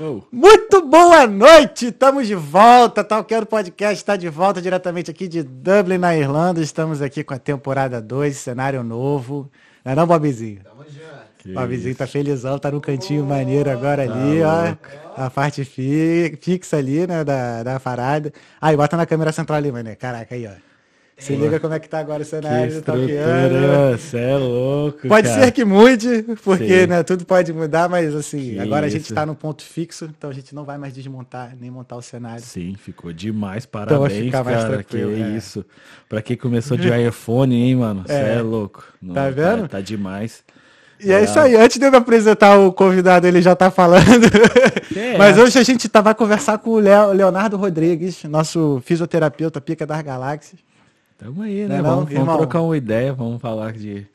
Oh. Muito boa noite, estamos de volta, Talqueiro Podcast está de volta diretamente aqui de Dublin, na Irlanda. Estamos aqui com a temporada 2, cenário novo. Não é não, Bobzinho? Que Bobzinho tá felizão, tá no cantinho maneiro agora ali, ó. A parte fi- fixa ali, né, da, da parada. Aí, bota na câmera central ali, mané. Caraca, aí, ó. Se liga como é que tá agora o cenário Talqueiro. você é louco, Pode cara. ser que mude, porque Sim. né, tudo pode mudar, mas assim, Que agora a gente isso. está no ponto fixo, então a gente não vai mais desmontar nem montar o cenário. Sim, ficou demais, Então parabéns, ficar mais cara, tranquilo, que é. isso. Pra quem começou de iPhone, hein, mano, você É. é. louco. Não, Tá vendo? Tá, demais. E é isso aí, antes de eu me apresentar o convidado, ele já tá falando. É. Mas hoje a gente tá, vai conversar com o Leo- Leonardo Rodrigues, nosso fisioterapeuta pica das galáxias. Tamo aí, né? é não, vamos, vamos irmão? trocar uma ideia, vamos falar de,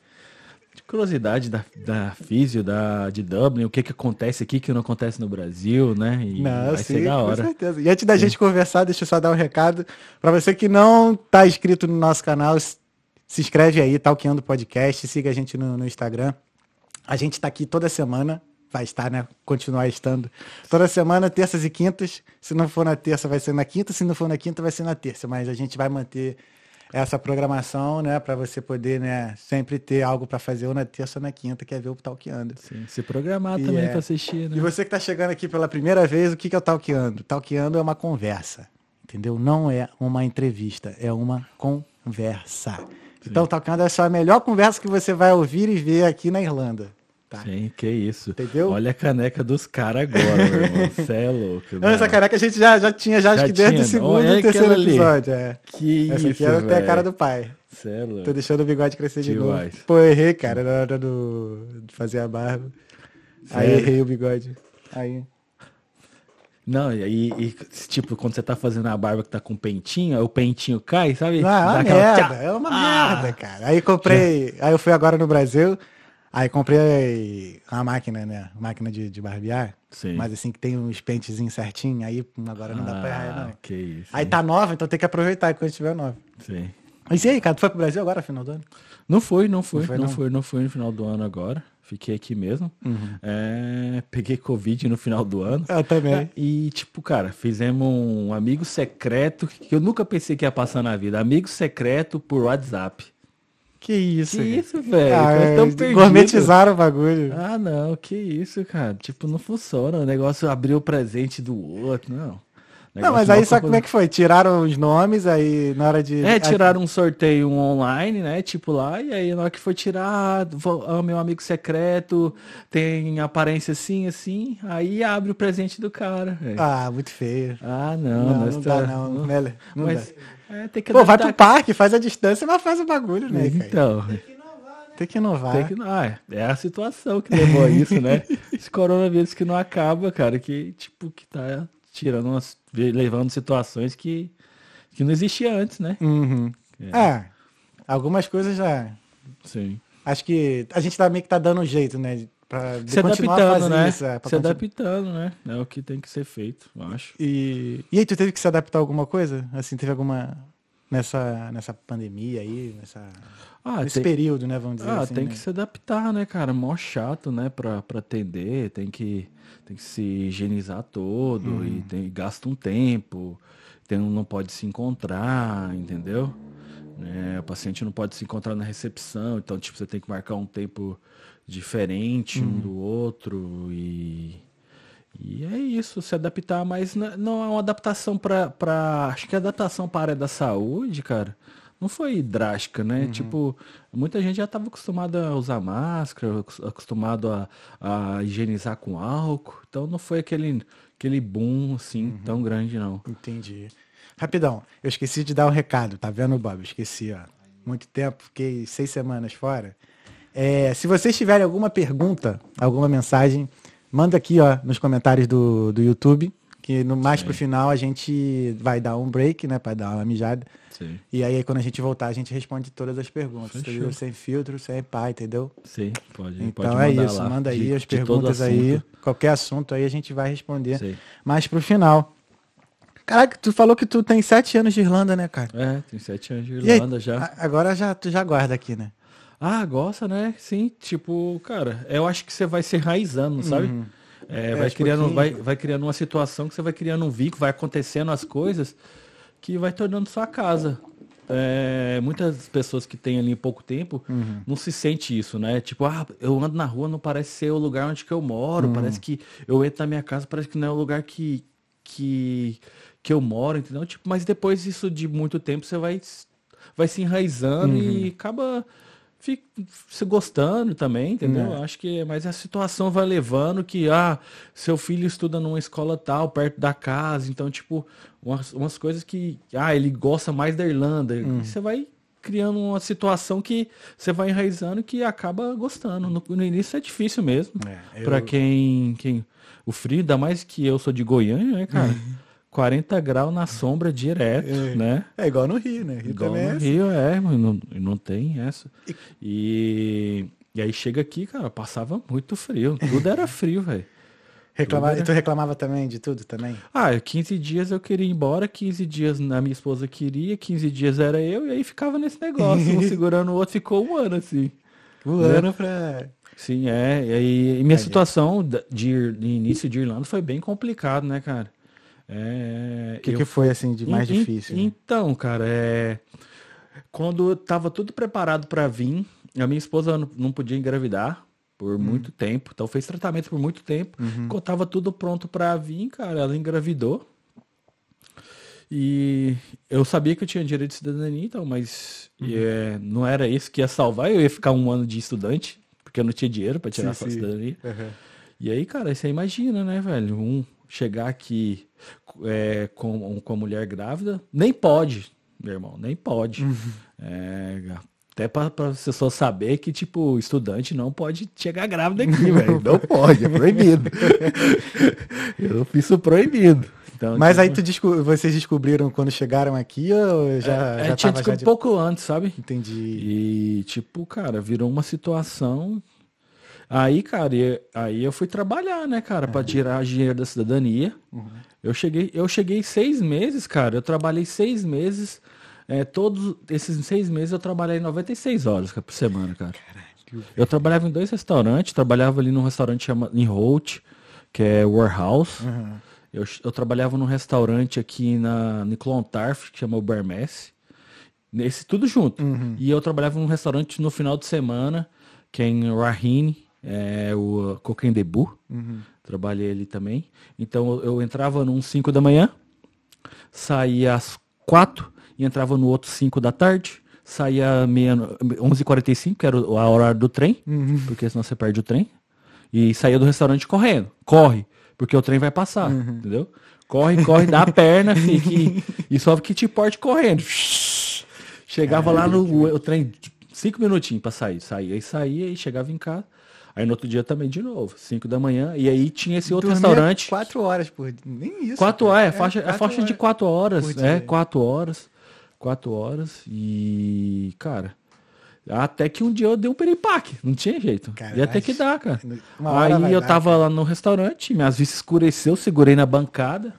de curiosidade da, da físio, da, de Dublin, o que que acontece aqui que não acontece no Brasil, né? E Não, vai sim, ser da com hora. certeza. E antes da gente conversar, deixa eu só dar um recado. Para você que não tá inscrito no nosso canal, se inscreve aí, Talqueando Podcast, siga a gente no, no Instagram. A gente tá aqui toda semana, vai estar, né? Continuar estando. Toda semana, terças e quintas. Se não for na terça, vai ser na quinta. Se não for na quinta, vai ser na terça. Mas a gente vai manter essa programação, né? Para você poder, né? Sempre ter algo para fazer ou na terça ou na quinta, que é ver o Talqueando. Sim, se programar E também é. pra assistir, né? E você que está chegando aqui pela primeira vez, o que, que é o Talqueando? Talqueando é uma conversa, entendeu? Não é uma entrevista, é uma conversa. Então, Talqueando é só a melhor conversa que você vai ouvir e ver aqui na Irlanda. Tá? Sim, que isso. Entendeu? Olha a caneca dos caras agora, meu irmão. Você é louco. Não, essa careca a gente já, já tinha, já, acho Já que desde o tinha, segundo olha e terceiro aquela episódio. É. Que Essa aqui isso, era até a cara do pai. Você é louco. Tô deixando o bigode crescer de novo. Pô, errei, cara, na hora do, de fazer a barba. Aí Sério? errei o bigode. Aí. Não, e, aí, e, tipo, quando você tá fazendo a barba que tá com pentinho, aí o pentinho cai, sabe? Não, é uma aquela merda, tchá. é uma Ah! merda, cara. Aí comprei, aí eu fui agora no Brasil, aí comprei uma máquina, né? Máquina de, de barbear. Sim. Mas assim, que tem uns pentezinhos certinho, aí agora não dá pra errar, Ah, não. que isso. Aí hein? tá nova, então tem que aproveitar quando estiver nova. Sim. Mas e aí, cara, tu foi pro Brasil agora, final do ano? Não foi, não foi, Não foi, não não? foi, não foi no final do ano agora. Fiquei aqui mesmo. Uhum. É, peguei Covid no final do ano. Eu também. E, tipo, cara, fizemos um amigo secreto que eu nunca pensei que ia passar na vida. Amigo secreto por WhatsApp. Que isso, Que cara. isso, velho? Ah, é, perdidos. gourmetizaram o bagulho. Ah, não, que isso, cara. Tipo, não funciona. O negócio abriu o presente do outro, não. não, mas aí só como é que foi? Tiraram os nomes, aí na hora de... É, tiraram um sorteio online, né? Tipo lá, e aí na hora que foi tirar, vou- ah, meu amigo secreto, tem aparência assim, assim, aí abre o presente do cara. velho. Ah, muito feio. Ah, não, Não, não tá- dá não, Meller, não mas dá. É, tem que Pô, vai pro parque, faz a distância, mas faz o bagulho, né, cara? Então, Tem que inovar. tem que, ah, é a situação que levou a isso, né? Esse coronavírus que não acaba, cara, que tipo, que tá tirando umas, levando situações que, que não existia antes, né? Uhum. É. É, algumas coisas já. Sim. Acho que a gente tá meio que tá dando um jeito, né? Pra Se adaptando, né? isso. É, Se adaptando, né? É o que tem que ser feito, eu acho. E, e aí, tu teve que se adaptar a alguma coisa? Assim, teve alguma. Nessa, nessa pandemia aí, nessa, Ah, nesse tem, período, né? Vamos dizer ah, assim. tem né? que se adaptar, né, cara? Mó chato, né, pra, pra atender, tem que, tem que se higienizar todo Uhum. e tem, gasta um tempo, tem, não pode se encontrar, entendeu? É, o paciente não pode se encontrar na recepção, então, tipo, você tem que marcar um tempo diferente Uhum. um do outro e... E é isso, se adaptar, mas não é uma adaptação pra. Acho que a adaptação para a área da saúde, cara, não foi drástica, né? Tipo, muita gente já estava acostumada a usar máscara, acos- acostumado a, a higienizar com álcool. Então não foi aquele, aquele boom assim tão grande, não. Entendi. Rapidão, eu esqueci de dar um recado, tá vendo, Bob? Esqueci, ó. Muito tempo, fiquei seis semanas fora. É, se vocês tiverem alguma pergunta, alguma mensagem, manda aqui, ó, nos comentários do, do YouTube, que no mais pro final a gente vai dar um break, né, para dar uma mijada. Sim. E aí quando a gente voltar, a gente responde todas as perguntas, entendeu? Sem filtro, sem pai, entendeu? Sim, pode, Então pode é isso, lá, manda aí de- as perguntas aí, qualquer assunto aí a gente vai responder. Sei. Mas pro final. Caraca, tu falou que tu tem sete anos de Irlanda, né, cara? É, tem sete anos de E aí, Irlanda já. agora já, tu já guarda aqui, né? Ah, gosta, né? Sim, tipo, cara, eu acho que você vai se enraizando, sabe? Uhum. É, vai, aos criando, vai, vai criando uma situação que você vai criando um vínculo, vai acontecendo as coisas que vai tornando sua casa. É, muitas pessoas que têm ali pouco tempo Uhum. não se sente isso, né? Tipo, ah, eu ando na rua, não parece ser o lugar onde que eu moro, Uhum. parece que eu entro na minha casa, parece que não é o lugar que, que, que eu moro, entendeu? Tipo, mas depois disso de muito tempo você vai, vai se enraizando e acaba fi- se gostando também, entendeu? É. Acho que mas a situação vai levando que ah, seu filho estuda numa escola tal, perto da casa, então tipo, umas, umas coisas que ah, ele gosta mais da Irlanda, e você vai criando uma situação que você vai enraizando que acaba gostando. No, no início é difícil mesmo. É, eu- quem, quem o frio, ainda mais que eu sou de Goiânia, né, cara? 40 graus na sombra direto, É. né? É igual no Rio, né? Rio Igual no é assim. Rio, é, mas não, não tem essa. E, e aí chega aqui, cara, passava muito frio. Tudo era frio, velho. Reclamava, Tudo e tu reclamava também de tudo também? Ah, 15 dias eu queria ir embora, 15 dias a minha esposa queria, 15 dias era eu, e aí ficava nesse negócio, um segurando o outro, ficou um ano assim. Voando pra. Sim, é. E, aí, minha situação de, de início de Irlanda foi bem complicado, né, cara? É, O que, eu que foi assim de mais difícil? né? Então, cara, é. Quando tava tudo preparado pra vir, a minha esposa não, podia engravidar por muito tempo. Então fez tratamento por muito tempo. Quando tava tudo pronto pra vir, cara, ela engravidou. E eu sabia que eu tinha direito de cidadania, então, mas é, não era isso que ia salvar. Eu ia ficar um ano de estudante, porque eu não tinha dinheiro pra tirar Sim, a sim. cidadania. Aham. E aí, cara, você imagina, né, velho? Um chegar aqui é, com, com a mulher grávida, nem pode, meu irmão, nem pode. É, até pra, pra pessoa saber que, tipo, estudante não pode chegar grávida aqui, velho. Não pode, é proibido. Eu fiz isso proibido. Então, Mas tipo, aí desco- vocês descobriram quando chegaram aqui ou já, é, já tinha tava já de... pouco antes, sabe? Entendi. E, tipo, cara, virou uma situação. Aí, cara, e- aí eu fui trabalhar, né, cara, pra tirar dinheiro da cidadania. Eu cheguei, eu cheguei seis meses, cara. Eu trabalhei seis meses. é, todos esses seis meses eu trabalhei 96 horas cara, por semana, cara. Eu trabalhava em dois restaurantes. Trabalhava ali num restaurante chama, em Holt, que é Warehouse. Eu, eu trabalhava num restaurante aqui na, em Clontarf, que chama o Bermesse. Esse tudo junto. E eu trabalhava num restaurante no final de semana, que é em Rahine, é o Coquin Debu. Trabalhei ali também. Então eu, entrava num 5 da manhã, saía às 4 e entrava no outro 5 da tarde. Saía meia, 11h45, que era o- a hora do trem, porque senão você perde o trem. E saía do restaurante correndo. Corre, porque o trem vai passar, entendeu? Corre, corre, dá a perna, fica, e, só que te porte correndo. Chegava lá no o trem, cinco minutinhos pra sair. Saía e saía e chegava em casa. Aí no outro dia também de novo, 5 da manhã. E aí tinha esse outro Dormia restaurante. Quatro horas por dia. Nem isso. Quatro cara. horas, é, faixa, é, faixa de horas. quatro horas. por É, dia. quatro horas. Quatro horas. E, cara, até que um dia eu dei um peripaque. Não tinha jeito. Cara, Ia ter que dar, cara. Aí eu dar, tava lá no restaurante, minhas vistas escureceu, segurei na bancada.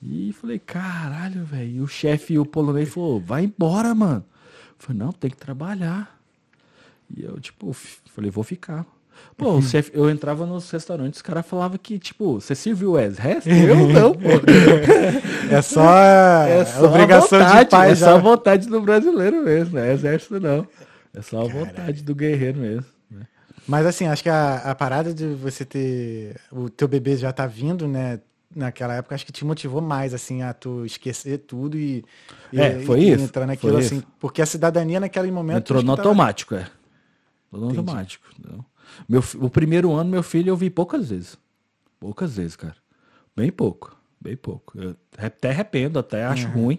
E falei, caralho, velho. E o chefe, o polonês, falou, vai embora, mano. Eu falei, não, tem que trabalhar. E eu, tipo, falei, vou ficar. Pô, eu entrava nos restaurantes, os caras falavam que, tipo, você serviu o resto? Eu não, pô. É só, é só obrigação vontade, de pai É já. só a vontade do brasileiro mesmo, não é exército não. É só a vontade do guerreiro mesmo. né? Mas assim, acho que a, a parada de você ter. O teu bebê já tá vindo, né? Naquela época, acho que te motivou mais, assim, a tu esquecer tudo e. e- É, foi e isso, entrar naquilo, assim. isso. Porque a cidadania naquele momento. Entrou no tava- automático, é. No automático. entendeu? Meu, o primeiro ano, meu filho, eu vi poucas vezes. Poucas vezes, cara. Bem pouco. Bem pouco. Eu até arrependo, até acho ruim.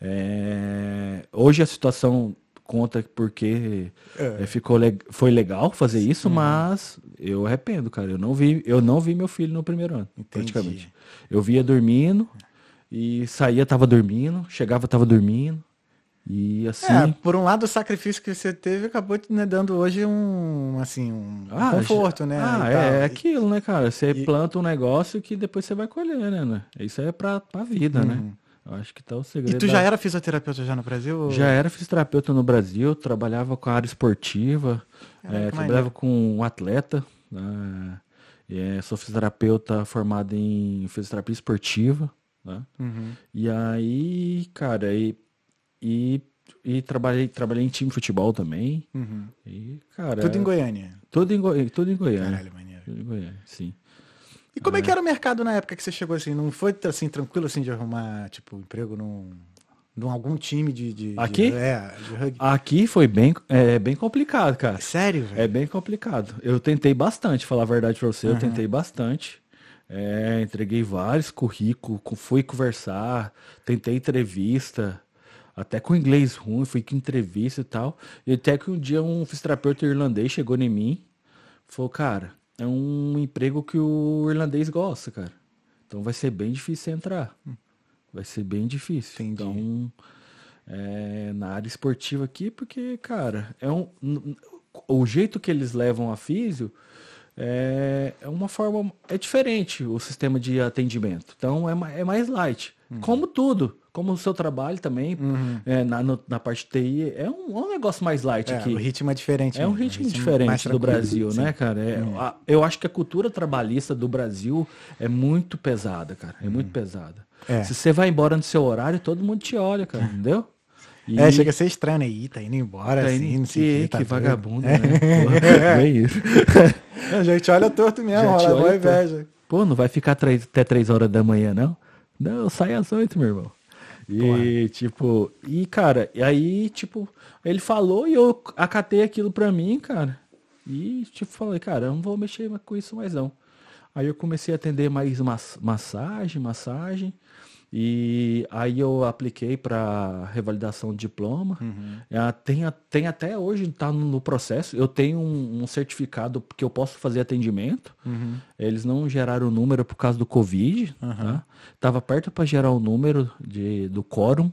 É, Hoje a situação conta porque é, ficou le- foi legal fazer isso, mas eu arrependo, cara. Eu não vi, eu não vi meu filho no primeiro ano, Entendi. praticamente. Eu via dormindo e saía tava dormindo, chegava tava dormindo. E assim, É, por um lado, o sacrifício que você teve acabou né, dando hoje um, assim, um Ah, conforto, já- né? Ah, é, é aquilo, né, cara? Você E- planta um negócio que depois você vai colher, né? né? Isso é pra, pra vida, né? Eu acho que tá o segredo. Uhum. E tu da- já era fisioterapeuta já no Brasil? ou- Já era fisioterapeuta no Brasil, trabalhava com a área esportiva, que trabalhava com um atleta. né? É, sou fisioterapeuta formado em fisioterapia esportiva, né? Uhum. E aí, cara, e, e, e trabalhei, trabalhei em time de futebol também. Uhum. E, cara, Tudo em Goiânia. tudo em, Goi- tudo em Goiânia. Caralho, maneiro. Tudo em Goiânia, sim. E como é que era o mercado na época que você chegou assim? Não foi assim tranquilo assim de arrumar, tipo, emprego num, num algum time de, de- de- Aqui? é, de rugby? Aqui foi bem, é, bem complicado, cara. Sério, velho? É bem complicado. Eu tentei bastante, falar a verdade pra você, eu tentei bastante. É, entreguei vários currículos, fui conversar, tentei entrevista, até com inglês ruim, fui com entrevista e tal. E até que um dia um fisioterapeuta irlandês chegou em mim, falou, cara, é um emprego que o irlandês gosta, cara. Então vai ser bem difícil entrar. Vai ser bem difícil. Entendi. Então, é, na área esportiva aqui, porque, cara, é um, o jeito que eles levam a físio é, é uma forma. É diferente o sistema de atendimento. Então é, é mais light. Uhum. Como tudo. Como o seu trabalho também, é, na, no- na parte de TI, é um, é um negócio mais light É, aqui. o ritmo é diferente. É um ritmo mais diferente do Brasil, sim. né, cara? É, a- eu acho que a cultura trabalhista do Brasil é muito pesada, cara. É muito pesada. É. Se você vai embora no seu horário, todo mundo te olha, cara, entendeu? E É, chega a ser estranho, né? Ih, tá indo embora tá assim, indo- não sei que, o que. tá que doido. vagabundo, né? Porra, bem isso. A gente olha torto mesmo, uma olha inveja. Pô, não vai ficar até três horas da manhã, não? Não, sai às oito, meu irmão. E, tipo, e, cara, e aí, tipo, ele falou e eu acatei aquilo pra mim, cara. E, tipo, falei, cara, eu não vou mexer com isso mais não. Aí eu comecei a atender mais mas- massagem, massagem. E aí eu apliquei para revalidação de diploma. É, tem, a- tem até hoje, tá no, processo. Eu tenho um, um certificado que eu posso fazer atendimento. Eles não geraram o número por causa do Covid. Tá? Tava perto para gerar o número de, do quórum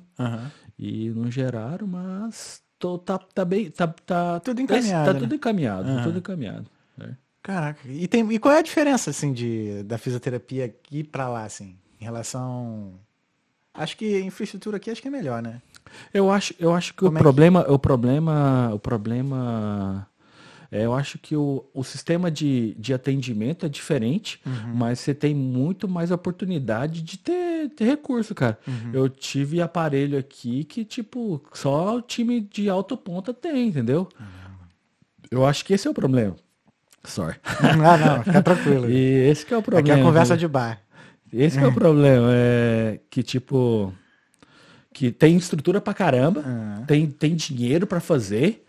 e não geraram, mas tô, tá, tá bem. Tá, tá, Tudo tá- encaminhado, Tá né? tudo encaminhado, tá tudo encaminhado. né? Caraca, e, tem, e qual é a diferença, assim, de, da fisioterapia aqui pra lá, assim, em relação... Acho que infraestrutura aqui acho que é melhor, né? Eu acho, eu acho que Como o é que- problema, o problema, o problema, é, eu acho que o, o sistema de, de atendimento é diferente, Uhum. mas você tem muito mais oportunidade de ter, ter recurso, cara. Uhum. Eu tive aparelho aqui que, tipo, só o time de alto ponta tem, entendeu? Eu acho que esse é o problema. Sorry. ah, não, fica tranquilo. E esse que é o Aqui problema. é a conversa de bar. Esse que é o problema, é que tipo que tem estrutura pra caramba, Ah. tem, tem dinheiro pra fazer,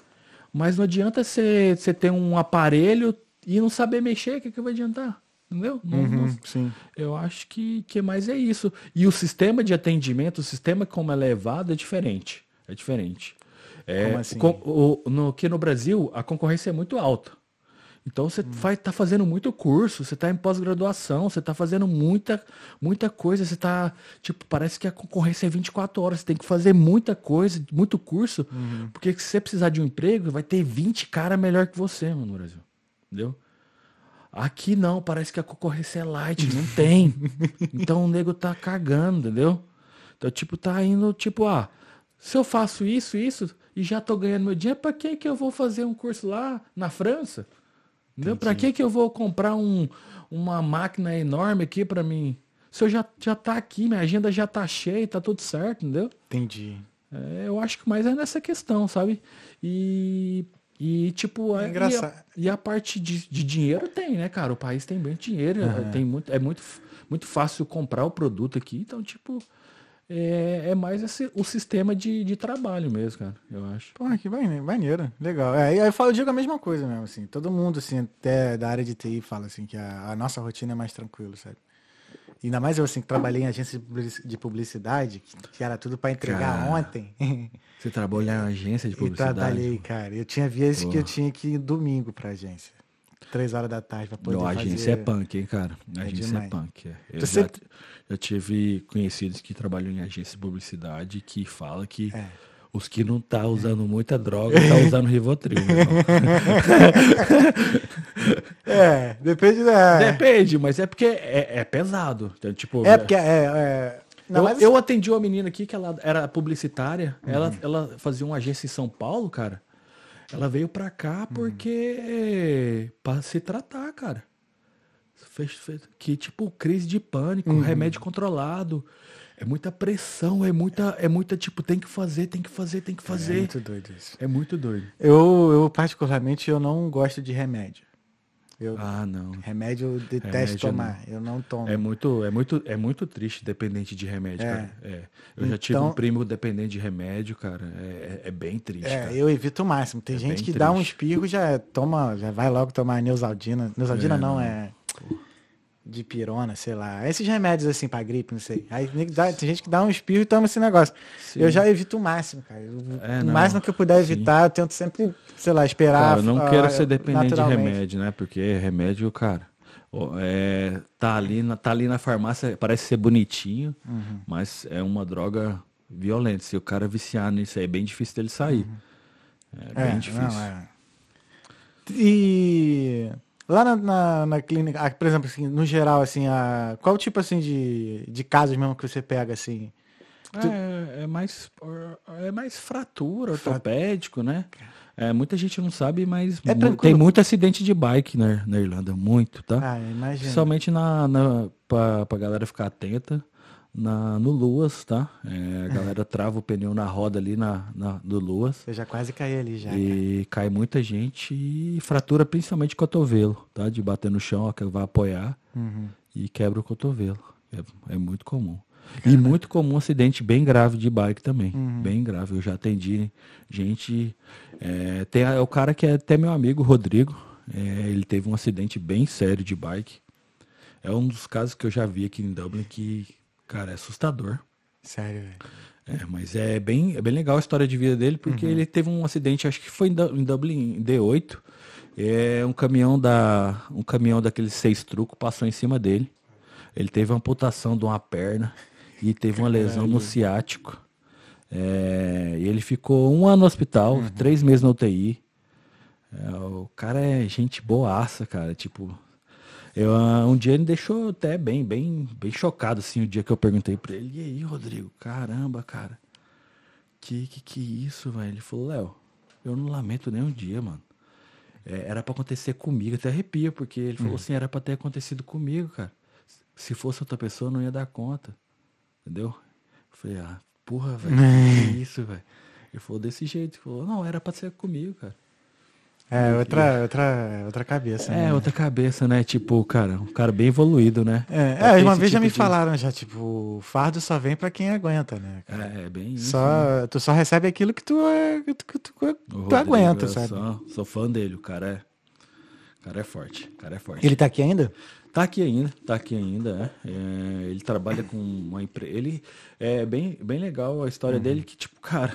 mas não adianta você ter um aparelho e não saber mexer, o que, que vai adiantar? Entendeu? Não- não- Uhum, sim. eu acho que, que mais é isso. E o sistema de atendimento, o sistema como é levado é diferente. É diferente. É, Como assim? com- o, no, que no Brasil a concorrência é muito alta. Então você vai tá fazendo muito curso, você está em pós-graduação, você está fazendo muita, muita coisa, você tá, tipo, parece que a concorrência é 24 horas, você tem que fazer muita coisa, muito curso, porque se você precisar de um emprego, vai ter 20 cara melhor que você, mano, no Brasil. Entendeu? Aqui não, parece que a concorrência é light, não tem. Então o nego tá cagando, entendeu? Então, tipo, tá indo, tipo, ah, se eu faço isso, isso, e já tô ganhando meu dinheiro, pra que que eu vou fazer um curso lá na França? Entendeu? Pra que que eu vou comprar um, uma máquina enorme aqui pra mim? Se eu já, já tá aqui, minha agenda já tá cheia, tá tudo certo, entendeu? Entendi. É, eu acho que mais é nessa questão, sabe? E, e tipo, É engraçado. E, a, e a parte de, de dinheiro tem, né, cara? O país tem muito dinheiro, é- tem muito, é muito, muito fácil comprar o produto aqui, então, tipo, é, é mais esse, o sistema de, de trabalho mesmo, cara, eu acho. Porra, que bane- maneiro, legal. É, aí eu falo, eu digo a mesma coisa mesmo, assim. Todo mundo, assim, até da área de TI fala, assim, que a, a nossa rotina é mais tranquila, sabe? E ainda mais eu, assim, que trabalhei em agência de publici- de publicidade, que, era tudo pra entregar Cara, ontem. Você trabalha em agência de publicidade? trabalhei, cara. Eu tinha vezes que eu tinha que ir domingo pra agência. Três horas da tarde pra poder Não, a fazer... agência é punk, hein, cara? A É agência demais. é punk. É. Eu já, sempre- já tive conhecidos que trabalham em agência de publicidade que fala que É. os que não tá usando muita droga tá usando Rivotril. É, depende da... Depende, mas é porque é, é pesado. Então, tipo, É, porque é... é... Não, eu, mas- eu atendi uma menina aqui que ela era publicitária. Uhum. Ela, ela fazia uma agência em São Paulo, cara. Ela veio pra cá Uhum. porque. pra se tratar, cara. Fez- fez- Que tipo crise de pânico, Uhum. remédio controlado. É muita pressão, é muita, é muita tipo, tem que fazer, tem que fazer, tem que É fazer. muito doido isso. É muito doido. Eu, eu, particularmente, eu não gosto de remédio. Eu, Ah, não. Remédio eu detesto Remédio tomar. Eu não tomo. É muito, é muito, é muito triste dependente de remédio, É. cara. É. Eu já tive Então- um primo dependente de remédio, cara. É, é- é bem triste, É, cara. eu evito o máximo. Tem É gente que dá um triste. espirro já toma, já vai logo tomar Neusaldina. Neusaldina É, não, não. é de pirona, sei lá. Esses remédios assim pra gripe, não sei. Aí dá- tem gente que dá um espirro e toma esse negócio. Sim. Eu já evito o máximo, cara. É, o não. máximo que eu puder Sim. evitar, eu tento sempre, sei lá, esperar. Cara, eu não ah, quero ser dependente de remédio, né? Porque remédio, cara, é, tá, ali na, tá ali na farmácia, parece ser bonitinho, Uhum. mas é uma droga violenta. Se o cara viciar nisso aí, é bem difícil dele sair. É bem É, difícil. não, é. E lá na, na, na clínica, ah, por exemplo, assim, no geral, assim, a, qual o tipo assim de, de casos mesmo que você pega assim? É, é mais, é mais fratura, ortopédico, né? É, muita gente não sabe, mas É mu- tem muito acidente de bike na, na Irlanda, muito, tá? Ah, imagina. Principalmente na, na, pra, pra galera ficar atenta na, no Luas, tá? É, a galera trava o pneu na roda ali na, na, do Luas. Você já quase caiu ali já. E cai muita gente e fratura principalmente o cotovelo, tá? De bater no chão, ó, que vai apoiar Uhum. e quebra o cotovelo. É, é muito comum. E muito comum um acidente bem grave de bike também. Uhum. Bem grave. Eu já atendi gente. é, tem é o cara que é até meu amigo, Rodrigo. é, ele teve um acidente bem sério de bike. É um dos casos que eu já vi aqui em Dublin que, cara, é assustador. Sério, velho. É, mas é bem, é bem legal a história de vida dele, porque ele teve um acidente, acho que foi em, Du- em Dublin, em D8. É um caminhão da, um caminhão daqueles seis trucos passou em cima dele. Ele teve uma amputação de uma perna e teve uma lesão no ciático. É, e ele ficou um ano no hospital, três meses na UTI. É, o cara é gente boaça, cara. Tipo, eu, ah, um dia ele deixou até bem, bem, bem chocado, assim, o dia que eu perguntei pra ele, e aí, Rodrigo, caramba, cara, que que que isso, velho? Ele falou, Léo, eu não lamento nem um dia, mano. É, era pra acontecer comigo, até arrepia, porque ele falou assim, era pra ter acontecido comigo, cara. Se fosse outra pessoa, eu não ia dar conta. Entendeu? Eu falei, ah, porra, velho, que isso, velho? Ele falou desse jeito, ele falou, não, era pra ser comigo, cara. É, outra, outra, outra cabeça. É, né? outra cabeça, né? Tipo, cara, um cara bem evoluído, né? É, é, uma vez já tipo me de- falaram já, tipo, o fardo só vem pra quem aguenta, né? cara? É, é bem isso. né? Só, tu só recebe aquilo que tu, é, que tu, que tu, que O tu Rodrigo, aguenta, sabe? Sou, sou fã dele, o cara é. O cara é forte. O cara é forte. Ele tá aqui ainda? Tá aqui ainda, tá aqui ainda, é. É, ele trabalha com uma empresa. Ele é bem, bem legal a história dele, que, tipo, cara,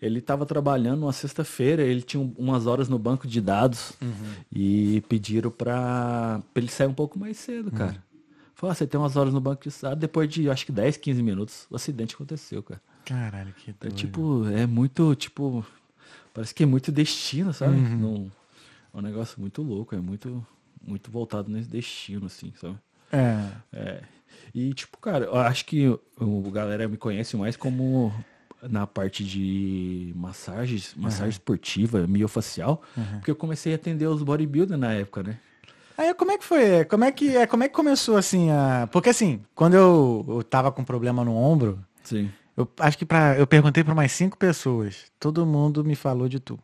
ele tava trabalhando uma sexta-feira, ele tinha um- umas horas no banco de dados e pediram pra, pra ele sair um pouco mais cedo, cara. Falou, ah, você tem umas horas no banco de dados, depois de acho que 10, 15 minutos, o acidente aconteceu, cara. Caralho, que É doido. tipo, é muito, tipo, parece que é muito destino, sabe? Uhum. Não, é um negócio muito louco, é muito, muito voltado nesse destino, assim, sabe? É. É. E, tipo, cara, eu acho que o galera me conhece mais como na parte de massagens, massagem esportiva, miofacial, porque eu comecei a atender os bodybuilders na época, né? Aí como é que foi? Como é que, é, como é que começou assim a. Porque assim, quando eu, eu tava com problema no ombro, Sim. eu acho que para eu perguntei pra mais cinco pessoas. Todo mundo me falou de tu.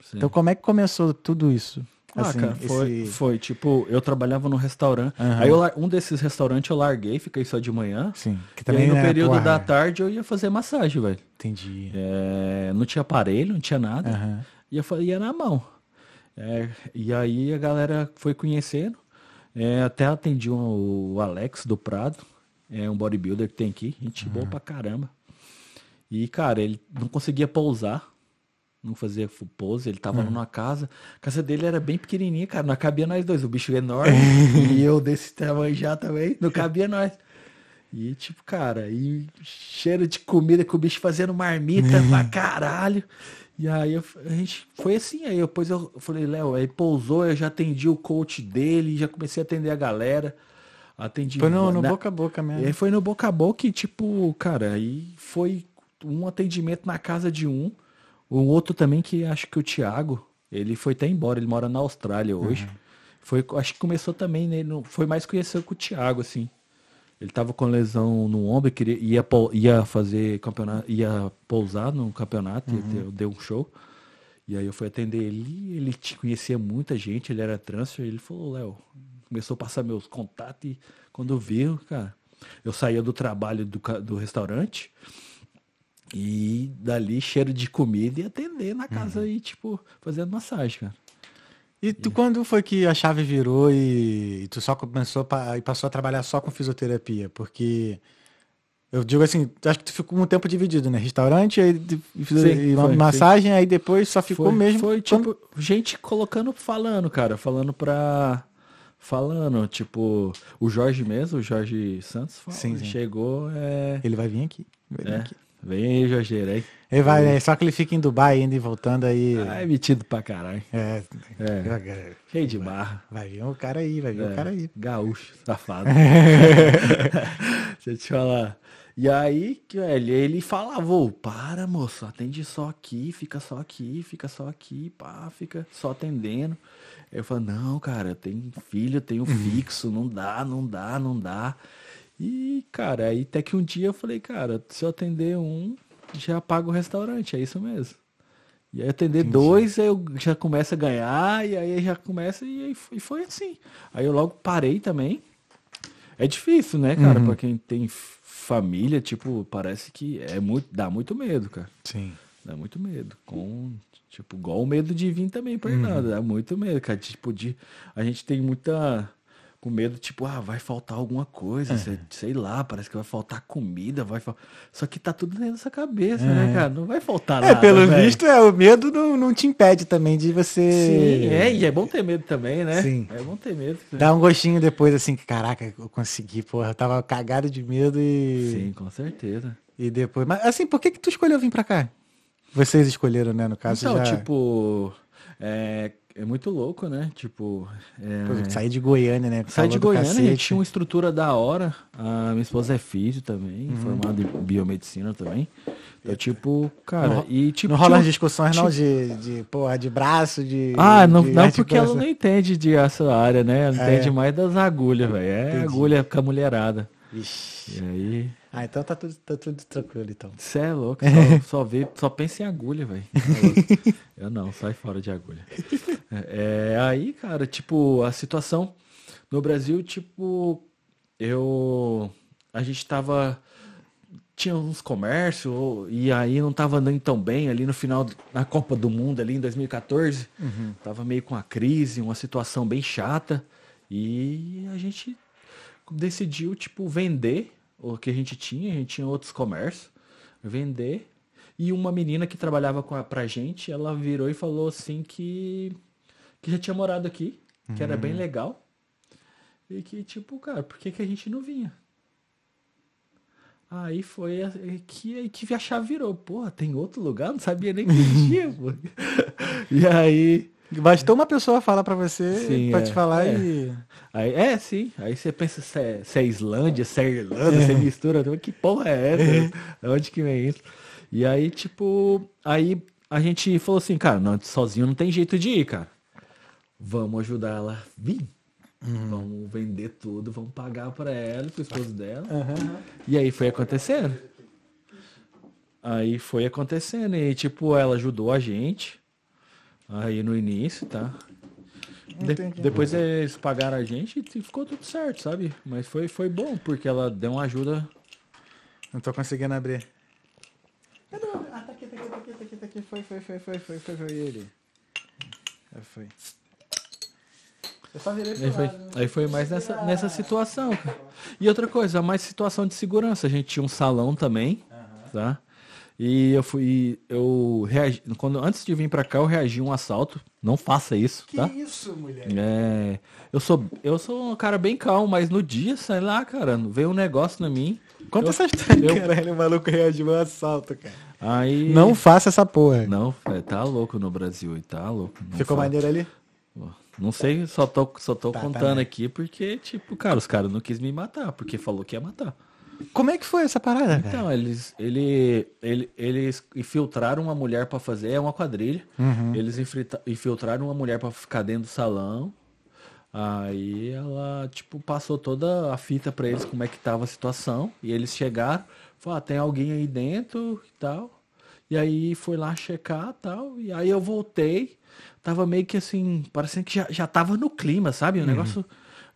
sim. Então como é que começou tudo isso? Ah, Assim, cara, foi, esse- foi, tipo, eu trabalhava num restaurante, Aham. aí eu um desses restaurantes eu larguei, fiquei só de manhã, Sim. Que e também aí no é, período da tarde eu ia fazer massagem, velho. Entendi. É, não tinha aparelho, não tinha nada. Aham. Ia, fa- ia na mão. É, e aí a galera foi conhecendo. É, até atendi um- o Alex do Prado. É um bodybuilder que tem aqui. Gente boa pra caramba. E, cara, ele não conseguia pousar. Não fazia pose. Ele tava numa casa. A casa dele era bem pequenininha, cara. Não cabia nós dois. O bicho é enorme. e eu desse tamanho já também. Não cabia nós. E, tipo, cara, e cheiro de comida que o bicho fazendo marmita pra caralho. E aí eu- a gente foi assim, aí depois eu falei, Léo, aí pousou, eu já atendi o coach dele, já comecei a atender a galera. Atendi. Foi no, no na- boca a boca E mesmo. aí foi no boca a boca e, tipo, cara, aí foi um atendimento na casa de um. O outro também, que acho que o Thiago, ele foi até embora, ele mora na Austrália hoje. Foi, acho que começou também, né, foi mais conhecido com o Thiago, assim. Ele tava com lesão no ombro, queria, ia, ia fazer campeonato, ia pousar no campeonato, ter- deu um show. E aí eu fui atender ele, ele te conhecia muita gente, ele era transfer, ele falou, Léo, começou a passar meus contatos e quando viu, cara, eu saía do trabalho do, do restaurante e dali cheiro de comida e atender na casa e, tipo, fazendo massagem, cara. E tu, quando foi que a chave virou e, e tu só começou e passou a trabalhar só com fisioterapia? Porque eu digo assim, acho que tu ficou um tempo dividido, né? Restaurante, aí e Sim, foi, massagem, aí depois só ficou foi, mesmo. Foi, quando- tipo, gente colocando, falando, cara, falando pra. Falando, tipo, o Jorge mesmo, o Jorge Santos, fala- Sim, sim. chegou, é. Ele vai vir aqui. Vai vir é aqui. Vem aí, Jorgeiro, aí. Ele vai, né? Só que ele fica em Dubai indo e voltando aí. Ai, metido pra caralho. É, É, cheio de barra. Vai vir o cara aí, vai vir o É, cara aí. Gaúcho, safado. Deixa eu te falar. E aí, que, velho, ele falava, ô, para, moço, atende só aqui, fica só aqui, fica só aqui, pá, fica só atendendo. Eu falei, não, cara, tenho filho, tenho fixo, não dá, não dá, não dá. E, cara, aí até que um dia eu falei, cara, se eu atender um, já pago o restaurante, é isso mesmo. E aí atender dois, aí eu já começo a ganhar, e aí já começa, e e foi assim. Aí eu logo parei também. É difícil, né, cara? Pra quem tem família, tipo, parece que é muito, dá muito medo, cara. Sim. Dá muito medo. Com, tipo, igual o medo de vir também pra Irlanda. Dá muito medo, cara. Tipo, de, a gente tem muita. Com medo, tipo, ah, vai faltar alguma coisa, sei, sei lá, parece que vai faltar comida, vai fal... Só que tá tudo dentro dessa cabeça, né, cara? Não vai faltar É, nada. pelo velho. visto, é, o medo não, não te impede também de você. Sim, é, e é bom ter medo também, né? Sim. É bom ter medo. Dá um gostinho depois, assim, que caraca, eu consegui, porra. Eu tava cagado de medo e. Sim, com certeza. E depois. Mas assim, por que, que tu escolheu vir pra cá? Vocês escolheram, né? No caso, Então, já. tipo, é, é muito louco, né? Tipo, é, sair de Goiânia, né? Sai de Goiânia, cacete. tinha uma estrutura da hora. A minha esposa é físio também, Uhum. formada em biomedicina também. Então, tipo, cara, Não- e tipo. não rola as discussões, não, de, de, porra, de braço, de. Ah, não, de não porque ela não entende de essa área, né? Ela É. entende mais das agulhas, velho. É Entendi. agulha com a mulherada. Vixe. E aí. Ah, então tá tudo, tá tudo tranquilo, então. Você é louco, só, só vê, só pensa em agulha, velho. Eu não, sai fora de agulha. É, aí, cara, tipo, a situação no Brasil, tipo, eu. A gente tava. Tinha uns comércios, e aí não tava andando tão bem ali no final da Copa do Mundo, ali em 2014. Tava meio com a crise, uma situação bem chata. E a gente decidiu, tipo, vender o que a gente tinha, a gente tinha outros comércios, vender. E uma menina que trabalhava com a, pra gente, ela virou e falou assim que, que já tinha morado aqui, que era bem legal. E que, tipo, cara, por que, que a gente não vinha? Aí foi que, que a chave virou. Porra, tem outro lugar? Não sabia nem que tinha, pô. E aí. Bastou uma pessoa falar pra você, pra é. te falar É. e. Aí, é, sim. Aí você pensa se é, se é Islândia, se é Irlanda, você mistura. tudo. Que porra é essa? De onde que vem isso? E aí, tipo, aí a gente falou assim, cara, não, sozinho não tem jeito de ir, cara. Vamos ajudar ela a vir. Vamos vender tudo, vamos pagar pra ela, pro esposo dela. E aí foi acontecendo. Aí foi acontecendo. E, tipo, ela ajudou a gente. Aí no início, tá? De- depois eles pagaram a gente e ficou tudo certo, sabe? Mas foi, foi bom, porque ela deu uma ajuda. Não tô conseguindo abrir. Cadê Ah, tá aqui, tá aqui, tá aqui, tá aqui, tá aqui. Foi, foi, foi, foi, foi, foi, foi ele. Já foi. Eu só virei Aí foi, lado. aí foi mais nessa, nessa situação. E outra coisa, mais situação de segurança. A gente tinha um salão também, tá? E eu fui, eu reagi, quando, antes de vir pra cá, eu reagi a um assalto. Não faça isso, Que tá? isso, mulher? É, eu sou, eu sou um cara bem calmo, mas no dia, sei lá, cara, veio um negócio na mim. Conta eu- essa história, eu- caralho. O maluco reagiu ao assalto, cara. Aí Não faça essa porra. Não, é, tá louco no Brasil, e tá louco. Não Ficou maneiro ali? Não sei, só tô, só tô Tá, tá contando bem. aqui porque, tipo, cara, os caras não quis me matar, porque falou que ia matar. Como é que foi essa parada, cara? Então, eles, ele, ele, eles infiltraram uma mulher pra fazer, é uma quadrilha. Uhum. Eles infiltra- infiltraram uma mulher pra ficar dentro do salão. Aí ela, tipo, passou toda a fita pra eles, como é que tava a situação. E eles chegaram, falou, ah, tem alguém aí dentro e tal. E aí foi lá checar tal. E aí eu voltei. Tava meio que assim, parecendo que já, já tava no clima, sabe? O negócio.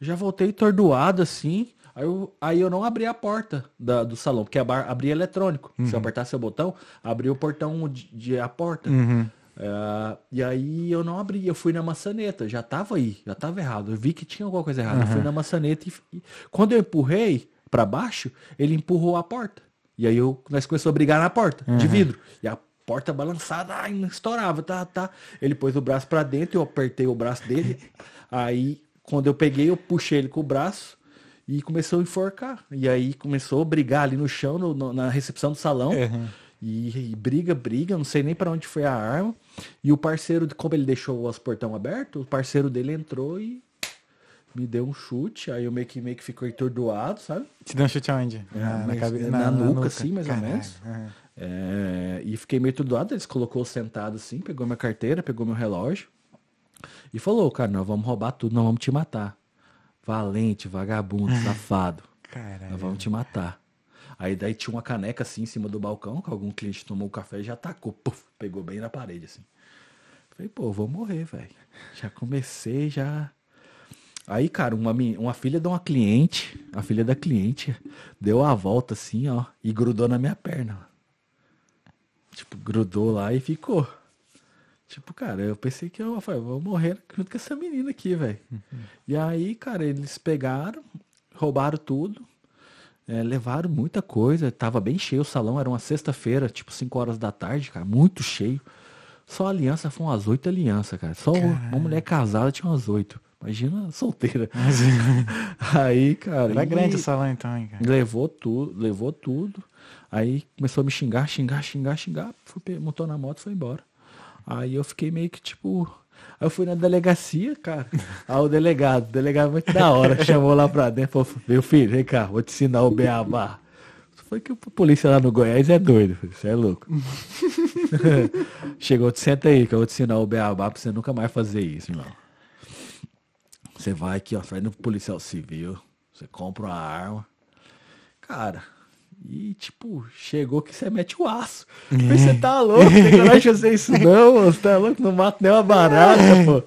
Já voltei tordoado assim. Aí eu, aí eu não abri a porta da- do salão, porque a bar, abria eletrônico. Se eu apertasse o botão, abria o portão de, de- a porta. É, e aí eu não abri, eu fui na maçaneta, já tava aí, já tava errado. Eu vi que tinha alguma coisa errada. Eu fui na maçaneta e, e quando eu empurrei pra baixo, ele empurrou a porta. E aí eu, nós começamos a brigar na porta, de vidro. E a porta balançada, ai, não estourava, tá, tá. Ele pôs o braço pra dentro, eu apertei o braço dele. aí, quando eu peguei, eu puxei ele com o braço e começou a enforcar. E aí começou a brigar ali no chão, no- no- na recepção do salão. E, e briga, briga, não sei nem pra onde foi a arma. E o parceiro, como ele deixou os portão aberto, o parceiro dele entrou e me deu um chute. Aí eu meio que, meio que ficou entordoado, sabe? Te deu um chute aonde? Na- na, cabe- na nuca, assim, mais ou Caralho, menos. aham. É, e fiquei meio atordoado. Eles colocou sentado assim, pegou minha carteira, pegou meu relógio. E falou, cara, nós vamos roubar tudo, nós vamos te matar. Valente, vagabundo, safado. Caralho. Nós vamos te matar. Aí daí tinha uma caneca assim em cima do balcão, que algum cliente tomou o café e já tacou, puf, pegou bem na parede assim. Falei, pô, vou morrer, velho. Já comecei, já. Aí, cara, uma, uma filha de uma cliente, a filha da cliente, deu a volta assim, ó, e grudou na minha perna. Tipo, grudou lá e ficou. Tipo, cara, eu pensei que eu falei, vou morrer junto com essa menina aqui, velho. E aí, cara, eles pegaram, roubaram tudo, é, levaram muita coisa. Tava bem cheio o salão, era uma sexta-feira, tipo 5 horas da tarde, cara, muito cheio. Só a aliança foi umas oito alianças, cara. Só uma mulher casada tinha umas oito. Imagina solteira. aí, cara. Era grande o salão então, hein, cara. Levou tudo, levou tudo. Aí começou a me xingar, xingar, xingar, xingar. Fui, montou na moto e foi embora. Aí eu fiquei meio que tipo. Aí eu fui na delegacia, cara. Aí o delegado, o delegado muito da hora, chamou lá pra dentro falou: Meu filho, vem cá, vou te ensinar o beabá. Foi que o polícia lá no Goiás é doido, você é louco. Chegou, senta aí que eu vou te ensinar o beabá pra você nunca mais fazer isso, irmão. Você vai aqui, ó, vai no policial civil, você compra uma arma. Cara, e tipo, chegou que você mete o aço. Mas Você tá louco, tem coragem de fazer isso não. Você tá louco, não mata nem uma barata, pô.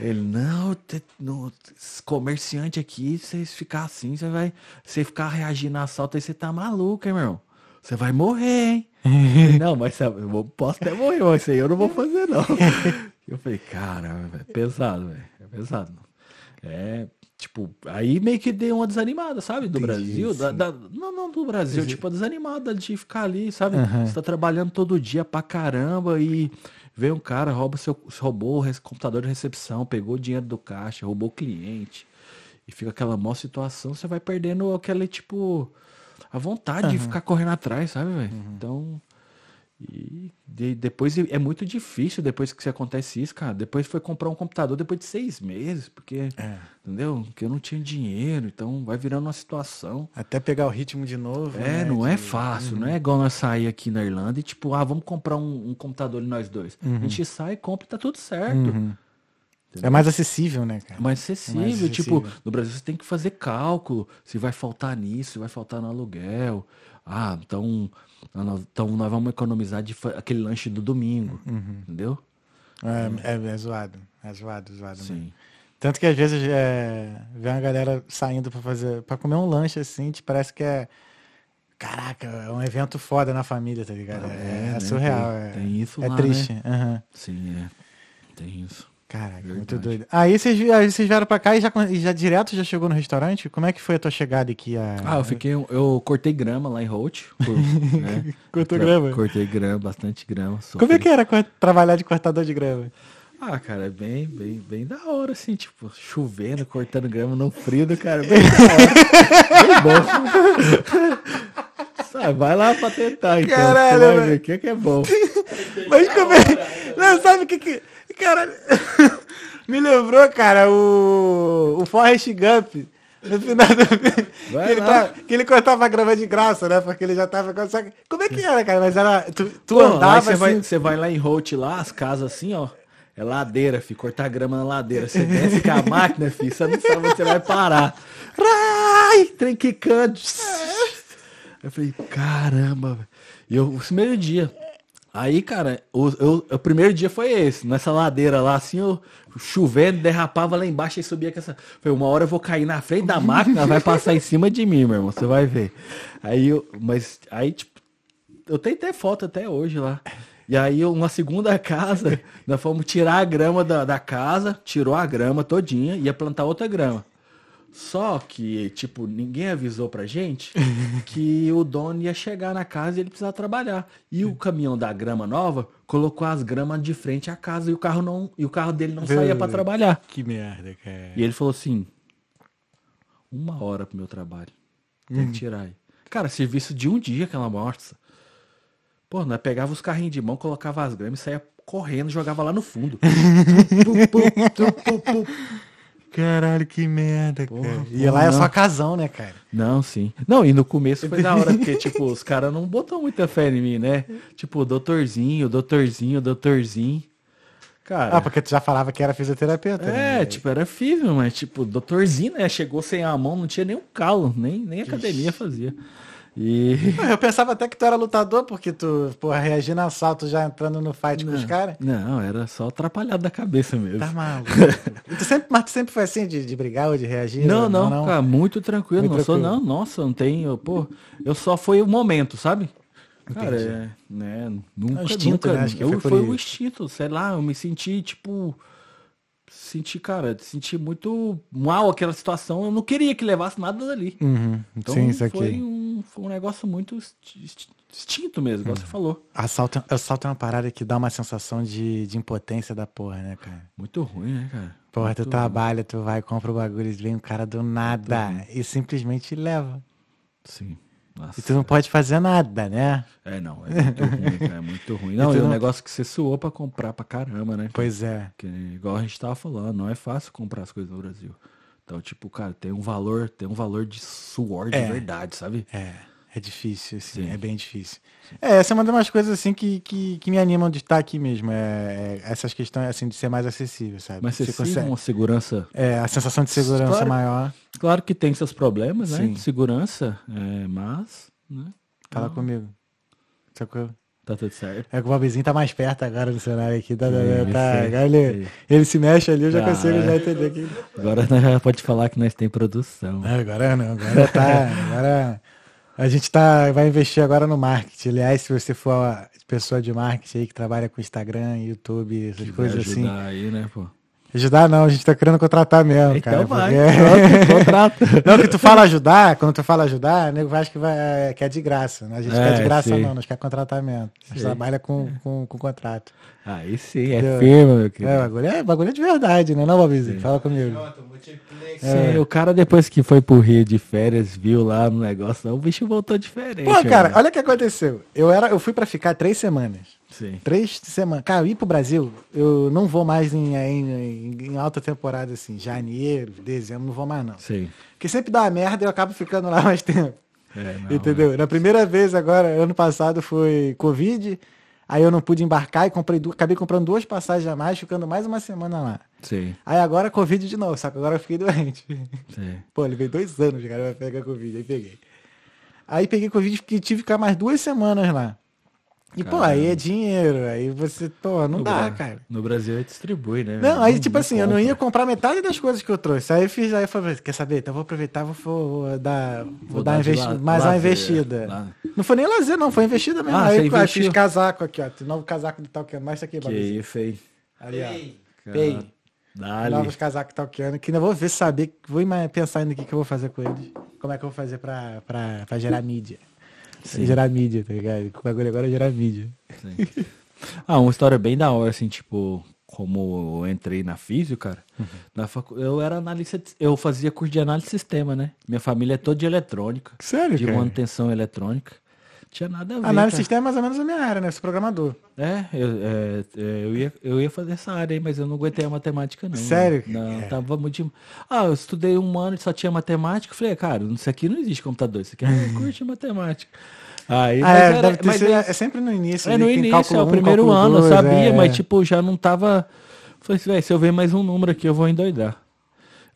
Ele, não, te- no, comerciante aqui, se você ficar assim, você vai. Você ficar reagindo a assalto aí, você tá maluco, hein, meu irmão? Você vai morrer, hein? Ele, não, mas eu posso até morrer, mas isso aí eu não vou fazer, não. Eu falei, cara, é pesado, velho. É pesado. É, tipo, aí meio que deu uma desanimada, sabe? Do Brasil. da- da- não, não do Brasil, tipo, a desanimada de ficar ali, sabe? Você tá trabalhando todo dia pra caramba e vem um cara, rouba seu, roubou o computador de recepção, pegou o dinheiro do caixa, roubou o cliente. E fica aquela mó situação, você vai perdendo aquela, tipo, a vontade de ficar correndo atrás, sabe, velho? Então. E de- depois é muito difícil depois que acontece isso, cara. Depois foi comprar um computador depois de seis meses, porque, entendeu? Porque eu não tinha dinheiro, então vai virando uma situação. Até pegar o ritmo de novo. É, né, não é de- fácil, não é igual nós sair aqui na Irlanda e tipo, ah, vamos comprar um, um computador nós dois. A gente sai, compra e tá tudo certo. É mais acessível, né, cara? É mais acessível, mais tipo, acessível. no Brasil você tem que fazer cálculo, se vai faltar nisso, se vai faltar no aluguel. Ah, então, nós- então nós vamos economizar de aquele lanche do domingo, Uhum. entendeu? É, é, é zoado. É zoado, zoado. né? Sim. Tanto que às vezes é, vê uma galera saindo pra fazer, para comer um lanche assim, te parece que é caraca, é um evento foda na família, tá ligado? Ah, é, é, né? surreal, Tem- é, tem isso é lá, triste. aham. Sim, é. Tem isso. Caraca, muito doido. Aí vocês, vi- aí vocês vieram pra cá e já, e já direto já chegou no restaurante? Como é que foi a tua chegada aqui? A... Ah, eu fiquei. Eu cortei grama lá em Holt. por- né? Cortou grama? Cortei grama, bastante grama. Como é sofri. que era trabalhar de cortador de grama? Ah, cara, é bem, bem, bem da hora, assim, tipo, chovendo, cortando grama no frio do cara. Bem da hora. bem bom. Sabe, vai lá pra tentar, então. Caralho, o que é que é bom. Mas como é? Não, sabe o que que... Cara, me lembrou, cara, o, o Forrest Gump. No final do que ele, lá. tá- que ele cortava a grama de graça, né? Porque ele já tava... Como é que era, cara? Mas era... Tu, tu Pô, andava você assim... vai, você vai lá em Holt, lá, as casas assim, ó. É ladeira, filho. Cortar grama na ladeira. Você desce com a máquina, filho. Você não sabe onde você vai parar. Ai, trem quicando. Eu falei, caramba, velho. E eu, o primeiro dia. Aí, cara, o, eu- o primeiro dia foi esse. Nessa ladeira lá, assim, eu chovendo, derrapava lá embaixo e subia com essa. Falei, uma hora eu vou cair na frente da máquina, vai passar em cima de mim, meu irmão. Você vai ver. Aí eu. Mas aí, tipo, eu tenho até foto até hoje lá. E aí, uma segunda casa, nós fomos tirar a grama da, da casa, tirou a grama todinha, ia plantar outra grama. Só que, tipo, ninguém avisou pra gente que o dono ia chegar na casa e ele precisava trabalhar. E o caminhão da grama nova colocou as gramas de frente à casa e o carro não, e o carro dele não saía pra trabalhar. Que merda, cara. E ele falou assim: uma hora pro meu trabalho. Tem que tirar aí. Cara, serviço de um dia aquela morsa. Pô, nós pegava os carrinhos de mão, colocava as gramas e saía correndo, jogava lá no fundo. Caralho, que merda, Porra, cara. E lá é só casão, né, cara? Não, sim. Não, e no começo foi da hora, porque, tipo, os caras não botam muita fé em mim, né? Tipo, doutorzinho, doutorzinho, doutorzinho. Cara. Ah, porque tu já falava que era fisioterapeuta. É, né? tipo, era físico, mas, tipo, doutorzinho, né? Chegou sem a mão, não tinha nem um calo, nem, nem academia fazia. E. Eu pensava até que tu era lutador, porque tu, porra, reagindo a assalto já entrando no fight com os caras. Não, era só atrapalhado da cabeça mesmo. Tá maluco. Tu sempre, mas tu sempre foi assim de, de brigar ou de reagir? Não, ou não, cara, muito tranquilo. Muito não sou, tranquilo. não, nossa, não tenho, pô, eu só foi o momento, sabe? Cara, é, né, nunca, É instinto, nunca, né? Acho que eu, foi foi o instinto, sei lá, eu me senti, tipo, senti, cara, senti muito mal aquela situação, eu não queria que levasse nada dali. Uhum. Então Sim, isso foi, aqui. um, foi um negócio muito instinto mesmo, igual você falou. Assalto, assalto é uma parada que dá uma sensação de, de impotência da porra, né, cara? Muito ruim, né, cara? Porra, tu Muito trabalha, tu vai, compra o bagulho, vem um cara do nada e simplesmente leva. Sim. Nossa. E tu não pode fazer nada, né? É, não, é muito ruim, cara, é muito ruim. Não, e é um não- negócio que você suou pra comprar pra caramba, né? Pois é. Que, igual a gente tava falando, não é fácil comprar as coisas no Brasil. Então, tipo, cara, tem um valor, tem um valor de suor de É. verdade, sabe? É, é difícil, assim, Sim. é bem difícil. É, essa é uma das coisas, assim, que, que, que me animam de estar aqui mesmo. É, é essas questões, assim, de ser mais acessível, sabe? Você sente consegue- uma segurança. É, a sensação de segurança Claro. maior. Claro que tem seus problemas, né? Sim. De segurança, é, mas, né? Fala comigo. Sacou? Tá tudo certo. É que o Bobzinho tá mais perto agora do cenário aqui. Tá, Sim, tá, sim, agora ele, sim. ele se mexe ali, eu já Ah, consigo é. já entender aqui. Agora nós já pode falar que nós tem produção. Não, agora não, agora tá. Agora a gente tá, vai investir agora no marketing. Aliás, se você for pessoa de marketing aí que trabalha com Instagram, YouTube, essas Vai coisas assim. aí, né, pô? Ajudar não, a gente tá querendo contratar mesmo, Então cara. vai, porque- contrata. Não, que tu fala ajudar, quando tu fala ajudar, o nego acha que, vai, que é de graça. né? A gente É, quer de graça sim. não, nós quer contratamento. A gente Sim. trabalha com, com, com contrato. Aí sim, é firme, meu É, querido. bagulho é, bagulho é de verdade, né, não, Bobizinho? Fala comigo. Sim, o cara depois que foi pro Rio de férias, viu lá no negócio, o bicho voltou diferente. Pô, cara, mano. olha o que aconteceu. Eu, era, eu fui pra ficar três semanas. Sim. Três semanas. Cara, eu ir pro Brasil, eu não vou mais em, em, em- alta temporada, assim. Janeiro, dezembro, não vou mais, não. Sim. Porque sempre dá uma merda e eu acabo ficando lá mais tempo. É, não, entendeu? Na primeira vez agora, ano passado, foi Covid. Aí eu não pude embarcar e comprei acabei comprando duas passagens a mais, ficando mais uma semana lá. Sim, Aí agora Covid de novo, saca? Agora eu fiquei doente. sim. Pô, levei dois anos, cara, pra pegar Covid. Aí peguei. Aí peguei Covid porque tive que ficar mais duas semanas lá. E, pô, aí é dinheiro. Aí você, pô, não No dá, Bra- cara. No Brasil é distribui, né? Não, aí, tipo assim, eu não compra. ia comprar metade das coisas que eu trouxe. Aí eu fiz, aí eu falei, quer saber? Então eu vou aproveitar, vou, vou- vou dar, vou, Vou dar uma investi- la- mais uma lazer, investida. lá. Não foi nem lazer, não, foi investida mesmo. Ah, aí eu fiz casaco aqui, ó. Novo casaco de Talkiano. Mais isso aqui, Que Babizinho. isso, aí. Ali, ó. Pei. Dali. Novos casacos Talkiano, que ainda vou ver, saber, vou pensar ainda o que, que eu vou fazer com eles. Como é que eu vou fazer pra, pra, pra gerar mídia. Sim. Gerar mídia, tá ligado? O bagulho agora é gerar mídia. Sim. Ah, uma história bem da hora, assim, tipo, como eu entrei na física, cara. Uhum. Na facu... Eu era analista, de- eu fazia curso de análise de sistema, né? Minha família é toda de eletrônica, Sério, de cara? manutenção eletrônica. Tinha nada a ver. Análise de sistema é mais ou menos a minha área, né? Eu sou programador. É, eu, é, é, eu, ia, eu ia fazer essa área aí, mas eu não aguentei a matemática, não. Sério? Não, É. tava muito. de- Ah, eu estudei um ano e só tinha matemática. Falei, cara, isso aqui não existe computador, isso aqui é de matemática. Aí, Ah, é, era- deve ter mas sido- é- é sempre no início. é ali, no início, é o um, primeiro ano, eu dois, sabia, é. mas tipo, já não tava. Falei assim, velho, se eu ver mais um número aqui, eu vou endoidar.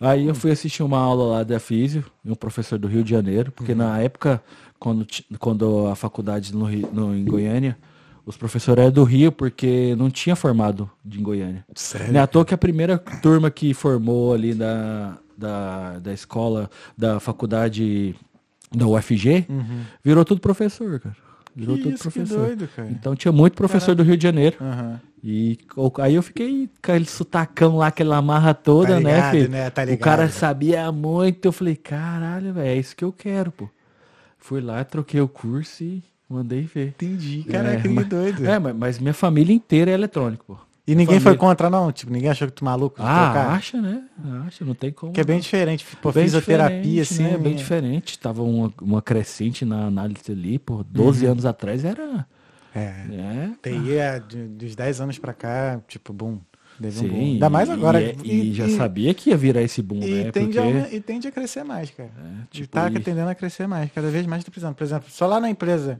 Aí eu fui assistir uma aula lá da Físio, um professor do Rio de Janeiro, porque Uhum. na época, quando, quando a faculdade no, no- em Goiânia, os professores eram do Rio, porque não tinha formado de Goiânia. Sério? Não é à toa que a primeira turma que formou ali da, da, da escola, da faculdade da UFG, virou tudo professor, cara. Virou Que tudo isso, que professor. doido, cara. Então tinha muito professor do Rio de Janeiro. Aham. E aí eu fiquei com aquele sutacão lá, aquela marra toda, Tá né, ligado, filho? né? Tá o ligado. cara sabia muito. Eu falei, caralho, velho, é isso que eu quero, pô. Fui lá, troquei o curso e mandei ver. Entendi. Caraca, que mas- doido. É, mas, mas minha família inteira é eletrônico, pô. E ninguém foi família- contra, não? Tipo, ninguém achou que tu maluco Ah, trocar? acha, né? Acha, não tem como. Que é bem diferente. Pô, Bem fisioterapia, diferente, assim. né? Bem diferente. Tava uma, uma crescente na análise ali, pô. 12 anos atrás era. É. É. TI é de- dos 10 anos pra cá, tipo, boom. Teve um Sim, boom. Ainda mais e- agora. E, e já sabia que ia virar esse boom, E, né? tende Porque... a, e tende a crescer mais, cara. e tipo, tá e- tendendo a crescer mais. Cada vez mais tá precisando. Por exemplo, só lá na empresa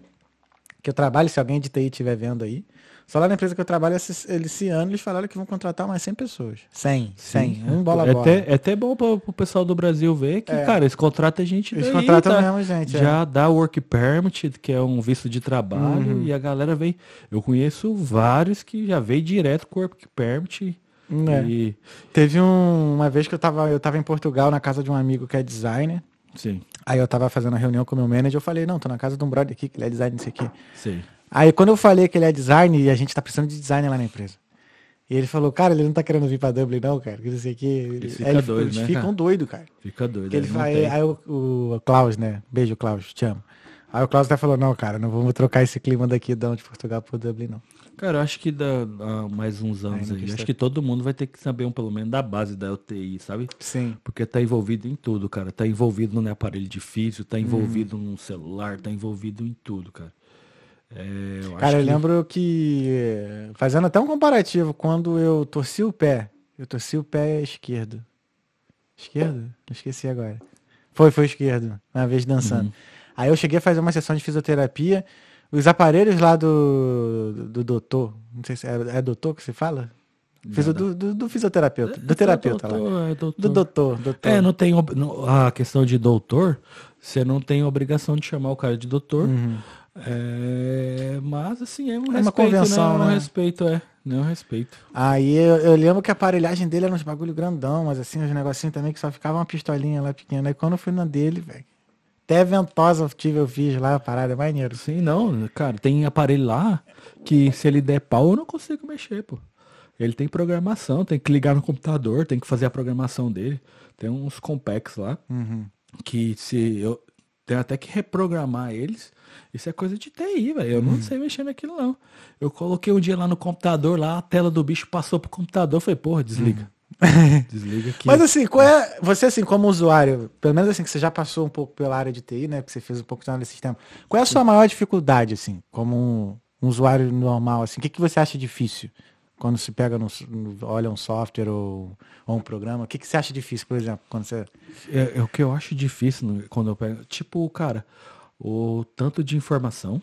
que eu trabalho, se alguém de TI estiver vendo aí, só lá na empresa que eu trabalho, esse, esse ano eles falaram que vão contratar mais 100 pessoas. 100, 100. Sim, um bola a é bola. até, é até bom para o pessoal do Brasil ver que, É. cara, eles contratam gente Eles daí, contratam tá? mesmo, gente. é. Já dá work permit, que é um visto de trabalho, Uhum. e a galera vem. Eu conheço vários que já veio direto com work permit. É. E, Teve um- uma vez que eu tava, eu tava em Portugal na casa de um amigo que é designer. sim, Aí eu tava fazendo uma reunião com o meu manager, eu falei, não, tô na casa de um brother aqui, que ele é designer, não sei o quê. sim. Aí quando eu falei que ele é designer e a gente tá precisando de designer lá na empresa. E ele falou, cara, ele não tá querendo vir pra Dublin, não, cara. Que não sei o quê. Eles Aí ele- doidos, eles né, ficam cara? doidos, cara. Fica doido. Porque ele aí fala, aí o, o Klaus, né? Beijo, Klaus, te amo. Aí o Klaus até falou, não, cara, não vamos trocar esse clima daqui da de Portugal pro Dublin, não. Cara, eu acho que dá, mais uns anos aí. quis Acho que todo mundo vai ter que saber um, pelo menos da base da UTI, sabe? Sim. Porque tá envolvido em tudo, cara. Tá envolvido no aparelho de físio, tá Uhum. envolvido no celular, tá envolvido em tudo, cara. É, Cara, eu que- lembro que, fazendo até um comparativo, quando eu torci o pé, eu torci o pé esquerdo. Esquerdo? Esqueci agora. Foi, foi esquerdo, uma vez dançando. Uhum. Aí eu cheguei a fazer uma sessão de fisioterapia, os aparelhos lá do, do doutor, não sei se é, é doutor que se fala? Nada. do, do, do fisioterapeuta, do É, terapeuta lá. doutor, é, doutor. Do doutor, doutor. É, não tem a questão de doutor, você não tem obrigação de chamar o cara de doutor. Uhum. É, mas assim, é um É uma respeito, convenção, né? É um né? respeito, é. Não é respeito. Aí eu, eu lembro que a aparelhagem dele era uns bagulho grandão, mas assim, uns negocinhos também que só ficava uma pistolinha lá pequena. Aí quando eu fui na dele, velho. Até ventosa eu tive, eu fiz lá, a parada é maneiro. Sim, não, cara, tem aparelho lá que se ele der pau eu não consigo mexer, pô. Ele tem programação, tem que ligar no computador, tem que fazer a programação dele. Tem uns complex lá Uhum. que se eu tenho até que reprogramar eles. Isso é coisa de TI, velho. Eu não sei mexer naquilo não. Eu coloquei um dia lá no computador, lá a tela do bicho passou pro computador, eu falei, porra, desliga. desliga aqui. Mas assim, qual é. Você, assim, como usuário, pelo menos assim, que você já passou um pouco pela área de TI, né? Que você fez um pouco de análise de sistema. Qual é a sua maior dificuldade, assim, como um, um usuário normal, assim? O que, que você acha difícil quando se pega no, no- olha um software ou, ou um programa? O que, que você acha difícil, por exemplo, quando você. É, é o que eu acho difícil quando eu pego. Tipo, cara, o tanto de informação.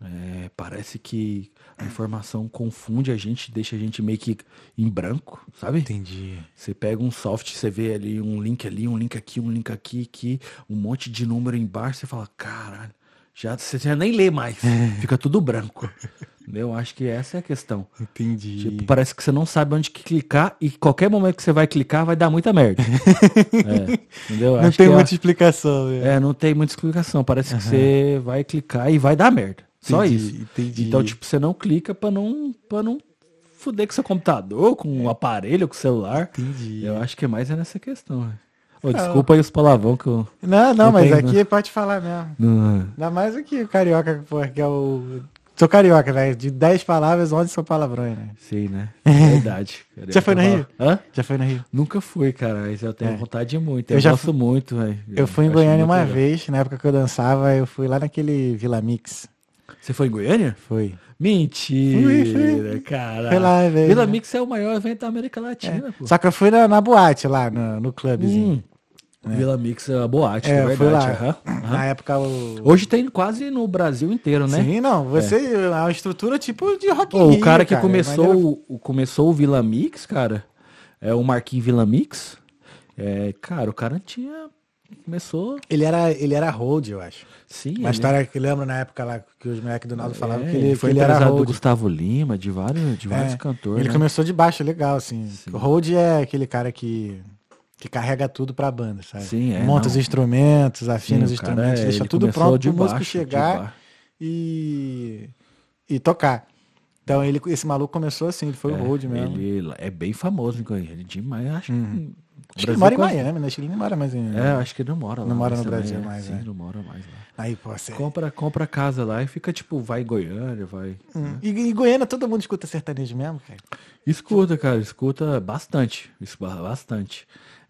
é, parece que a informação confunde a gente, deixa a gente meio que em branco, sabe? Entendi. Você pega um software, você vê ali um link ali, um link aqui, um link aqui, aqui, um monte de número embaixo, você fala, caralho, já, você já nem lê mais, fica tudo branco. Eu acho que essa é a questão. Entendi. Tipo, parece que você não sabe onde que clicar e qualquer momento que você vai clicar vai dar muita merda. é, entendeu? não Acho tem é- muita explicação, né? É, não tem muita explicação. Parece que você vai clicar e vai dar merda. Só Entendi, isso. entendi. Então, tipo, você não clica pra não, pra não fuder com seu computador, com o aparelho, com o celular. Entendi. Eu acho que é mais é nessa questão. Velho. Ô, desculpa aí os palavrão que eu. Não, não, Não mas tem, aqui né? pode falar mesmo. Não, Ainda mais aqui o carioca, pô, que é o. Sou carioca, velho. De 10 palavras, 11 são palavrões, né? Sei, né? Verdade. Já foi no Rio? Hã? Já foi no Rio? Nunca fui, cara. Eu tenho É. vontade de muito. Eu, Eu já gosto muito, velho. Eu fui em Goiânia uma legal. vez, na época que eu dançava, eu fui lá naquele Vila Mix. Você foi em Goiânia? Foi. Mentira, Fui, fui. cara. Foi lá, velho. Vila Mix é o maior evento da América Latina, pô. Só que eu fui na, na boate lá, no, no clubezinho. Hum. Vila Mix, a boate, É, é, lá. verdade. aham, aham. Na época o. Hoje tem quase no Brasil inteiro, né? Sim, não. Você é uma estrutura tipo de rock Pô, o cara que maneiro- começou, o, começou o Vila Mix, cara, é o Marquinhos Vila Mix. É, cara, o cara tinha. Começou. Ele era, ele era hold, eu acho. Sim, Uma ele- história que lembra na época lá que os moleques do Naldo falavam é, que ele, foi que ele era empresário do hold. Gustavo Lima, de vários, de vários É, cantores. Ele né? começou de baixo, legal, assim. Sim. O hold é aquele cara que, que carrega tudo pra banda, sabe? Sim, é, Monta não. os instrumentos, afina os Sim, o cara instrumentos, é- deixa tudo pronto de pro músico chegar e, e tocar. Então ele, esse maluco começou assim, ele foi o hold mesmo. Ele é bem famoso em ele é demais, acho que. Acho que ele mora em Miami, né? Acho que ele nem mora mais em... É, acho que ele não mora lá. Não mora no Brasil é. mais, Sim, né? não mora mais lá. Aí, pô, você... Compra, compra casa lá e fica tipo, vai em Goiânia, vai. Hum. E, e Goiânia todo mundo escuta sertanejo mesmo, cara? Escuta, cara, escuta bastante. Bastante.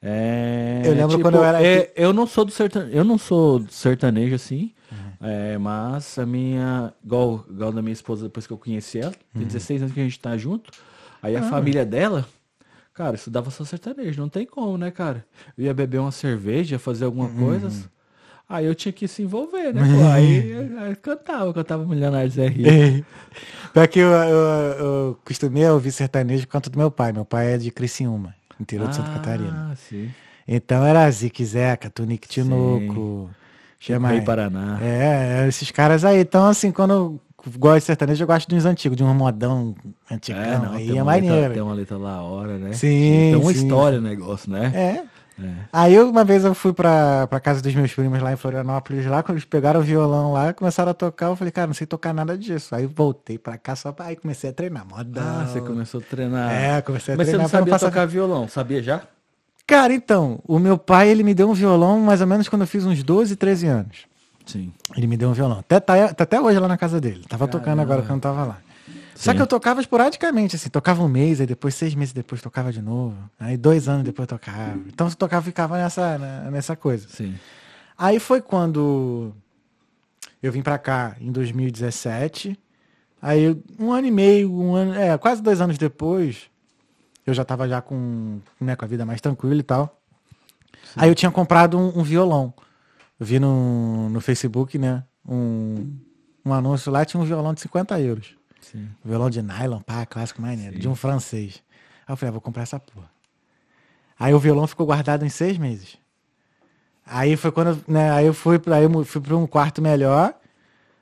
É, Eu lembro quando eu era é, eu não sou do sertanejo, eu não sou sertanejo assim, Uhum. é, mas a minha, igual, igual da minha esposa, depois que eu conheci ela, Uhum. tem 16 anos que a gente tá junto, aí Ah. a família dela, cara, estudava só sertanejo, não tem como, né, cara? Eu ia beber uma cerveja, fazer alguma Uhum. coisa, aí eu tinha que se envolver, né, pô? Aí, aí eu cantava, cantava Milionários R. Pior que eu, eu, eu costumei ouvir sertanejo por conta do meu pai. Meu pai é de Criciúma, interior de Santa Catarina. Ah, sim. Então era Zique Zeca, Tunique Tinoco, chama Rei Paraná. É, é, esses caras aí. Então, assim, quando eu gosto de sertanejo, eu gosto de uns antigos, de um modão antigão. É, não, aí é letra- maneiro. tem uma letra lá hora, né? Sim, Tem uma sim, história o negócio, né? É. É. Aí uma vez eu fui pra, pra casa dos meus primos lá em Florianópolis, lá, quando eles pegaram o violão lá, começaram a tocar, eu falei, cara, não sei tocar nada disso. Aí voltei pra cá só pra aí comecei a treinar, modão. Ah, você começou a treinar. É, comecei a Mas você treinar não pra não sabia passar- tocar violão, sabia já? Cara, então, o meu pai, ele me deu um violão mais ou menos quando eu fiz uns 12, 13 anos. Sim. Ele me deu um violão. Até, tá, tá até hoje lá na casa dele. Tava tocando agora quando eu tava lá. Só Sim. que eu tocava esporadicamente, assim, tocava um mês, aí depois seis meses depois tocava de novo. Aí dois anos depois tocava. Então se tocava, ficava nessa, né, nessa coisa. Sim. Aí foi quando eu vim pra cá em 2017. Aí um ano e meio, um ano, é, quase dois anos depois, eu já tava já com, né, com a vida mais tranquila e tal. Aí eu tinha comprado um, um violão. Eu vi no, no Facebook, né, um, um anúncio lá, tinha um violão de 50 euros. Sim. Violão de nylon, pá, clássico maneiro, de um francês. Aí eu falei, ah, vou comprar essa porra. Aí o violão ficou guardado em seis meses. Aí foi quando, né, aí eu fui, pra- aí eu fui para um quarto melhor.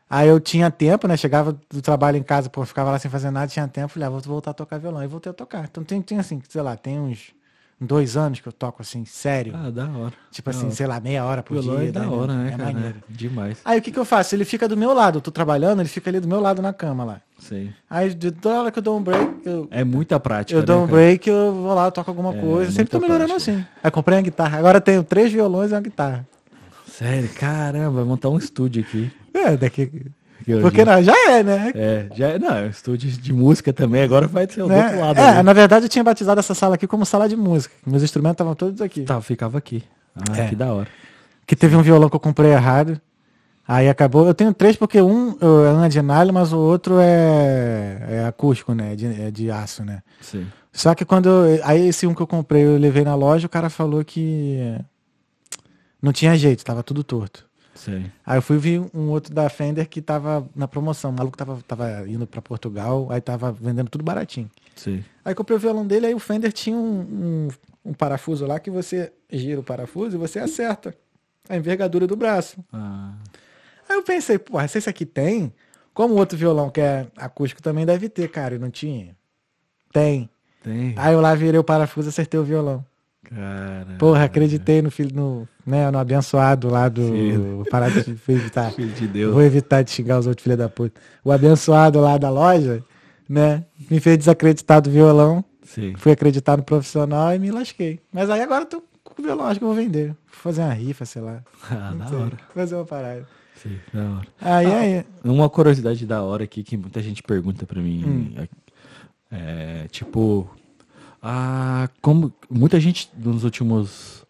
Aí eu tinha tempo, né? Chegava do trabalho em casa, pô, ficava lá sem fazer nada, tinha tempo, falei, ah, vou voltar a tocar violão. E voltei a tocar. Então tem, tem assim, sei lá, tem uns dois anos que eu toco assim, sério. Ah, da hora. tipo assim, da hora. sei lá, meia hora por violão dia. é da né? hora, né, É cara? maneiro. Demais. Aí o que, que eu faço? Ele fica do meu lado, eu tô trabalhando, ele fica ali do meu lado na cama lá. Sim. Aí de toda hora que eu dou um break, eu, É muita prática, eu né, dou um cara? break, eu vou lá, eu toco alguma É, coisa. Sempre tô melhorando prática. assim. Aí comprei uma guitarra. Agora tenho três violões e uma guitarra. Sério, caramba, vai montar um estúdio aqui. É, daqui. Que hoje- Porque não, já é, né? É, já é, não, estúdio de música também, agora vai ser o Né? outro lado. É, ali. na verdade eu tinha batizado essa sala aqui como sala de música. Meus instrumentos estavam todos aqui. Tá, ficava aqui. Ah, É. que da hora. Que teve um violão que eu comprei errado. Aí acabou. Eu tenho três porque um é um é de nylon, mas o outro é, é acústico, né? É de, é de aço, né? Sim. Só que quando eu, aí esse um que eu comprei, eu levei na loja, o cara falou que não tinha jeito, tava tudo torto. Sim. Aí eu fui ver um outro da Fender que tava na promoção. O maluco tava, tava indo pra Portugal, aí tava vendendo tudo baratinho. Sim. Aí comprei o violão dele, aí o Fender tinha um, um, um parafuso lá que você gira o parafuso e você acerta a envergadura do braço. Ah, Aí eu pensei, porra, se esse aqui tem, como o outro violão que é acústico também deve ter, cara, e não tinha. Tem. tem. Aí eu lá virei o parafuso e acertei o violão. Cara. Porra, acreditei no filho, no, né, no abençoado lá do. Vou parar de evitar. Filho de Deus. Vou evitar de xingar os outros filhos da puta. O abençoado lá da loja, né? Me fez desacreditar do violão. Sim. Fui acreditar no profissional e me lasquei. Mas aí agora eu tô com o violão, acho que eu vou vender. Vou fazer uma rifa, sei lá. Ah, Não da sei. hora. Fazer uma parada. Sim, da hora. Aí, aí. Uma curiosidade da hora aqui que muita gente pergunta pra mim. Hum. É, tipo, ah, como muita gente nos últimos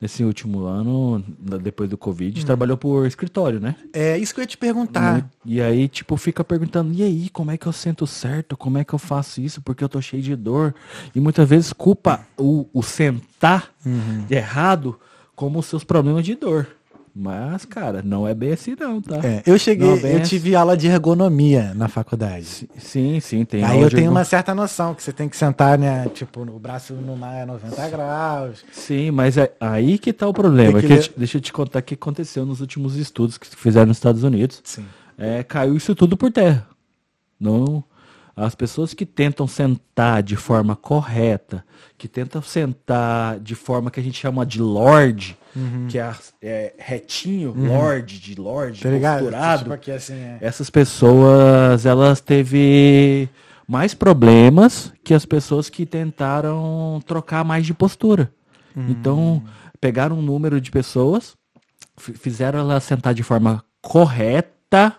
nesse último ano, depois do Covid, Hum. trabalhou por escritório, né? É isso que eu ia te perguntar. E aí, tipo, fica perguntando, e aí, como é que eu sento certo? Como é que eu faço isso? Porque eu tô cheio de dor. E muitas vezes culpa o, o sentar Uhum. errado como os seus problemas de dor. Mas, cara, não é bem assim não, tá? É, eu cheguei, bem eu assim. tive aula de ergonomia na faculdade. Sim, sim, tem. Aí eu tenho igual- uma certa noção que você tem que sentar, né? Tipo, o braço no mar 90 graus. Sim, mas é aí que tá o problema. Que que deixa eu te contar o que aconteceu nos últimos estudos que fizeram nos Estados Unidos. Sim. É, caiu isso tudo por terra. Não, as pessoas que tentam sentar de forma correta, que tentam sentar de forma que a gente chama de lorde, que é, é retinho, lorde, de lorde, Tá posturado. Tipo aqui assim, é. Essas pessoas, elas teve mais problemas que as pessoas que tentaram trocar mais de postura. Então, pegaram um número de pessoas, fi- fizeram ela sentar de forma correta,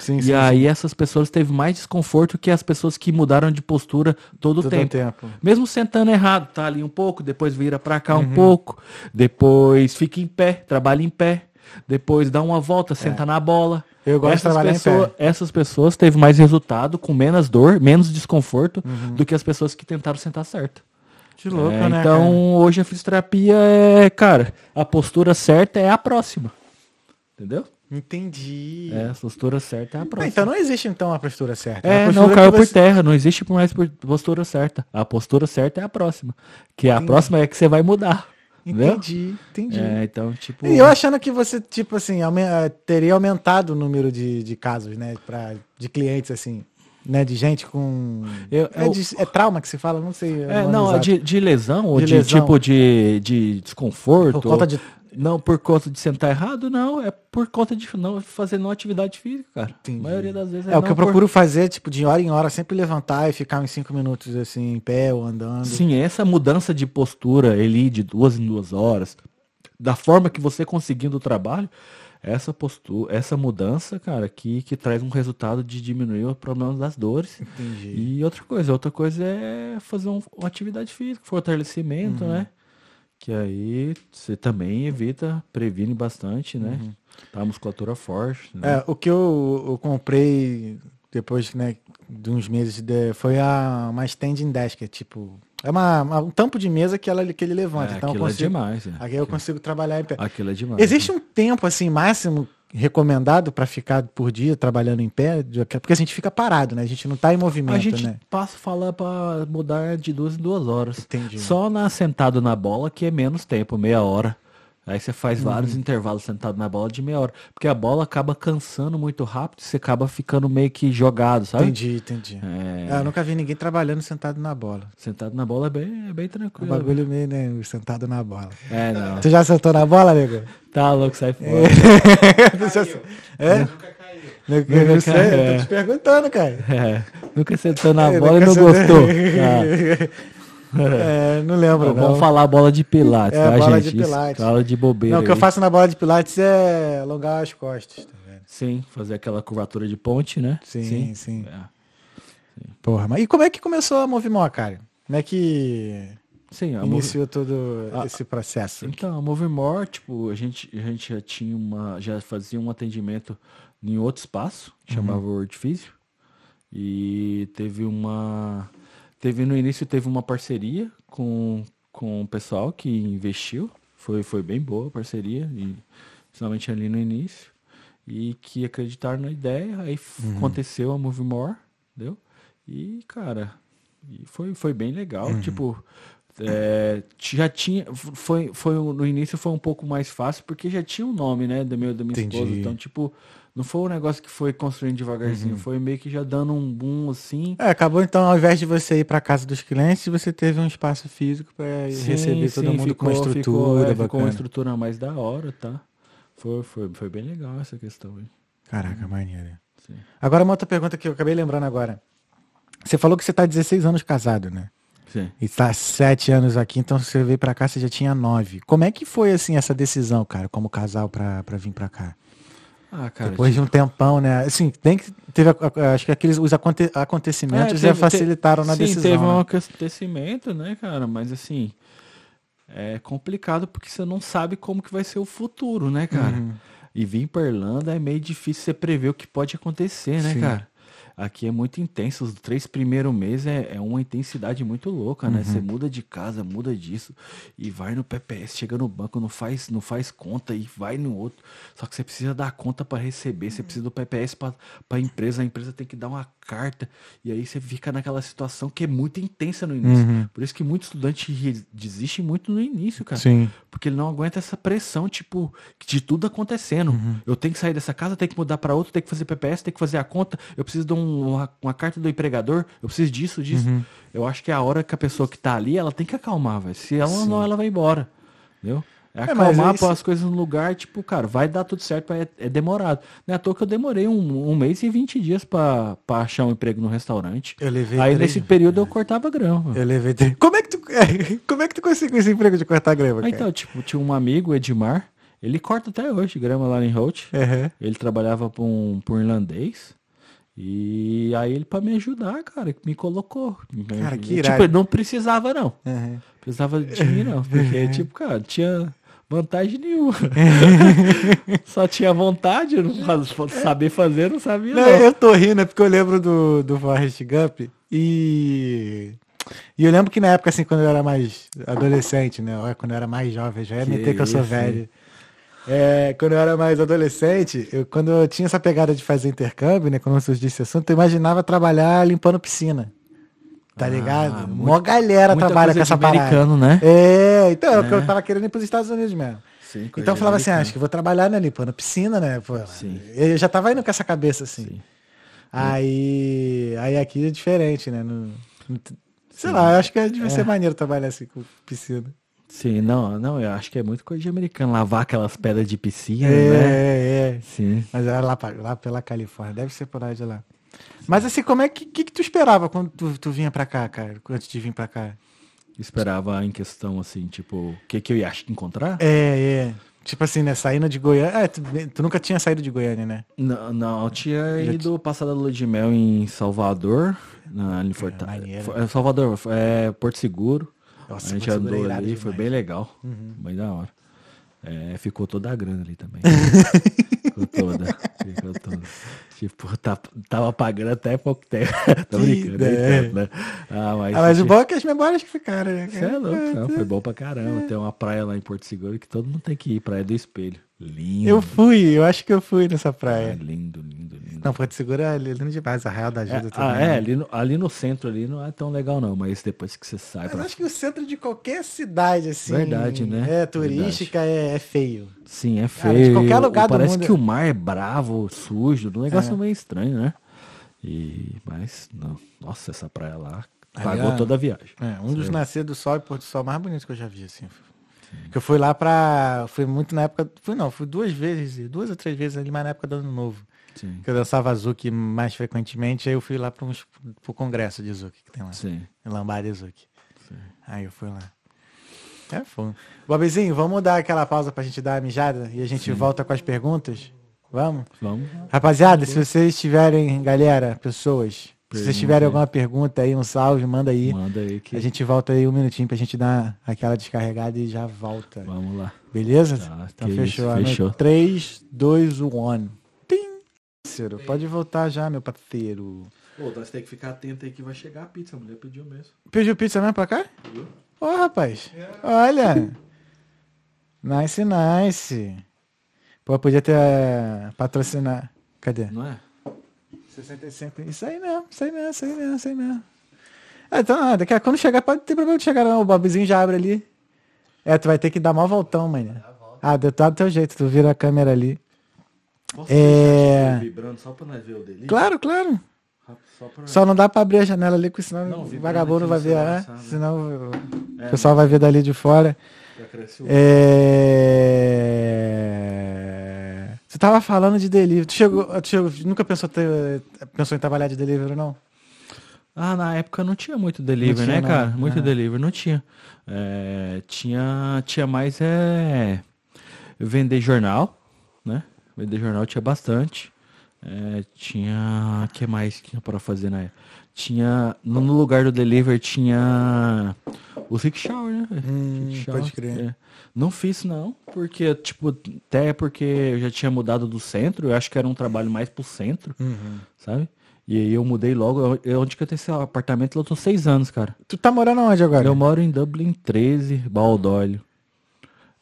Sim, e sim, aí essas pessoas teve mais desconforto que as pessoas que mudaram de postura todo o tempo. tempo. Mesmo sentando errado, tá ali um pouco, depois vira pra cá Uhum. um pouco, depois fica em pé, trabalha em pé, depois dá uma volta, senta na bola. É. Eu gosto de essas trabalhar em pessoas, pé. Essas pessoas teve mais resultado, com menos dor, menos desconforto Uhum. do que as pessoas que tentaram sentar certo. De louco, É, né? então, cara? hoje a fisioterapia é, cara, a postura certa é a próxima. Entendeu? Entendi. É, a postura certa é a Ah, próxima. então não existe então a postura certa. a É, postura não, caiu por você- terra, não existe mais por- postura certa. A postura certa é a próxima. Que a próxima é que você vai mudar. Entendeu? Entendi, entendi. É, então, tipo. E eu achando que você, tipo assim, eh, teria aumentado o número de, de casos, né? Pra, de clientes, assim, né? De gente com. Eu- é, eu- de- é trauma que se fala? Não sei. É, não, exato. de, de lesão ou De de, lesão. tipo de, de desconforto. Por conta de- Não, por conta de sentar errado, não. É por conta de não fazer não atividade física, cara. Entendi. A maioria das vezes é É, o que eu por- procuro fazer, tipo, de hora em hora, sempre levantar e ficar uns cinco minutos, assim, em pé ou andando. Sim, essa mudança de postura ali de duas em duas horas, da forma que você conseguindo o trabalho, essa postura, essa mudança, cara, que, que traz um resultado de diminuir o problema das dores. Entendi. E outra coisa, outra coisa é fazer um- uma atividade física, fortalecimento, Uhum. né? Que aí você também evita, previne bastante, né? Tá a musculatura forte. Né? Uhum. É, o que eu, eu comprei depois, né, de uns meses, de- foi a, uma standing desk, que é tipo... É uma, uma- um tampo de mesa que, ela, que ele levanta. É, então eu aquilo é consigo, demais. É. Aqui eu consigo trabalhar em pé. Aquilo é demais. Existe um tempo, assim, máximo recomendado para ficar por dia trabalhando em pé? Porque a gente fica parado, né? A gente não tá em movimento, A gente né? passa a falar pra mudar de duas em duas horas. Entendi. Só na sentado na bola que é menos tempo, meia hora. Aí você faz Uhum. vários intervalos sentado na bola de meia hora. Porque a bola acaba cansando muito rápido, você acaba ficando meio que jogado, sabe? Entendi, entendi. É, É, eu nunca vi ninguém trabalhando sentado na bola. Sentado na bola é bem, é bem O tranquilo. bagulho meio, né? Sentado na bola. É, não. Tu já sentou na bola, nego? Tá louco, sai fora. Já- É? Nunca caiu. Nunca, Nunca não sei, caiu, eu é. tô te perguntando, cara. É, nunca sentou na É, bola e nunca não sentou- gostou. Tá. É, não lembro, Não, não. vamos falar bola de pilates, É, tá, bola gente? de pilates. Fala de bobeira. Não, o que eu faço na bola de pilates é alongar as costas, tá vendo? Sim, fazer aquela curvatura de ponte, né? Sim, sim. É. Porra, mas e como é que começou a Movimó, cara? Como é que Sim, a iniciou todo Ah, esse processo? Então, a Movimore, tipo, a gente, a gente já tinha uma. Já fazia um atendimento em outro espaço, que chamava World Physio. E teve uma. Teve no início teve uma parceria com, com o pessoal que investiu. Foi, foi bem boa a parceria, e, principalmente ali no início. E que acreditaram na ideia, aí f- aconteceu a Movimore, entendeu? E, cara, e foi, foi bem legal. Tipo, é, já tinha. Foi, foi, no início foi um pouco mais fácil, porque já tinha um nome, né? Do meu da minha esposa. Entendi. Então, tipo, não foi um negócio que foi construindo devagarzinho, foi meio que já dando um boom assim. É, acabou então, ao invés de você ir pra casa dos clientes, você teve um espaço físico Sim, receber todo sim, mundo com uma ficou- estrutura ficou, é, ficou uma estrutura mais da hora, tá? Foi, foi, foi bem legal essa questão aí. Caraca, maneiro. Sim. Agora uma outra pergunta que eu acabei lembrando agora. Você falou que você tá 16 anos casado, né? Sim. E tá 7 anos aqui, então você veio pra cá, você já tinha 9. Como é que foi, assim, essa decisão, cara, como casal pra vir pra cá? Ah, cara. Depois de um tempão, né? Assim, tem que, teve, acho que aqueles, os aconte- acontecimentos É, já teve- facilitaram na sim, decisão. teve um né? acontecimento, né, cara? Mas assim, é complicado porque você não sabe como que vai ser o futuro, né, cara? Uhum. E vir pra Irlanda é meio difícil você prever o que pode acontecer, né, Sim. cara? Aqui é muito intenso. Os três primeiros meses é, é uma intensidade muito louca, né? Você muda de casa, muda disso e vai no PPS, chega no banco, não faz, não faz conta e vai no outro. Só que você precisa dar conta para receber, você precisa do PPS para a empresa, a empresa tem que dar uma carta e aí você fica naquela situação que é muito intensa no início. Por isso que muito estudante desiste muito no início, cara. Sim. Porque ele não aguenta essa pressão, tipo, de tudo acontecendo. Eu tenho que sair dessa casa, tenho que mudar para outra, tenho que fazer PPS, tenho que fazer a conta, eu preciso de um- uma, uma carta do empregador, eu preciso disso, disso. Eu acho que é a hora que a pessoa que tá ali, ela tem que acalmar, velho. Se ela não, ela vai embora. Entendeu? É É, acalmar, aí pôr as coisas no lugar, tipo, cara, vai dar tudo certo, é, é demorado. Não é à toa que eu demorei um, um mês e 20 dias pra, pra achar um emprego no restaurante. Eu levei Aí três- nesse período eu cortava grama. Eu levei. três- Como é que tu, como é que tu conseguiu esse emprego de cortar grama? Então, tipo, tinha um amigo, Edmar, ele corta até hoje grama lá em Holt. Aham. Ele trabalhava por um, por um irlandês. E aí ele, pra me ajudar, cara, me colocou. Cara, que tipo, irado. ele não precisava, não. Aham. Precisava de mim, não. Porque, tipo, cara, tinha vantagem nenhuma. Só tinha vontade, eu não faz- saber fazer, não sabia, Não, não. eu tô rindo, é porque eu lembro do, do Forrest Gump e. E eu lembro que na época, assim, quando eu era mais adolescente, né? Quando eu era mais jovem, já ia Que meter que eu sou isso, velho. É, quando eu era mais adolescente, eu, quando eu tinha essa pegada de fazer intercâmbio, né? Quando surgiu esse assunto, eu imaginava trabalhar limpando piscina. Tá Ah, ligado? muito- Mó galera trabalha com essa parada. americano, né? É, então, é. É. eu tava querendo ir pros Estados Unidos mesmo. Sim, Então eu falava assim, ah, acho que vou trabalhar, né, limpando piscina, né? Pô, Sim. Eu já tava indo com essa cabeça assim. Sim. Aí, aí aqui é diferente, né? No- no- sei lá, eu acho que devia ser maneiro trabalhar assim com piscina. Sim, não, não, eu acho que é muito coisa de americano. Lavar aquelas pedras de piscina, É, né? é, é. Sim. Mas era lá, pra- lá pela Califórnia, deve ser por aí de lá. Mas assim, como é que, que, que tu esperava quando tu, tu vinha pra cá, cara? Antes de vir pra cá? Esperava em questão, assim, tipo, o que, que eu ia encontrar? É, é. Tipo assim, né? Saindo de Goiânia. Ah, tu, tu nunca tinha saído de Goiânia, né? Não, não, eu tinha Já ido passar da lua de mel em Salvador, na, maneiro. Fo- é, Salvador, é Porto Seguro. Nossa, a gente Porto Seguro é andou ali, foi demais. bem legal, bem da hora. É, ficou toda a grana ali também. ficou toda, ficou toda. Tipo, tá, tava pagando até pouco tempo. Tô brincando, tanto, né? Ah, mas, Ah, mas o tipo, bom é que as memórias que ficaram, né? Você é louco, não, foi bom pra caramba. Tem uma praia lá em Porto Seguro que todo mundo tem que ir, Praia do Espelho. Lindo. Eu fui, eu acho que eu fui nessa Ah, praia. lindo, lindo, lindo. Não, Porto Seguro é lindo demais, Arraial da Ajuda É, também. ah, é, né? ali no, ali no centro ali não é tão legal não, mas depois que você sai Mas pra... acho que o centro de qualquer cidade, assim. Verdade, né? É, turística é, é feio. Sim, é Cara, feio. de qualquer lugar do Parece mundo- que o mar é bravo, sujo, um negócio É. meio estranho, né? E, mas, não. Nossa, essa praia lá pagou é- toda a viagem. É, um dos nascer do sol e pôr do sol mais bonitos que eu já vi, assim. Que eu fui lá pra. Fui muito na época. Fui não, fui duas vezes, duas ou três vezes ali, mas na época do ano novo. Sim, Que eu dançava Zuki mais frequentemente, aí eu fui lá para uns, pro congresso de Zuki que tem lá. sim. Em Lambada Zuki. Sim. Aí eu fui lá. É foda. Bobizinho, vamos dar aquela pausa pra gente dar a mijada e a gente volta com as perguntas? Vamos? Vamos. Rapaziada, se vocês tiverem, galera, pessoas, se vocês tiverem alguma pergunta aí, um salve, manda aí. Manda aí que A gente volta aí um minutinho pra gente dar aquela descarregada e já volta. vamos lá. Beleza? Tá, então que fechou. isso, fechou. 3, 2, 1. Tim! Parceiro, Pode voltar já, meu parceiro. Pô, nós tem que ficar atento aí que vai chegar a pizza, a mulher pediu mesmo. Pediu pizza mesmo pra cá? Ô, rapaz. Olha. Nice, nice. Pô, podia ter eh, patrocinar. Cadê? Não é? 65. Isso aí mesmo, isso aí mesmo, isso aí mesmo, isso aí mesmo. Ah, então, ah, daqui a quando chegar, pode ter problema de chegar não. O Bobzinho já abre ali. É, tu vai ter que dar mó voltão, mano. Ah, deu tá do teu jeito, tu vira a câmera ali. Posso É. vibrando só pra nós ver o dele? Claro, claro. Só pra... Só não dá pra abrir a janela ali, porque senão Não, o vagabundo vai ver, né? Senão o É, pessoal vai ver dali de fora. Já cresceu. É... Tava falando de delivery. Tu chegou, tu chegou- nunca pensou, ter, pensou em trabalhar de delivery, não? Ah, na época não tinha muito delivery, tinha, né, não. cara? Muito Ah. delivery, não tinha. É, tinha. Tinha mais é. Vender jornal, né? Vender jornal tinha bastante. É, tinha. O que mais tinha para fazer na época? Tinha. No lugar do delivery tinha. O rickshaw, né? Hum, Rickshaw, pode crer. é. Não fiz, não, porque, tipo, até porque eu já tinha mudado do centro, eu acho que era um trabalho mais pro centro Uhum. sabe? E aí eu mudei logo. Eu, onde que eu tenho esse apartamento? Eu tô seis anos, cara. Tu tá morando onde agora? Eu moro em Dublin 13, Baldólio.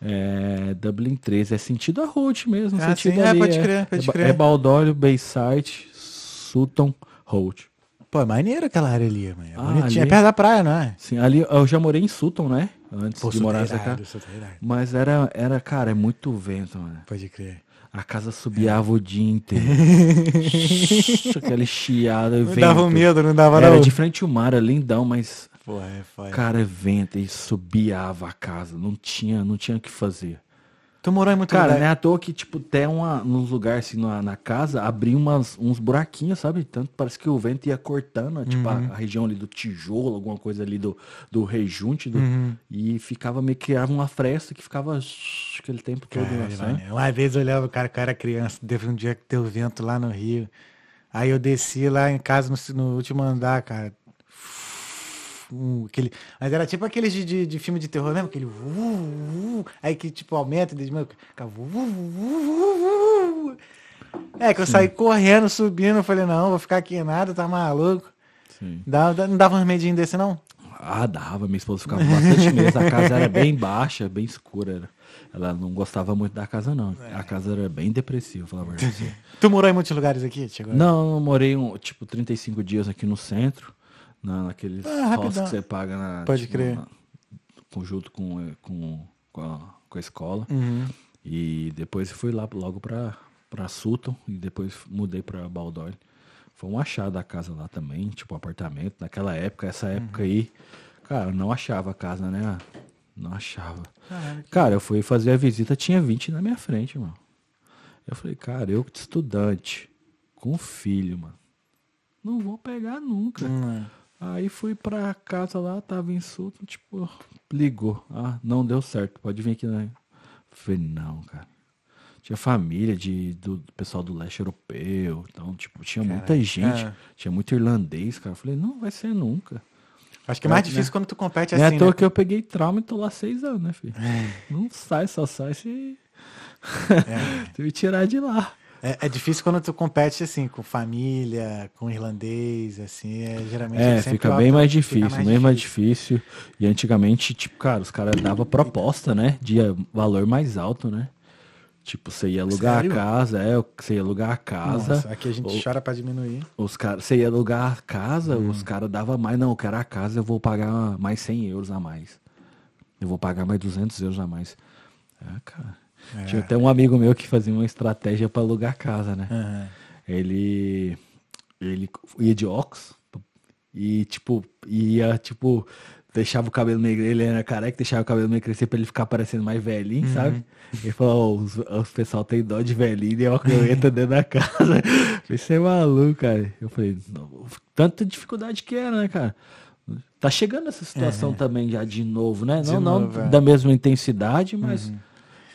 É, Dublin 13, é sentido a road mesmo. Ah, sentido sim, é, ali, pode crer, pode é, ba- crer. É Baldólio, Bayside, Sutton, Road. Pô, é maneiro aquela área ali, mano. É Ah, bonitinha. É ali. perto da praia, não é? Sim, ali eu já morei em Sutton, né? Antes Pô, de morar é nessa casa. é. Mas era, era, cara, é muito vento, mano. Pode crer. A casa subiava o dia inteiro. Aquele chiado e Não vento. dava um medo, não dava Era não. de frente ao mar, é lindão, mas, Pô, é foda. cara, é vento e subiava a casa. Não tinha, não tinha o que fazer. Tu morou em muito Cara, lugar. não é à toa que, tipo, tem uma, nos lugares assim, na, na casa, abria umas, uns buraquinhos, sabe? Tanto parece que o vento ia cortando, tipo, Uhum. a, a região ali do tijolo, alguma coisa ali do, do rejunte, do- Uhum. e ficava meio que uma fresta que ficava aquele tempo todo, Cara, assim. mano, Uma vez eu olhava o cara que eu era criança, teve um dia que deu vento lá no Rio. Aí eu desci lá em casa no, no último andar, cara. Um, aquele, mas era tipo aqueles de, de, de filme de terror, lembra? Aquele. uh, uh, aí que tipo aumenta e uh, uh, uh, uh. É que eu saí correndo, subindo. Falei, não, vou ficar aqui nada, tá maluco. Sim. Não dava um medinho desse, não? Ah, dava, minha esposa ficava bastante mesmo. A casa era bem baixa, bem escura. Era. Ela não gostava muito da casa, não. É. A casa era bem depressiva, falar a verdade. Tu morou em muitos lugares aqui? Chegou? Não, eu morei um, tipo 35 dias aqui no centro, na, naqueles Ah, que você paga na, Pode tipo, crer. na- conjunto com, eh, com, com, a, com a escola. Uhum. E depois fui lá logo pra, pra Sutton e depois mudei pra Baldor. Foi um achado a casa lá também, tipo apartamento. Naquela época, essa época aí, cara, não achava a casa, né? Não achava. Caralho. Cara, eu fui fazer a visita, tinha 20 na minha frente, mano. Eu falei, cara, eu estudante, com filho, mano. Não vou pegar nunca. Hum, Aí fui pra casa lá, tava em Sutton, tipo, ligou. Ah, não deu certo, pode vir aqui, né? Falei, não, cara. Tinha família de, do, do pessoal do leste europeu, então, tipo, tinha muita Caraca. gente, Ah. tinha muito irlandês, cara. Falei, não, vai ser nunca. Acho que é mais Né? difícil quando tu compete é assim, à toa né? que eu peguei trauma e tô lá seis anos, né, filho? Não sai, só sai se, se me tirar de lá. É, é difícil quando tu compete assim, com família, com irlandês, assim, é, geralmente É, sempre fica bem mais difícil, mais bem mais difícil. E antigamente, tipo, cara, os caras davam proposta, né? De valor mais alto, né? Tipo, você ia alugar Sério? a casa, é, você ia alugar a casa. Nossa, aqui a gente ou- chora pra diminuir. Os caras, você ia alugar a casa, Hum. os caras davam mais, não, eu quero a casa, eu vou pagar mais 100 euros a mais. Eu vou pagar mais 200 euros a mais. É, cara. É. Tinha até um amigo meu que fazia uma estratégia pra alugar casa, né? Aham. Ele ele ia de óculos e tipo ia tipo deixava o cabelo meio ele era careca, deixava o cabelo meio crescer pra ele ficar parecendo mais velhinho, Uhum. sabe? Ele falou, "Ó, os, os pessoal tem dó de velhinho e óculos entra dentro da casa. Você é maluco, cara. Eu falei, "Não, tanta dificuldade que era, né, cara? Tá chegando essa situação também já de novo, né? Uhum. De não, não novo, é. da mesma intensidade, mas é,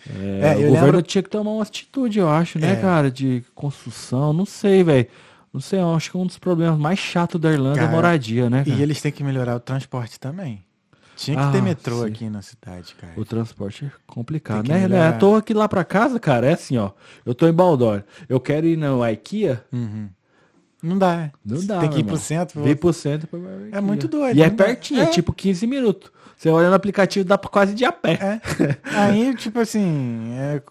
É, o governo lembro- tinha que tomar uma atitude, eu acho, né, É. cara, de construção. Não sei, velho. Não sei, eu acho que um dos problemas mais chatos da Irlanda é Cara, a moradia, né, cara? E eles têm que melhorar o transporte também. Tinha que Ah, ter metrô sim. aqui na cidade, cara. O transporte é complicado, né? né? melhorar. À toa que lá pra casa, cara, é assim, ó. Eu tô em Baldor. Eu quero ir no IKEA. Uhum. Não dá, é. Não dá, Tem que ir pro centro. Vir pro centro. pra. É muito doido, E é pertinho, é É. tipo 15 minutos. Você olha no aplicativo, dá quase de a pé. É. Aí, tipo assim, é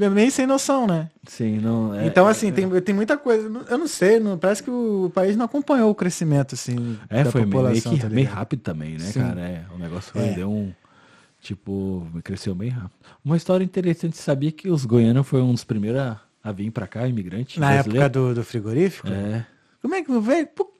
é meio sem noção, né? Sim, não. é- então, assim, tem, tem muita coisa. Eu não sei, não, parece que o país não acompanhou o crescimento, assim, É, da foi meio, população. que, tá meio rápido também, né, Sim. cara? É, o negócio foi, É. deu um. Tipo, cresceu bem rápido. Uma história interessante, sabia que os goianos foram um dos primeiros a, a vir pra cá, imigrante? Na brasileiro? época do, do frigorífico? É. Como é que veio? Pô,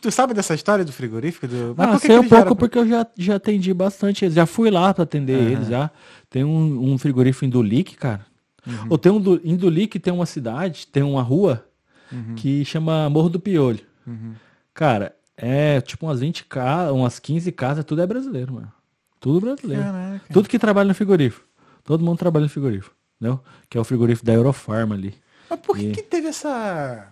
Tu sabe dessa história do frigorífico? Do... Mas por que sei que um pouco porque eu já, já atendi bastante eles. Já fui lá pra atender Aham. eles já. Tem um, um frigorífico em Dulique, cara. Uhum. Ou tem um du- em Dulique tem uma cidade, tem uma rua Uhum. que chama Morro do Piolho. Cara, é tipo umas 20 casas, umas 15 casas, tudo é brasileiro, mano. Tudo brasileiro. Caraca. Tudo que trabalha no frigorífico. Todo mundo trabalha no frigorífico. Entendeu? Que é o frigorífico da Eurofarma ali. Mas por que, E- que teve essa.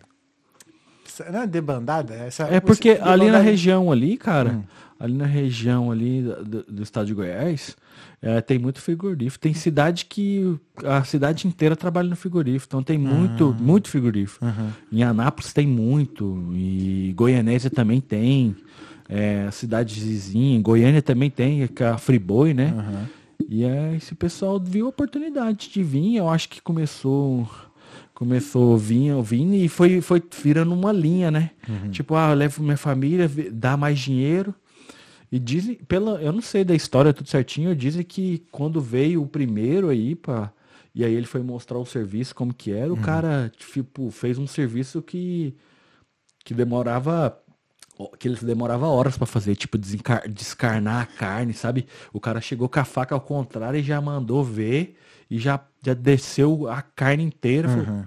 Não é debandada? Essa, É porque ali na região ali, cara, Hum. ali na região ali do, do estado de Goiás, é, tem muito frigorífico. Tem cidade que a cidade inteira trabalha no frigorífico. Então tem muito, Ah. muito frigorífico. Uhum. Em Anápolis tem muito. E Goianésia também tem. É, cidade vizinha. Em Goiânia também tem, que é a Friboi, né? Uhum. E aí esse pessoal viu a oportunidade de vir, eu acho que começou começou vinha, vindo e foi foi virando uma linha, né? Tipo, ah, eu levo minha família, dá mais dinheiro. E dizem, pela, eu não sei da história tudo certinho, dizem que quando veio o primeiro aí para e aí ele foi mostrar o serviço como que era, o cara tipo fez um serviço que que demorava que eles demorava horas pra fazer, tipo desencar- descarnar a carne, sabe? O cara chegou com a faca ao contrário e já mandou ver e já, já desceu a carne inteira. Falou, Uhum.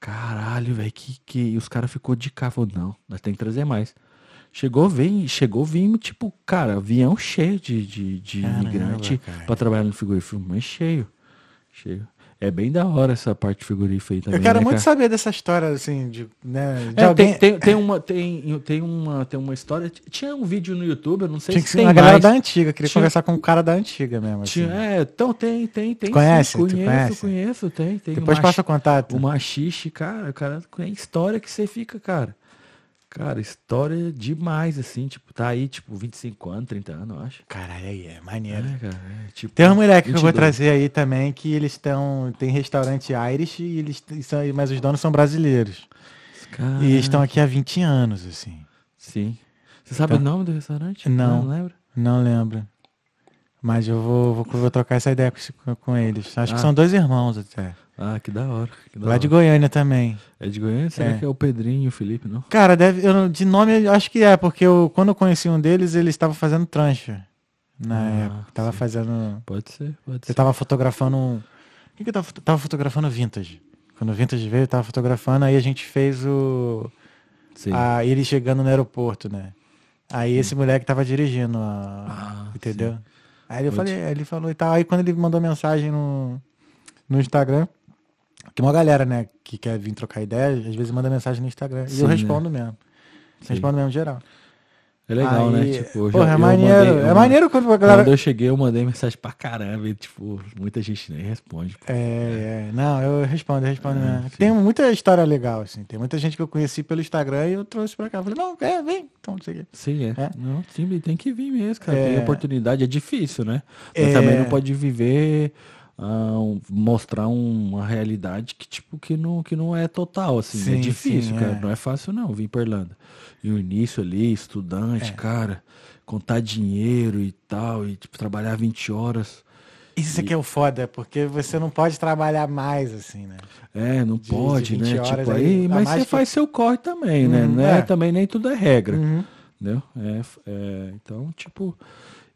Caralho, velho, que, que. E os caras ficou de cá. Falou, não, nós tem que trazer mais. Chegou, vem, chegou, vim, tipo, cara, avião cheio de, de, de Caramba, imigrante cara. pra trabalhar no frigorífico, mas cheio. Cheio. É bem da hora essa parte frigorífica aí também. Eu quero né, muito cara? saber dessa história, assim, de, né, de É, alguém... tem, tem, tem uma, tem, tem, uma, tem uma história. Tinha um vídeo no YouTube, eu não sei Tinha que se tem uma galera mais. da antiga, queria Tinha- conversar com um cara da antiga mesmo. assim. Tinha, é, então tem, tem, tem. Conhece? sim, conheço, conhece? conheço, tem. tem Depois passa o contato. O machixe, cara, o cara tem história que você fica, cara. Cara, história demais, assim, tipo, tá aí, tipo, 25 anos, 30 anos, eu acho. Caralho, aí é maneiro. É, cara, é, tipo, Tem uma mulher que eu vou 22. trazer aí também, que eles estão. Tem restaurante Irish, e eles são, mas os donos são brasileiros. E estão aqui há 20 anos, assim. Sim. Você sabe Tá. o nome do restaurante? Não. Não lembra? Não lembro. Mas eu vou, vou, vou trocar essa ideia com, com eles. Acho que Ah. são dois irmãos até. Ah, que da hora. que da Lá hora. de Goiânia também. É de Goiânia? Será É. que é o Pedrinho e o Felipe, não? Cara, deve, eu, de nome eu acho que é, porque eu, quando eu conheci um deles, ele estava fazendo trancha. Na Ah, época. Tava sim. fazendo. Pode ser, pode Eu ser. tava fotografando um. O que, que eu tava, tava fotografando vintage? Quando o vintage veio, eu tava fotografando, aí a gente fez o. Sim. A, ele chegando no aeroporto, né? Aí esse moleque tava dirigindo, a, Ah, entendeu? Aí eu Pode. falei, ele falou e tal. Aí quando ele mandou mensagem no, no Instagram, que uma galera, né, que quer vir trocar ideia, às vezes manda mensagem no Instagram. e Sim, eu né? respondo mesmo. Sim. Respondo mesmo geral. É legal, Aí, né? Tipo, eu porra, já- é eu maneiro. mandei- é eu- maneiro quando a galera. Quando eu cheguei, eu mandei mensagem pra caramba. E, tipo, muita gente nem responde. pô. É, é, não, eu respondo, eu respondo É. Tem muita história legal, assim. Tem muita gente que eu conheci pelo Instagram e eu trouxe pra cá. Falei, não, é, vem. Então, não sei o quê. Sim, é. É. Não, sim, tem que vir mesmo, cara. É. Tem oportunidade, é difícil, né? Mas É. também não pode viver, um- mostrar um- uma realidade que, tipo, que não, que não é total, assim. Sim, é difícil, sim, cara. é. Não é fácil, não, vir pra Irlanda. E o início ali, estudante, É. cara, contar dinheiro e tal, e, tipo, trabalhar 20 horas. Isso aqui é o foda, porque você não pode trabalhar mais, assim, né? É, não De- pode, de 20 né? Tipo, aí, mas você que- faz seu corre também, né? Uhum, é, é. também nem tudo é regra. Uhum. Entendeu? É, é, então, tipo,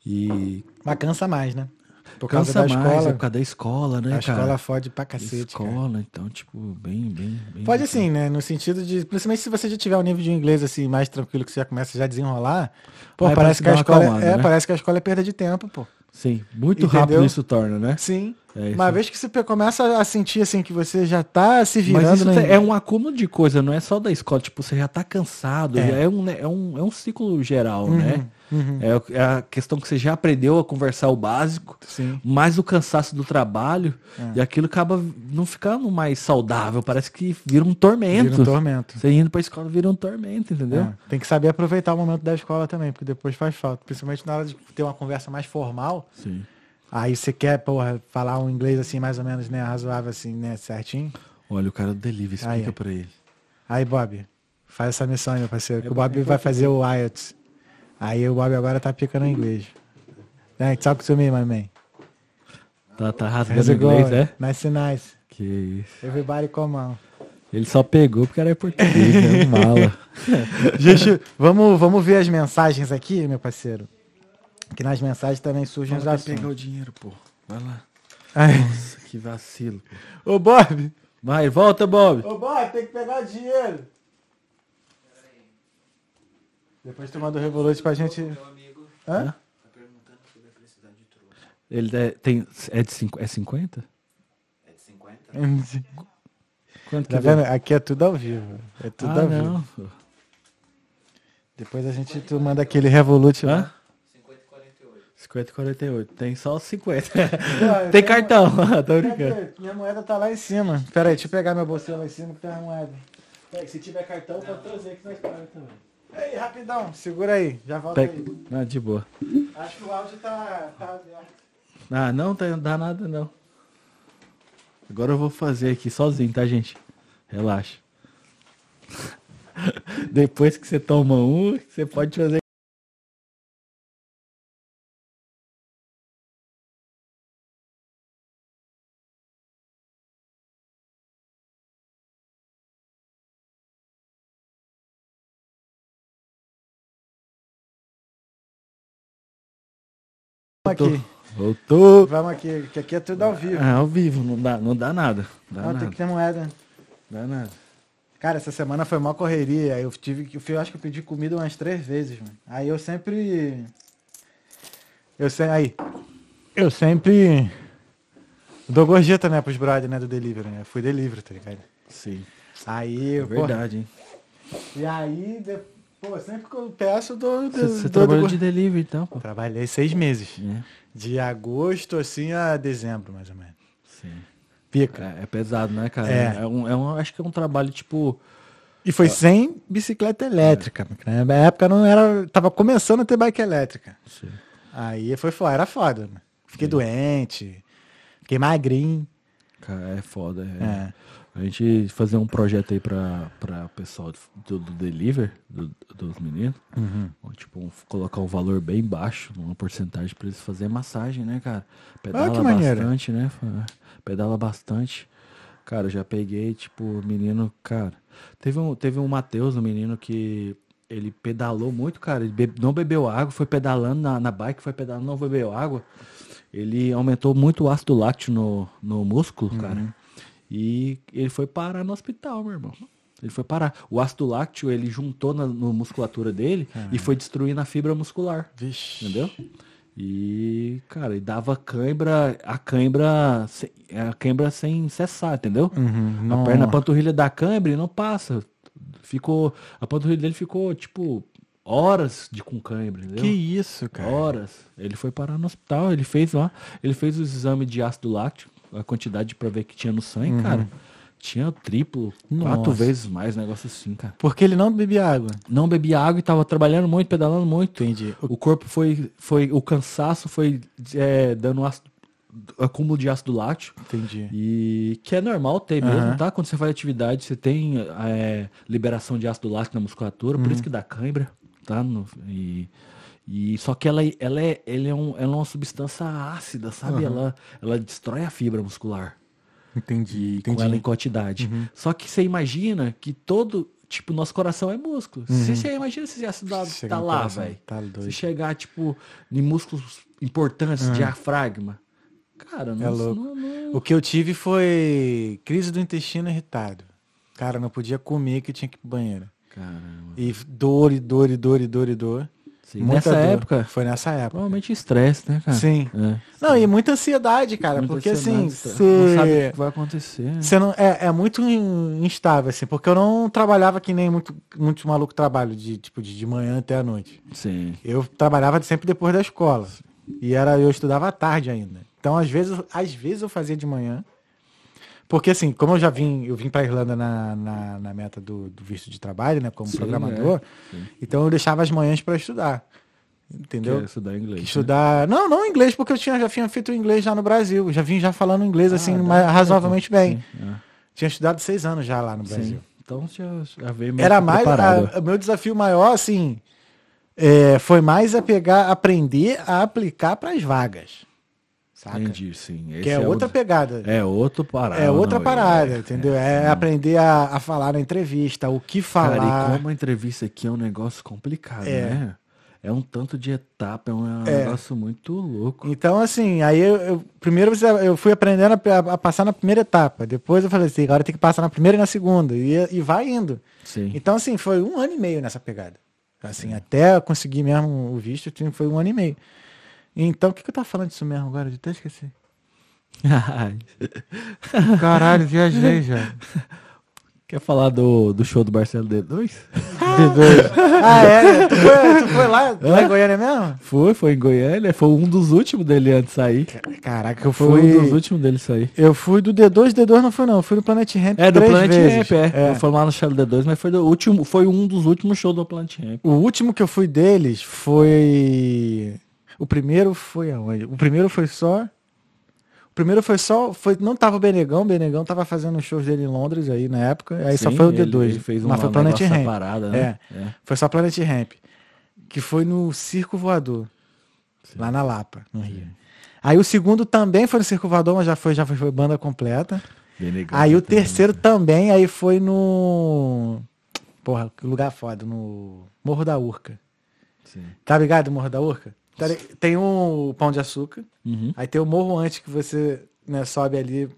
e Mas cansa mais, né? Por causa cansa da mais, escola. é por causa da escola, né, a cara? escola fode pra cacete, cara. escola, então, tipo, bem, bem, bem. Pode assim, né? No sentido de, principalmente se você já tiver um nível de inglês assim mais tranquilo que você já começa já a desenrolar, pô, Aí parece que a escola acalmada, é, né? parece que a escola é perda de tempo, pô. Sim, muito Entendeu? rápido isso torna, né? Sim. É. Uma vez que você começa a sentir assim que você já tá se Mas virando isso no é um acúmulo de coisa, não é só da escola. Tipo, você já tá cansado, É. já é um, né, é um, é um ciclo geral, Uhum, né? uhum. É, o- é a questão que você já aprendeu a conversar o básico, Sim. mais o cansaço do trabalho, É. e aquilo acaba não ficando mais saudável, parece que vira um tormento. Vira um tormento. Você indo pra escola vira um tormento, entendeu? É, Tem que saber aproveitar o momento da escola também, porque depois faz falta. Principalmente na hora de ter uma conversa mais formal. Sim. Aí você quer, porra, falar um inglês assim, mais ou menos, né, razoável assim, né, certinho. Olha, o cara do delivery, explica Aí, pra ele. Aí, Bob, faz essa missão aí, meu parceiro, que o Bob vai fazer o IELTS. Aí o Bob agora tá picando inglês. Né, talk to me, my man. Tá, tá rasgando inglês, going? é? Nice, nice. Que isso. Everybody come on. Ele só pegou porque era português, né? Mala. Gente, vamos, vamos ver as mensagens aqui, meu parceiro. Que nas mensagens também surgem os pra pegar assuntos. o dinheiro, pô. Vai lá. Ai. Nossa, que vacilo. pô. Ô, Bob! Vai, volta, Bob. Ô, Bob, tem que pegar o dinheiro. Depois tu manda o Revolut pra gente... Hã? Ele é, tem, é de cinco, é 50? É de 50? Quanto que Tá deu? vendo? Aqui é tudo ao vivo. É tudo Ah, ao vivo. não. Depois a gente tu manda aquele Revolut Hã? lá. 50 e 48. Tem só 50. Pô, Tem cartão. Tô brincando. Minha moeda tá lá em cima. Pera aí, deixa eu pegar minha bolsinha lá em cima que tem a moeda. Peraí, se tiver cartão, pode trazer que nós pagamos também. Ei, rapidão, segura aí, já volta Pega- aí. Ah, de boa. Acho que o áudio tá, tá aberto. Ah, não tem- dá nada não. Agora eu vou fazer aqui sozinho, tá, gente? Relaxa. Depois que você toma um, você pode fazer. Vamos aqui, Voltou. vamos aqui, que aqui é tudo ao vivo. Ah, ao vivo, não dá, não dá nada. Dá Não, tem nada. que ter moeda. Dá nada. Cara, essa semana foi uma correria. Eu tive que. Eu acho que eu pedi comida umas três vezes, mano. Aí eu sempre. Eu sei. Aí. Eu sempre. Dou gorjeta, né, pros brother, né, do delivery, né? Eu fui delivery, tá ligado? Sim. Aí, É verdade, hein? E aí, de- pô, sempre que eu peço, eu dou. Você, dou- você dou- trabalhou dou- de delivery então, pô? Trabalhei seis meses. É, De agosto, assim, a dezembro, mais ou menos. sim. Pica. É, é pesado, né, cara? É. É. um, é um, acho que é um trabalho, tipo. E foi sem bicicleta elétrica. porque Na época não era. Tava começando a ter bike elétrica. Sim. Aí foi foda, era foda. né? Fiquei doente, fiquei magrinho. Cara, é foda. é. A gente fazer um projeto aí pra, pra pessoal do, do deliver, do- dos meninos. Ou, Tipo, um- colocar um valor bem baixo, uma porcentagem pra eles fazerem massagem, né, cara? Pedala Ah, que bastante, né? Pedala bastante. Cara, já peguei, tipo, menino, cara. Teve um, teve um Matheus, um menino que ele pedalou muito, cara. Ele be- não bebeu água, foi pedalando na, na bike, foi pedalando, não bebeu água. Ele aumentou muito o ácido lácteo no, no músculo, cara. E ele foi parar no hospital, meu irmão. Ele foi parar. O ácido lácteo, ele juntou na musculatura dele e foi destruindo a fibra muscular. Vixe. Entendeu? E, cara, e dava cãibra, a cãibra, sem- a cãibra sem cessar, entendeu? Uhum, A perna, a panturrilha da cãibra não passa. Ficou, a panturrilha dele ficou, tipo, horas de com cãibra, entendeu? Que isso, cara. Horas. Ele foi parar no hospital, ele fez lá, ele fez os exames de ácido láctico, a quantidade pra ver que tinha no sangue, cara. Tinha triplo, quatro Nossa. vezes mais, negócio assim, cara. Porque ele não bebia água. Não bebia água e tava trabalhando muito, pedalando muito. Entendi. O corpo foi, foi o cansaço foi é, dando ácido, acúmulo de ácido láctico. Entendi. E que é normal ter mesmo, Aham. tá? Quando você faz atividade, você tem é, liberação de ácido láctico na musculatura, por Uhum. isso que dá cãibra, tá? No- e, e só que ela, ela, é, ela, é um- ela é uma substância ácida, sabe? Ela, ela destrói a fibra muscular Entendi. e com ela em quantidade. Uhum. Só que você imagina que todo, tipo, nosso coração é músculo. Se você imagina se esse ácido lá- Chega tá no lá, velho. Tá Se chegar, tipo, em músculos importantes, diafragma. Cara, não, É louco. não- não- O que eu tive foi crise do intestino irritado. Cara, não podia comer que tinha que ir pro banheiro. Caramba. E dor, e dor, e dor, e dor, e dor. Sim, Muita Nessa dor. época, Foi nessa época. provavelmente estresse, né, cara? Sim. É. Não, e muita ansiedade, cara. Muita porque ansiedade, assim, estresse. Não sabe o você. que vai acontecer. né? Você não, é, é muito in- instável, assim, porque eu não trabalhava que nem muito, muito maluco trabalho, de, tipo, de, de manhã até a noite. Sim. Eu trabalhava sempre depois da escola. E era, eu estudava à tarde ainda. Então, às vezes, às vezes eu fazia de manhã. Porque assim, como eu já vim, eu vim para Irlanda na, na, na meta do, do visto de trabalho, né, como Sim, programador, é. Sim. então eu deixava as manhãs para estudar. Entendeu? Quer estudar inglês. né? Estudar. Não, não inglês, porque eu tinha, já tinha feito inglês já no Brasil. Já vim já falando inglês assim, Ah, dá tempo. razoavelmente bem. Sim, é. Tinha estudado seis anos já lá no Sim. Brasil. Então já, já veio Era que mais. a- O meu desafio maior, assim, é, foi mais a pegar, aprender a aplicar para as vagas. Saca? Entendi, sim. Esse Que é, outra o... pegada. É outro parada. É outra não, parada, é- entendeu? É, aprender a, a falar na entrevista, o que Cara, falar. e como a entrevista aqui é um negócio complicado, É. né? É um tanto de etapa, é um É. negócio muito louco. Então, assim, aí eu, eu- primeiro você- eu fui aprendendo a, a- passar na primeira etapa. Depois eu falei assim, agora tem que passar na primeira e na segunda. E, e vai indo. Sim. Então, assim, foi um ano e meio nessa pegada. Assim, até eu conseguir mesmo o visto, assim, foi um ano e meio. Então, o que, que eu tava falando disso mesmo agora? Eu até esqueci. Caralho, viajei já. Quer falar do, do show do Marcelo D2? ah, é? Tu foi, tu foi lá, lá em Goiânia mesmo? Foi, foi em Goiânia. Foi um dos últimos dele antes de sair. Caraca, eu Foi fui. um dos últimos dele sair. Eu fui do D2, D2 não fui não, eu fui no Planet Ramp É, do três Planet vezes. Ramp, é. Não foi lá no Shadow D2, mas foi, do último, foi um dos últimos shows do Planet Ramp. O último que eu fui deles foi. O primeiro foi aonde? O primeiro foi só. O primeiro foi só. Foi... Não tava o Benegão, o Benegão tava fazendo os shows dele em Londres aí na época. Aí só Sim, foi o ele- D2. ele fez um mas foi Planet Ramp. separado, né? É. Foi só Planet Ramp. Que foi no Circo Voador. Lá na Lapa, no Rio. Aí o segundo também foi no Circo Voador, mas já foi, já foi, foi banda completa. Benegão Aí o também. terceiro também, aí foi no. Porra, que lugar foda, no Morro da Urca. Sim. Tá ligado, Morro da Urca? Tá Tem um pão de açúcar, Uhum. aí tem o morro antes que você né, sobe ali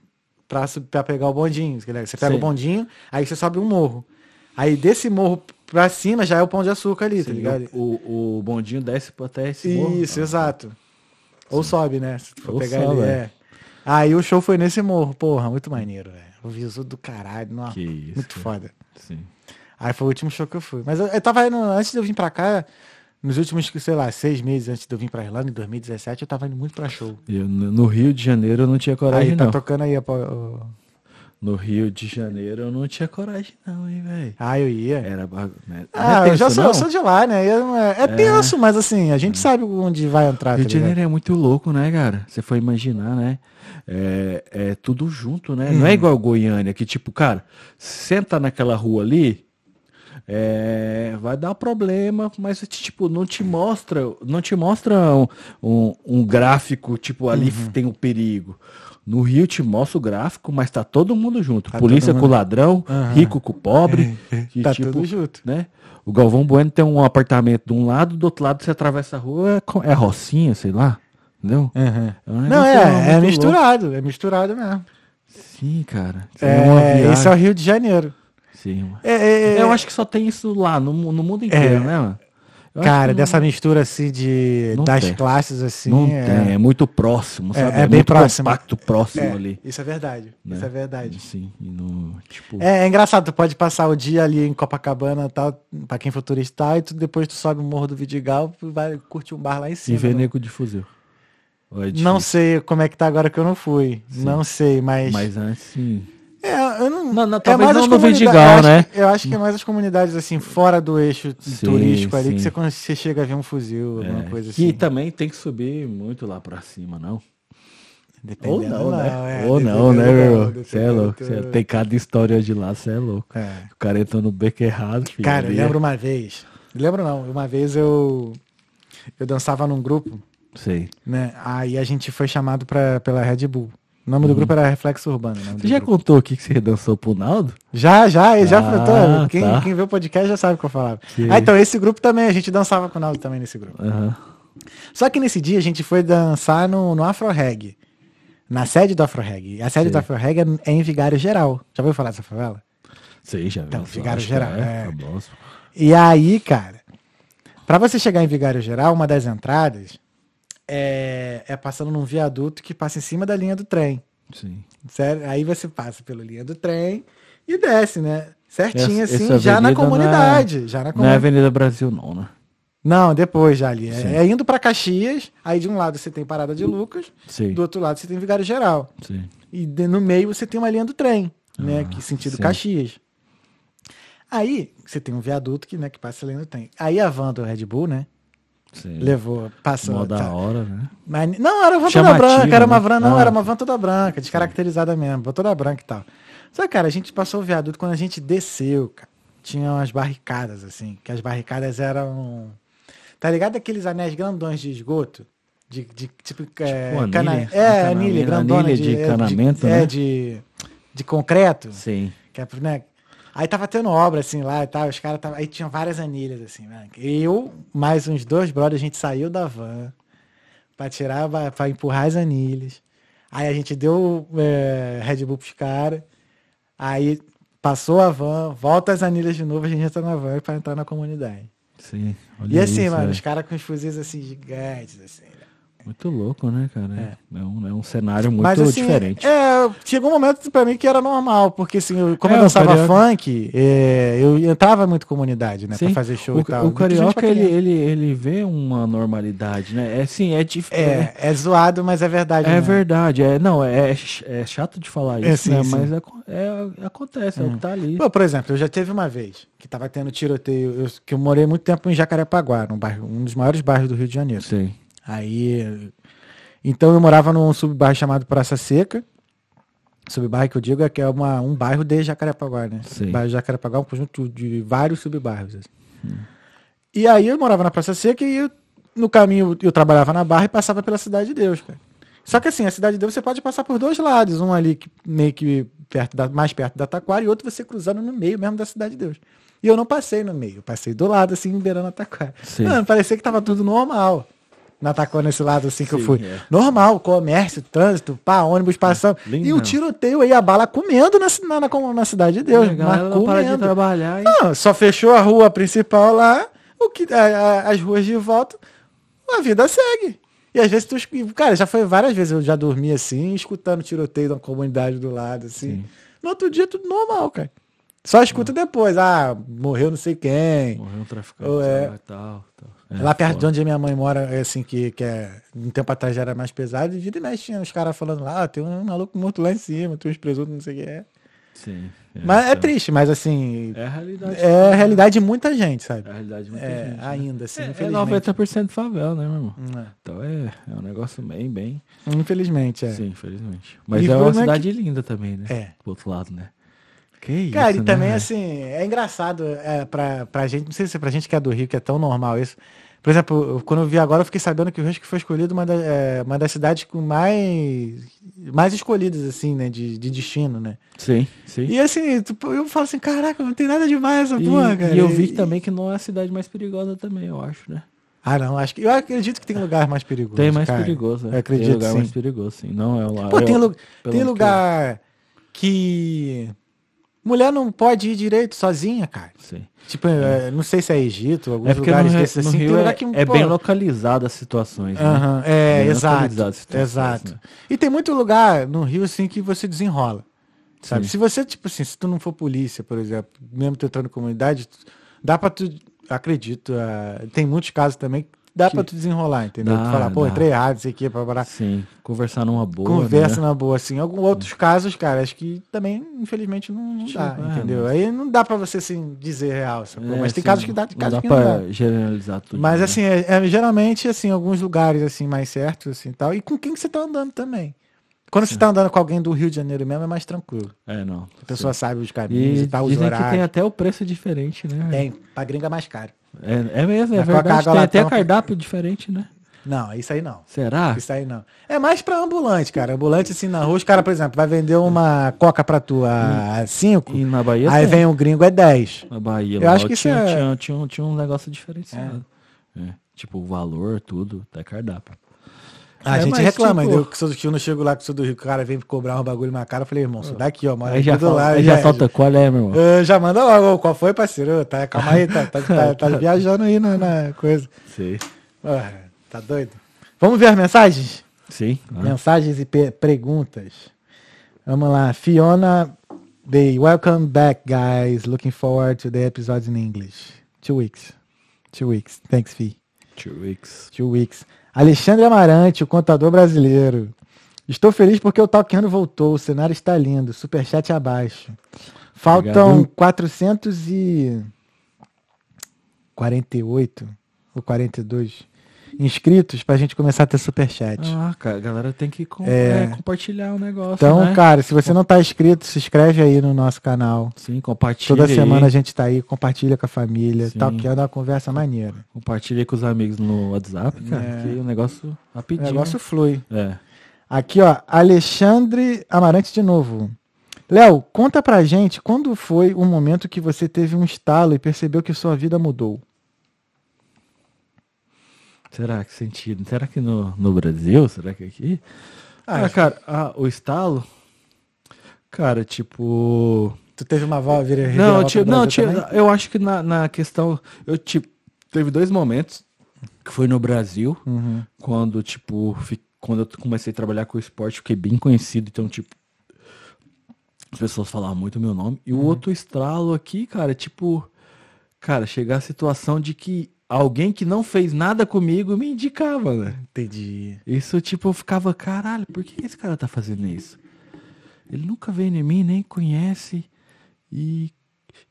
pra, pra pegar o bondinho. Você pega Sim. o bondinho, aí você sobe um morro. Aí desse morro pra cima já é o pão de açúcar ali, tá Sim, ligado? o, o, bondinho desce até esse morro. Isso, Ah, exato. Ou sobe, né? Se for Ou pegar sobe, ali, é. é. Aí o show foi nesse morro, porra, muito maneiro, velho. O visu do caralho, nossa, Que isso, muito cara. foda. Sim. Aí foi o último show que eu fui. Mas eu, eu tava indo, antes de eu vir pra cá, nos últimos, sei lá, seis meses antes de eu vir pra Irlanda, em 2017, eu tava indo muito pra show. Eu, no Rio de Janeiro eu não tinha coragem, aí tá não. tocando aí, ó. No Rio de Janeiro eu não tinha coragem, não, hein, velho. Ah, eu ia. Era bagu... né? Ah, é eu já sou, eu sou de lá, né? Eu não é, é tenso, mas assim, a gente sabe onde vai entrar. Rio tá de Janeiro é muito louco, né, cara? Você foi imaginar, né? É, é tudo junto, né? Não é igual Goiânia, que tipo, cara, senta naquela rua ali, é, vai dar problema, mas tipo, não te mostra, não te mostra um, um- um gráfico, tipo, ali Uhum. tem o perigo. No Rio te mostra o gráfico, mas tá todo mundo junto. Tá Polícia todo com mundo- ladrão, Aham. rico com pobre. que, Tá tipo, tudo junto. né? O Galvão Bueno tem um apartamento de um lado, do outro lado você atravessa a rua, é, é Rocinha, sei lá. Entendeu? Uhum. É um Não, é, é misturado, é misturado mesmo. louco. Sim, cara. É, esse é o Rio de Janeiro. Sim. É, é, é, Eu acho que só tem isso lá, no, no mundo inteiro, É. né, mano? Eu Cara, dessa mistura assim de Não das tem. classes assim. Não é, tem, é muito próximo, É, sabe? é bem muito próximo. compacto próximo é, ali. Isso é verdade. né? Isso é verdade. Sim, e no, tipo... É, é engraçado, tu pode passar o dia ali em Copacabana tal, pra quem for turista e tal, e tu, depois tu sobe o Morro do Vidigal e vai curtir um bar lá em e cima. ver né? nego de fuzil. É Não sei como é que tá agora que eu não fui. Não sei, mas. Mas antes, sim. É, eu não. Não, não, é mais não as no Vidigal, eu acho né? que- eu acho que é mais as comunidades assim, fora do eixo Sim, turístico ali, que sim. você, quando você chega a ver um fuzil, alguma É, coisa que assim. também tem que subir muito lá pra cima, não? Ou Dependendo, não, né? é, Ou não, né, meu? Você é louco. Cê tem cada história de lá, você é louco. É. O cara entrou no beco errado, filho. Cara, eu ali é- lembro uma vez. Lembro não, uma vez eu eu dançava num grupo, Sei. né? Aí a gente foi chamado pra, pela Red Bull. O nome do grupo era Reflexo Urbano. o Uhum. Você já grupo. contou aqui que você dançou pro Naldo? Já, já, ele já Ah. Quem, tá. quem vê o podcast já sabe o que eu falava. Sim. Ah, então esse grupo também, a gente dançava com o Naldo também nesse grupo. Aham. Só que nesse dia a gente foi dançar no, no Afro Reg. Na sede do Afro Reg. A sede Sei. do Afro Reg é é em Vigário Geral. Já ouviu falar dessa favela? Sei, já Então, que geral, É, é. E aí, cara, pra você chegar em Vigário Geral, uma das entradas é, é passando num viaduto que passa em cima da linha do trem. Sim. Sério? Aí você passa pela linha do trem e desce, né? Certinho Essa- assim, essa já na avenida não é- comunidade. Já na Não é comunidade. Avenida Brasil, não, né? Não, depois já ali. É, é indo pra Caxias, aí de um lado você tem Parada de Lucas, Sim. do outro lado você tem Vigário Geral. Sim. E de- no meio você tem uma linha do trem, né? Ah, Que sentido sim. Caxias. Aí você tem um viaduto que, né, que passa ali no trem. Aí a van do Red Bull, né? Sim. Levou, passou. Mó da tá. hora, né? Mas, não, era uma van toda branca, era uma né? van, não, Ah. era uma van toda branca, descaracterizada mesmo, toda branca e tal. Só que, cara, a gente passou o viaduto quando a gente desceu, cara. Tinha umas barricadas, assim, que as barricadas eram. Tá ligado aqueles anéis grandões de esgoto? De, de tipo. é, anilha, cana... É, canamento, anilha, grandona anilha de, de é, encanamento, é, né? de, de concreto. Sim. Que é, né? Aí tava tendo obra, assim, lá e tal, os caras tava... Aí tinha várias anilhas, assim, né? Eu, mais uns dois brothers, a gente saiu da van pra tirar, pra- empurrar as anilhas. Aí a gente deu é, Red Bull pros caras. Aí passou a van, volta as anilhas de novo, a gente entra na van pra entrar na comunidade. Sim. e assim, isso, mano, é. os caras com os fuzis assim, gigantes, assim. Muito louco, né, cara? É, um, é um cenário muito Mas, assim, diferente. É, chegou um momento pra mim que era normal, porque assim, eu, como É, eu dançava carioca- funk, é, eu entrava muito comunidade, né? Sim. Pra fazer show o, e tal. o carioca, ele, ele, ele vê uma normalidade, né? É assim, é diferente. É, é zoado, mas é verdade. É né? verdade, é, não, é, ch- é chato de falar É, isso, sim, né? sim. Mas é, é- acontece, é o que tá ali. Pô, por exemplo, eu já teve uma vez que tava tendo tiroteio, eu, que eu morei muito tempo em Jacarepaguá, num bairro, um dos maiores bairros do Rio de Janeiro. Sim. Aí, então eu morava num subbairro chamado Praça Seca. Subbairro que eu digo é que é uma, um bairro de Jacarepaguá, né? Sim. O bairro de Jacarepaguá é um conjunto de vários subbairros. assim. E aí eu morava na Praça Seca e eu- no caminho eu trabalhava na Barra e passava pela Cidade de Deus, cara. Só que assim, a Cidade de Deus você pode passar por dois lados, um ali que, meio que perto da, mais perto da Taquara e outro você cruzando no meio mesmo da Cidade de Deus. E eu não passei no meio, eu passei do lado assim, beirando a Taquara. Sim. Mano, parecia que tava tudo normal. Na Taquara, nesse lado assim que eu Sim, fui. é. Normal, comércio, trânsito, pá, ônibus passando. lindo e o tiroteio aí, a bala comendo na, na, na, na Cidade de Deus. galera mas não para de comendo. trabalhar e... Não, só fechou a rua principal lá, o que, a- a- as ruas de volta, a vida segue. E às vezes tu. es- Cara, já foi várias vezes eu já dormi assim, escutando tiroteio da comunidade do lado, assim. No outro dia, tudo normal, cara. Só escuta depois, ah, morreu não sei quem. Morreu um traficante Ou é- e tal. tal. É, Lá perto de onde a minha mãe mora, é assim, que, que é, um tempo atrás já era mais pesado, e vira e mexe, tinha os caras falando lá, ah, tem um maluco morto lá em cima, tem uns presuntos, não sei o que é. Sim. Mas é então, triste, mas assim, É a realidade. é a realidade de muita gente, sabe? É a realidade de muita É, gente. né? ainda, assim, É, é infelizmente. 90% favela, né, meu irmão? É. Então é, é um negócio bem, bem. Infelizmente, é. Sim, infelizmente. Mas E é uma é cidade linda também, né? É. Do outro lado, né? Que isso, Cara, e né, também, assim, é engraçado é, pra, pra gente, não sei se é pra gente que é do Rio, que é tão normal isso. Por exemplo, quando eu vi agora, eu fiquei sabendo que o Rio que foi escolhido uma, da- é, uma das cidades com mais, mais escolhidas, assim, né, de, de destino, né? Sim, sim. E assim, tu- eu falo assim, caraca, não tem nada demais essa E, porra, cara. e eu vi que também que não é a cidade mais perigosa também, eu acho, né? Ah, não, acho que. Eu acredito que tem lugar mais perigoso. Tem mais cara. perigoso, né? Eu acredito, Tem lugar sim. mais perigoso, sim. Não é lá. Pô, tem, eu- lu- tem lugar que. Mulher não pode ir direito sozinha, cara. Sim. Tipo, é, não sei se é Egito, alguns É no, lugares Rio- desses no assim. Rio é, que, é pô, bem localizado as situações, né? Aham, é, Bem exato. localizado as situações, Exato. né? E tem muito lugar no Rio, assim, que você desenrola. Sabe? Sim. Se você, tipo assim, se tu não for polícia, por exemplo, mesmo tu entrando na comunidade, dá pra tu. Acredito, ah, tem muitos casos também que dá Que- pra tu desenrolar, entendeu? Dá, tu falar, pô, dá. entrei errado, isso aqui, pra parar. Sim, conversar numa boa. Conversa né? na boa, assim. Alguns outros casos, cara, acho que também, infelizmente, não, não dá, é, entendeu? mas- Aí não dá pra você, assim, dizer real, sacou? É, mas tem assim, casos que dá, tem não casos dá que não dá. generalizar tudo. Mas né? assim, é, é, geralmente, assim, alguns lugares assim mais certos, assim, tal. E com quem que você tá andando também. Quando você tá andando com alguém do Rio de Janeiro mesmo, é mais tranquilo. É, não. A pessoa sabe os caminhos E e, tal, os dizem que horários. tem até o preço diferente, né? Tem, pra gringa é mais caro. É, é mesmo, é Mas com a verdade. Tem até cardápio diferente, né? Não, isso aí não. Será? Isso aí não. É mais pra ambulante, cara. Ambulante, assim, na rua, os caras, por exemplo, vai vender uma coca pra tu a 5, E na Bahia aí tem. vem um gringo, é 10. Na Bahia, Eu acho que isso tinha, é- tinha, tinha, um- tinha um negócio diferenciado. É. Tipo, o valor, tudo, até cardápio. A É, gente reclama, tipo- eu que sou do Rio, não chego lá que sou do Rio, o cara vem cobrar um bagulho na cara, eu falei, irmão, isso daqui, ó, mora já, fala, aí já solta qual é, meu irmão? Ah, já manda logo, qual foi, parceiro? Tá, calma aí, tá, tá, tá- tá viajando aí na, na coisa. Sei. Ah, tá doido? Vamos ver as mensagens? Sim. ah, Mensagens e pe- perguntas. Vamos lá. Fiona Day, welcome back, guys. Looking forward to the episodes in English. Two weeks. Two weeks. Thanks, Fee. Two weeks. Two weeks. Alexandre Amarante, o contador brasileiro. Estou feliz porque o Talkando voltou. O cenário está lindo. Superchat abaixo. Faltam Obrigado. 448 ou 42 inscritos pra gente começar a ter superchat. Ah, cara, a galera tem que com- É. é, compartilhar o negócio, Então, né? cara, se você não tá inscrito, se inscreve aí no nosso canal. Sim, compartilha Toda aí. semana a gente tá aí, compartilha com a família. Sim. Talkando é uma conversa maneira. Compartilha com os amigos no WhatsApp, cara, É. que o negócio O rapidinho. negócio flui. É. Aqui, ó, Alexandre Amarante de novo. Léo, conta pra gente quando foi o momento que você teve um estalo e percebeu que sua vida mudou. Será que sentido? Será que no, no Brasil? Será que aqui? Ah, Ah, cara, ah, o estalo. Cara, tipo. Tu teve uma volta, vira Não, tipo, não também? eu acho que na, na questão. Eu, tipo, teve dois momentos que foi no Brasil, Uhum. quando, tipo, quando eu comecei a trabalhar com o esporte, fiquei bem conhecido, então, tipo, as pessoas falavam muito meu nome. E o outro estralo aqui, cara, é tipo, cara, chegar a situação de que alguém que não fez nada comigo me indicava, né? Entendi. Isso, tipo, eu ficava, caralho, por que esse cara tá fazendo isso? Ele nunca veio em mim, nem conhece. E,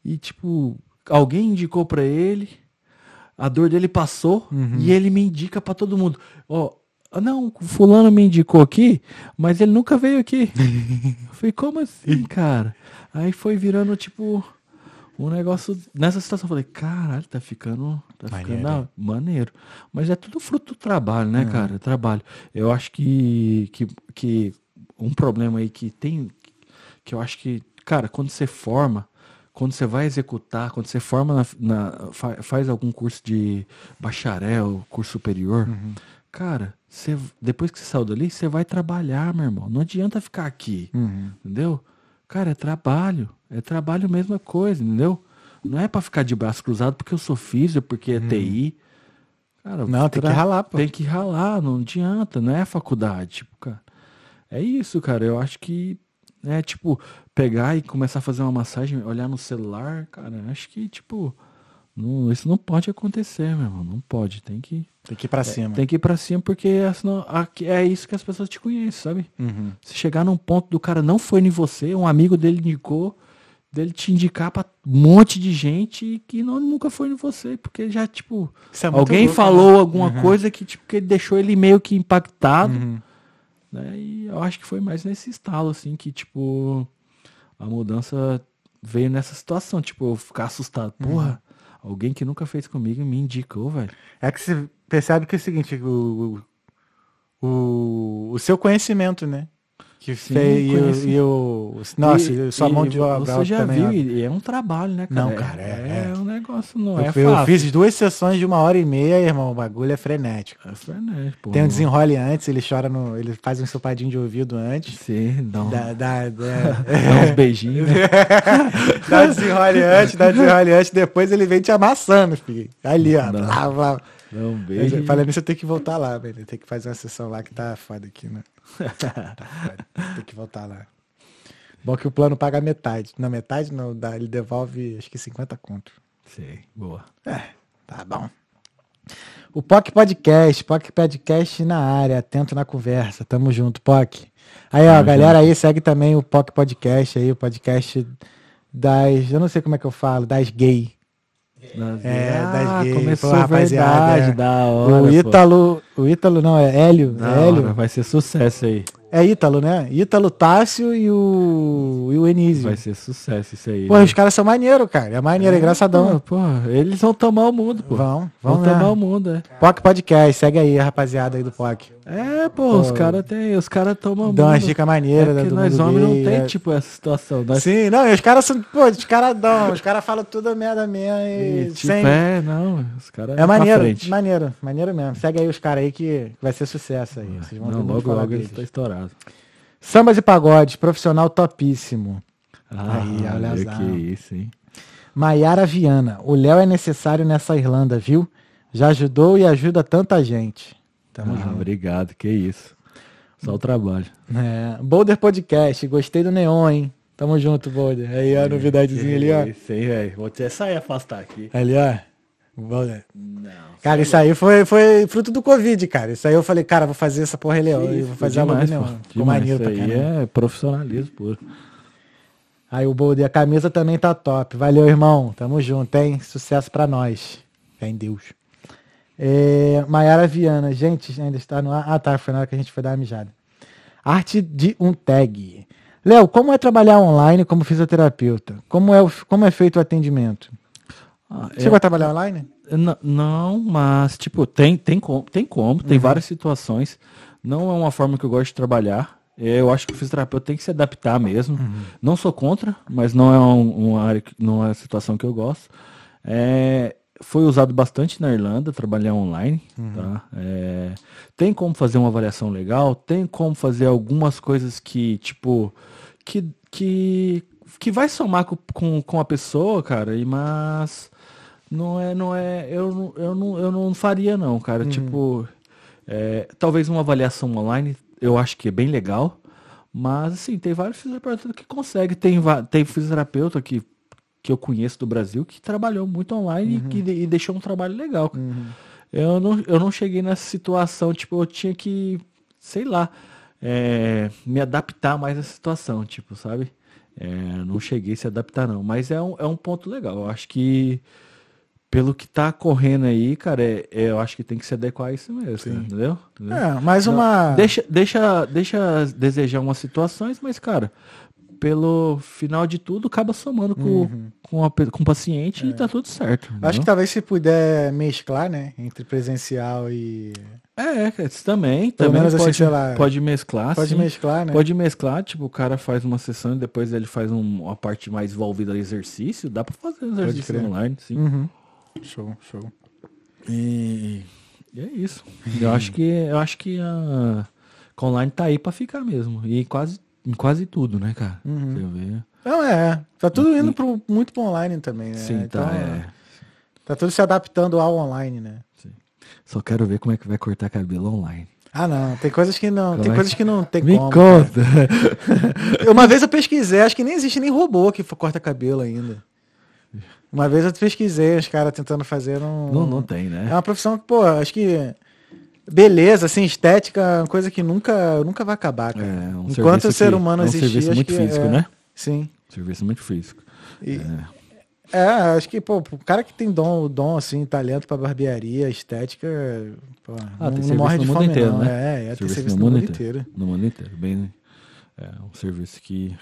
e tipo, alguém indicou pra ele, a dor dele passou e ele me indica pra todo mundo. Ó, ah, não, fulano me indicou aqui, mas ele nunca veio aqui. eu falei, como assim, cara? Aí foi virando, tipo, um negócio. Nessa situação, eu falei, caralho, tá ficando. Tá ficando Maneiro. ah, maneiro. Mas é tudo fruto do trabalho, né, cara? Trabalho. Eu acho que, que, que um problema aí que tem. Que eu acho que, cara, quando você forma, quando você vai executar, quando você forma, na, na- fa- faz algum curso de bacharel, curso superior, cara, você, depois que você saiu dali, você vai trabalhar, meu irmão. Não adianta ficar aqui. Uhum. Entendeu? Cara, é trabalho. É trabalho mesma coisa, entendeu? Não é pra ficar de braço cruzado porque eu sou físico, porque é TI. Cara. Não, tem que ralar, pô. Tem que ralar, não adianta, não é faculdade, tipo, cara. É isso, cara. Eu acho que é tipo pegar e começar a fazer uma massagem, olhar no celular, cara, acho que tipo não, isso não pode acontecer, meu irmão, não pode, tem que Tem que ir pra cima. tem que ir pra cima porque é, senão, aqui- é isso que as pessoas te conhecem, sabe? Uhum. Se chegar num ponto do cara não foi em você, um amigo dele indicou, dele te indicar pra um monte de gente que não, nunca foi em você, porque já, tipo, é alguém louco, falou alguma coisa que, tipo, que deixou ele meio que impactado, né? E eu acho que foi mais nesse estalo, assim, que, tipo, a mudança veio nessa situação, tipo, eu ficar assustado. Porra, alguém que nunca fez comigo me indicou, velho. É que você percebe que é o seguinte, o, o, o, seu conhecimento, né? Que Sim, fez, e, e o- Nossa, e, sua mão de obra Você já viu, e é um trabalho, né, cara? Não, cara, é- é, um negócio, não Eu, é eu fácil. fiz duas sessões de uma hora e meia, irmão. O bagulho é frenético. É frenético, pô. Tem um desenrole antes, ele chora no. Ele faz um ensopadinho de ouvido antes. Sim, dá, um, Dá, dá, dá, dá uns beijinhos. né? dá desenrole antes, dá desenrole antes, depois ele vem te amassando, filho. Ali, ó. Blá, blá. Mas, beijo. nisso, eu tenho que voltar lá, velho. Tem que fazer uma sessão lá que tá foda aqui, né? tá foda. Tem que voltar lá. Bom que o plano paga metade. Na metade não, dá, ele devolve acho que 50 conto. Sim, boa. É, tá bom. O POC Podcast, POC Podcast na área, atento na conversa. Tamo junto, POC. Aí, ó, Tamo galera aí, segue também o POC Podcast aí, o podcast das, eu não sei como é que eu falo, das gay. Das É, ah, das gays. começou Pô, rapaziada, verdade, da hora. o. Ítalo, o Ítalo não, é Hélio, Da é Hélio. hora, vai ser sucesso aí. É Ítalo, né? Ítalo, Tássio e o, e o Enísio. Vai ser sucesso isso aí. Pô, né? os caras são maneiros, cara. É maneiro, é engraçadão. Pô, pô, eles vão tomar o mundo, pô. Vão, Vão vão tomar o mundo, é. POC Podcast, segue aí, rapaziada aí do POC. É, pô, os caras tem, os caras tomam o Dá umas mundo. dicas É né, porque nós homens não tem, é. tipo, essa situação. Nós, Sim, não, e os caras são, pô, os caras dão, os caras falam tudo merda mesmo e, e, tipo, sem... é, não, os caras É maneiro, maneiro, maneiro mesmo. Segue aí os caras aí que vai ser sucesso aí. Vocês vão Não, logo, logo ele deles. tá estourado. Sambas e pagodes, profissional topíssimo. Ah, Aí, olha só. que isso, hein? Maiara Viana, o Léo é necessário nessa Irlanda, viu? Já ajudou e ajuda tanta gente. Tamo Ah, junto. obrigado, que isso. Só o trabalho. É, Boulder Podcast, gostei do Neon, hein? Tamo junto, Boulder. Aí, ó, a novidadezinha ali, ó. Isso aí, velho. Vou até sair afastar aqui. Ali, ó. Boulder. Não. Cara, isso aí foi, foi fruto do Covid, cara. Isso aí eu falei, cara, vou fazer essa porra Leão. Eu vou fazer a demais, Leão. pô. Ficou Demais. maneiro pra Isso aí caramba. é profissionalismo puro. Aí o Boulder, a camisa também tá top. Valeu, irmão. Tamo junto, hein? Sucesso pra nós. Fé em Deus. É, Maiara Viana, gente, ainda está no ar. Ah, tá. Foi na hora que a gente foi dar uma mijada. Arte de um tag. Léo, como é trabalhar online como fisioterapeuta? Como é, como é feito o atendimento? Ah, é- Chegou a trabalhar online? Não, mas, tipo, tem, tem, como, tem como, Uhum. tem várias situações. Não é uma forma que eu gosto de trabalhar. É, Eu acho que o fisioterapeuta tem que se adaptar mesmo. Uhum. Não sou contra, mas não é um- uma área, não é uma situação que eu gosto. É, foi usado bastante na Irlanda, trabalhar online. Uhum. Tá? É, tem como fazer uma avaliação legal, tem como fazer algumas coisas que, tipo, que, que, que vai somar com, com, com a pessoa, cara, e mas Não é, não é, eu, não- eu, não, eu não faria não, Uhum. cara. Tipo, é, talvez uma avaliação online, eu acho que é bem legal. Mas, assim, tem vários fisioterapeutas que conseguem. Tem, tem fisioterapeuta que, que eu conheço do Brasil que trabalhou muito online Uhum. e, que, e deixou um trabalho legal. Eu, não, eu não cheguei nessa situação, tipo, eu tinha que, sei lá, é, me adaptar mais à situação, tipo, sabe? É, não cheguei a se adaptar, não. Mas é um, é um ponto legal. Eu acho que, pelo que tá correndo aí, cara, é- é, eu acho que tem que se adequar a isso mesmo, entendeu? Entendeu? É, mais uma. Deixa, deixa, deixa desejar umas situações, mas, cara, pelo final de tudo, acaba somando com, com, a com o paciente e tá tudo certo. Acho que entendeu? talvez se puder mesclar, né? Entre presencial e. É, isso também, Pelo também assim, pode, sei lá, pode mesclar, Pode sim. mesclar, né? Pode mesclar, tipo, o cara faz uma sessão e depois ele faz um- uma parte mais envolvida ao exercício, dá pra fazer um exercício online, sim. Uhum. Show, show. E, e é isso. Eu acho que eu acho que a online tá aí pra ficar mesmo. E em quase, em quase tudo, né, cara? Uhum. Você vê. Não, é. Tá tudo indo pro, muito pro online também, né? Sim, Então, tá. É. tá tudo se adaptando ao online, né? Só quero ver como é que vai cortar cabelo online. Ah, não. Tem coisas que não. Tem Como é coisas que- não tem Me como. conta. Uma vez eu pesquisei, acho que nem existe nem robô que corta cabelo ainda. Uma vez eu pesquisei, os caras tentando fazer um. Não, não tem, né? É uma profissão que, pô, acho que. Beleza, assim, estética é uma coisa que nunca, nunca vai acabar, cara. É, um Enquanto serviço o ser humano é um existir, serviço muito que físico, é- né? Sim. Serviço muito físico. E- é. acho que, pô, o cara que tem dom, dom assim, talento pra barbearia, estética, pô, Ah, não, não serviço morre de mundo fome, inteiro, não. né? É, é, tem Serviço serviço no mundo inteiro. No mundo inteiro. Bem, é um serviço que,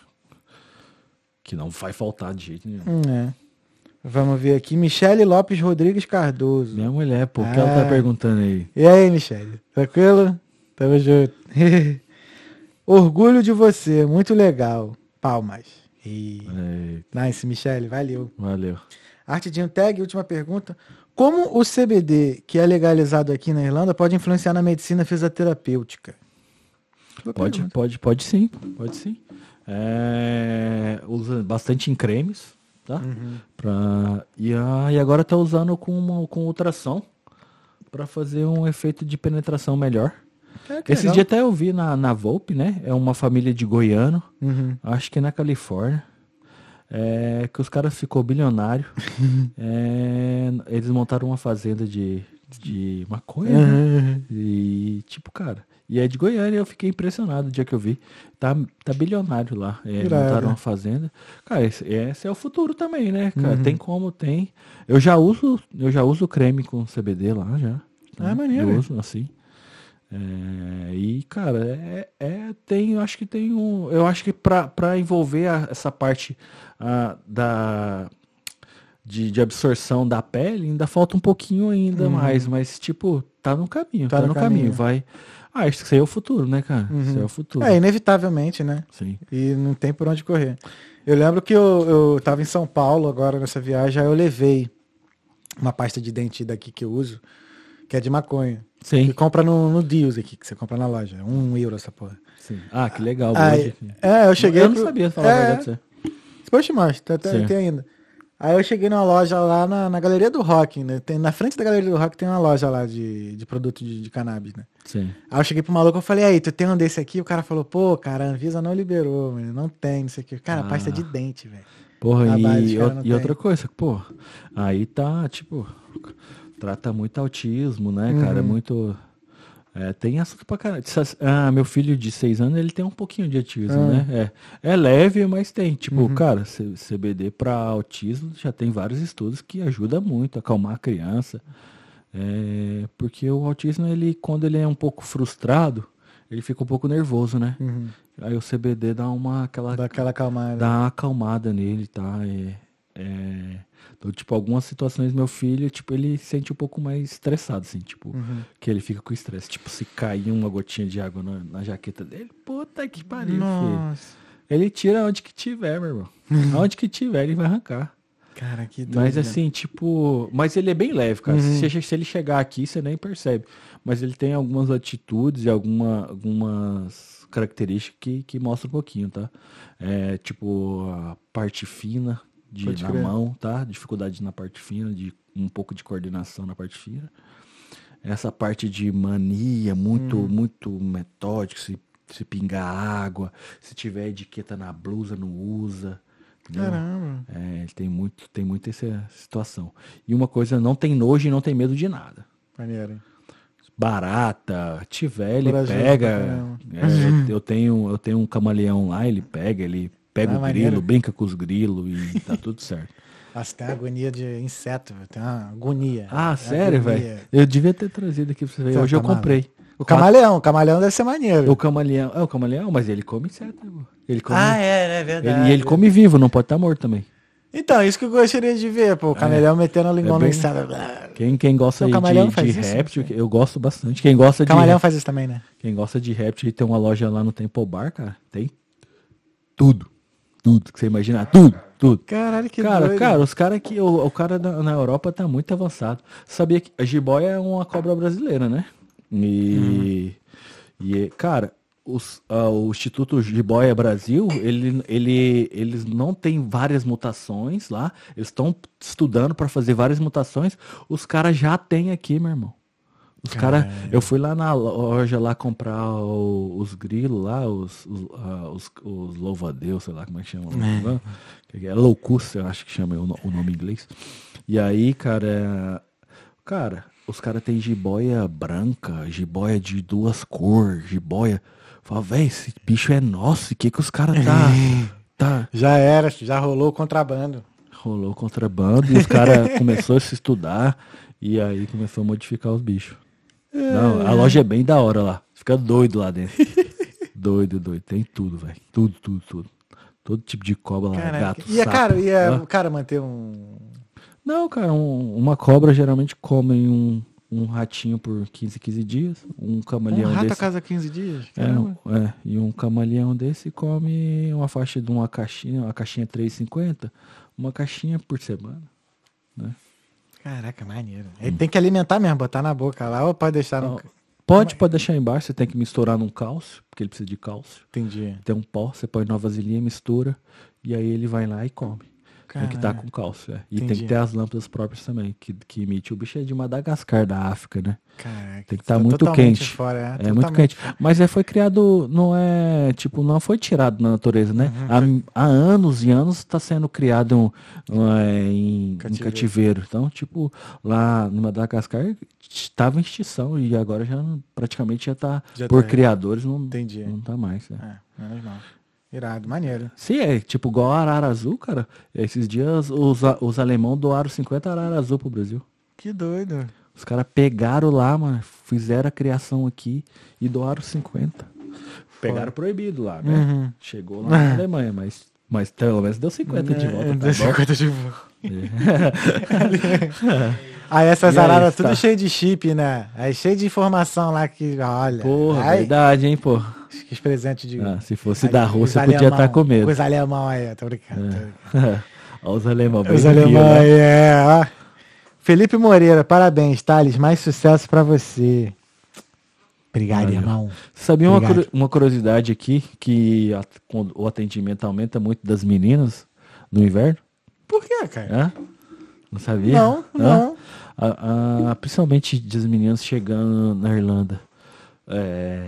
que não vai faltar de jeito nenhum. Hum, é. Vamos ver aqui, Michele Lopes Rodrigues Cardoso. Minha mulher, pô, o que ela tá Ah. perguntando aí? E aí, Michele? Tranquilo? Tamo junto. Orgulho de você, muito legal. Palmas. E... É, Nice, Michele, valeu. valeu. Artidinho Tag, última pergunta. Como o CBD, que é legalizado aqui na Irlanda, pode influenciar na medicina fisioterapêutica? Boa Pode, pergunta. pode, pode sim, pode sim. É, usa bastante em cremes, tá? Uhum. Pra, e, a, e agora tá usando com, uma- com ultrassom para fazer um efeito de penetração melhor. É, legal. dias até eu vi na, na Volpe, né? É uma família de goiano, Uhum. acho que é na Califórnia. É, que os caras ficou bilionário. É, eles montaram uma fazenda de, de maconha. né? Uhum. E, tipo, cara, e é de Goiânia, eu fiquei impressionado o dia que eu vi. Tá, tá bilionário lá. É, montaram uma fazenda. Cara, esse, esse é o futuro também, né, cara? Uhum. Tem como, tem. Eu já uso, eu já uso creme com CBD lá, já. Ah, maneiro. Eu uso assim. É, e, cara, é, é- tem, eu acho que tem um. Eu acho que pra, pra envolver a- essa parte ah, da. De, de absorção da pele, ainda falta um pouquinho ainda mais, mas tipo, tá no caminho, Uhum. Tá tá, no no caminho, caminho. vai. Ah, isso aí é o futuro, né, cara? Isso aí é o futuro. É, inevitavelmente, né? Sim. E não tem por onde correr. Eu lembro que eu, eu tava em São Paulo agora nessa viagem, aí eu levei uma pasta de dente daqui que eu uso, que é de maconha. Sim. Que compra no, no Deals aqui, que você compra na loja. Um euro essa porra. sim. Ah, que legal. Aí, é, eu cheguei. eu não pro- sabia falar é, a verdade. Depois eu te mostro, tá- tá- tem ainda. Aí eu cheguei numa loja lá na, na Galeria do Rock, né? Tem, na frente da Galeria do Rock tem uma loja lá de, de produto de, de cannabis, né? Sim. Aí eu cheguei pro maluco e falei, aí, tu tem um desse aqui? O cara falou, pô, cara, a Anvisa não liberou, mano, não tem, não sei o que. Cara, Ah. pasta de dente, velho. Porra, e, cara o- e outra coisa, pô, aí tá, tipo, trata muito autismo, né, cara? É Uhum. muito. É, tem assunto pra caralho. Ah, meu filho de seis anos, ele tem um pouquinho de autismo, Ah. né? É, é leve, mas tem. Tipo, Uhum. cara, CBD pra autismo já tem vários estudos que ajuda muito a acalmar a criança. É, porque o autismo, ele, quando ele é um pouco frustrado, ele fica um pouco nervoso, né? Uhum. Aí o CBD dá uma aquela Dá aquela acalmada. dá uma acalmada nele, tá? É, é... Então, tipo, algumas situações, meu filho, tipo, ele sente um pouco mais estressado, assim, tipo, Uhum. que ele fica com estresse. Tipo, se cair uma gotinha de água na, na jaqueta dele, puta que pariu, filho. Nossa. Ele tira onde que tiver, meu irmão. Aonde que tiver, ele vai arrancar. Cara, que doido, Mas né? assim, tipo. Mas ele é bem leve, cara. Uhum. Se, se ele chegar aqui, você nem percebe. Mas ele tem algumas atitudes e alguma, algumas características que, que mostram um pouquinho, tá? É, tipo, a parte fina de Pode na crer. mão, tá? Dificuldade na parte fina, de um pouco de coordenação na parte fina. Essa parte de mania, muito, Uhum. muito metódico, se, se pingar água, se tiver etiqueta na blusa, não usa. entendeu? Caramba. É, ele tem muito, tem muito essa situação. E uma coisa, não tem nojo e não tem medo de nada. Maneiro. hein? Barata, tiver, ele pra pega. É, eu, tenho, eu tenho um camaleão lá, ele pega, ele pega Ah, o maneiro. grilo, brinca com os grilos e tá tudo certo. Nossa, tem agonia de inseto, velho. Tem uma agonia. Ah, sério, velho? Eu devia ter trazido aqui pra você ver. Hoje eu tá comprei. O camaleão, o camaleão deve ser maneiro. O camaleão. É o camaleão, mas ele come inseto. pô. Ele come. Ah, é, é verdade. ele, e ele come vivo, não pode estar morto também. Então, isso que eu gostaria de ver, pô. O camaleão metendo a língua É no bem- inseto. Quem, quem gosta camaleão de, de isso, réptil, você? eu gosto bastante. Quem gosta O de camaleão faz isso também, né? Quem gosta de réptil e tem uma loja lá no Temple Bar, cara, tem tudo. Tudo que você imaginar. Tudo, tudo. Caralho, que cara, doido. cara, os cara que o, o cara na, na Europa tá muito avançado. Sabia que a jiboia é uma cobra brasileira, né? E, e cara, os, ah, o Instituto Jiboia Brasil, ele, ele, eles não tem várias mutações lá. Eles estão estudando para fazer várias mutações. Os caras já têm aqui, meu irmão. Os caras, eu fui lá na loja lá comprar o- os grilos lá, os, os, ah, os, os louva-a-Deus, sei lá como é que chama. É loucus, eu acho que chama o, o nome em inglês. E aí, cara, é- cara, os caras têm jiboia branca, jiboia de duas cores, jiboia. Fala, véi, esse bicho é nosso, o que que os caras tá, tá... Já era, já rolou o contrabando. Rolou contrabando e os caras começou a se estudar e aí começou a modificar os bichos. Não, a loja é bem da hora lá. Fica doido lá dentro. doido, doido. Tem tudo, velho. Tudo, tudo, tudo. Todo tipo de cobra lá, Caraca. gato, E é sapo. caro, e é o cara manter um. Não, cara, um- uma cobra geralmente come um, um ratinho por 15, 15 dias. Um Um camaleão rato a desse. cada 15 dias? É, um- é, e um camaleão desse come uma faixa de uma caixinha, uma caixinha 3,50, uma caixinha por semana. Caraca, maneiro. Ele tem que alimentar mesmo, botar na boca lá ou pode deixar no. Pode, pode deixar embaixo, você tem que misturar num cálcio, porque ele precisa de cálcio. Entendi. Tem um pó, você põe numa vasilhinha, mistura, e aí ele vai lá e come. Tem que estar Caralho. com cálcio, é. E tem Entendi. que ter as lâmpadas próprias também, que, que emite. O bicho é de Madagascar, da África, né? Caraca. Tem que estar tá muito quente. Fora, é, É muito quente. Mas é, foi criado, não é, tipo, não foi tirado na natureza, né? Uhum. há, há anos e anos está sendo criado um, um, é, em, em Cativeiro. cativeiro. Então, tipo, lá no Madagascar estava em extinção e agora já praticamente já está por tá- criadores, não, Entendi. não tá mais. né? É, menos mal. Irado, maneiro. Sim, é tipo igual a arara azul, cara. Esses dias os, os alemão doaram 50 arara azul pro Brasil. Que doido. Os caras pegaram lá, mano, fizeram a criação aqui e doaram 50. Pegaram proibido lá, né? Uhum. Chegou lá na Alemanha, mas, mas pelo menos deu 50 de volta. É, Tá deu bom? 50 de volta. Aí essas aí, araras tá. tudo cheio de chip, né? Aí cheio de informação lá que, olha. Porra, ai, verdade, hein, pô. Que os presentes de. Ah, se fosse da Rússia, podia alemão, estar com medo. Os alemão aí, tô brincando. tô brincando. Olha os alemão. Os alemão né? aí, é. Felipe Moreira, parabéns, Thales. Mais sucesso pra você. Obrigado, Valeu. irmão. Sabia uma, Obrigado. uma curiosidade aqui, que a- o atendimento aumenta muito das meninas no inverno? Por quê, cara? Hã? Não sabia? Não, Hã? não. A- a- principalmente das meninas chegando na Irlanda. É,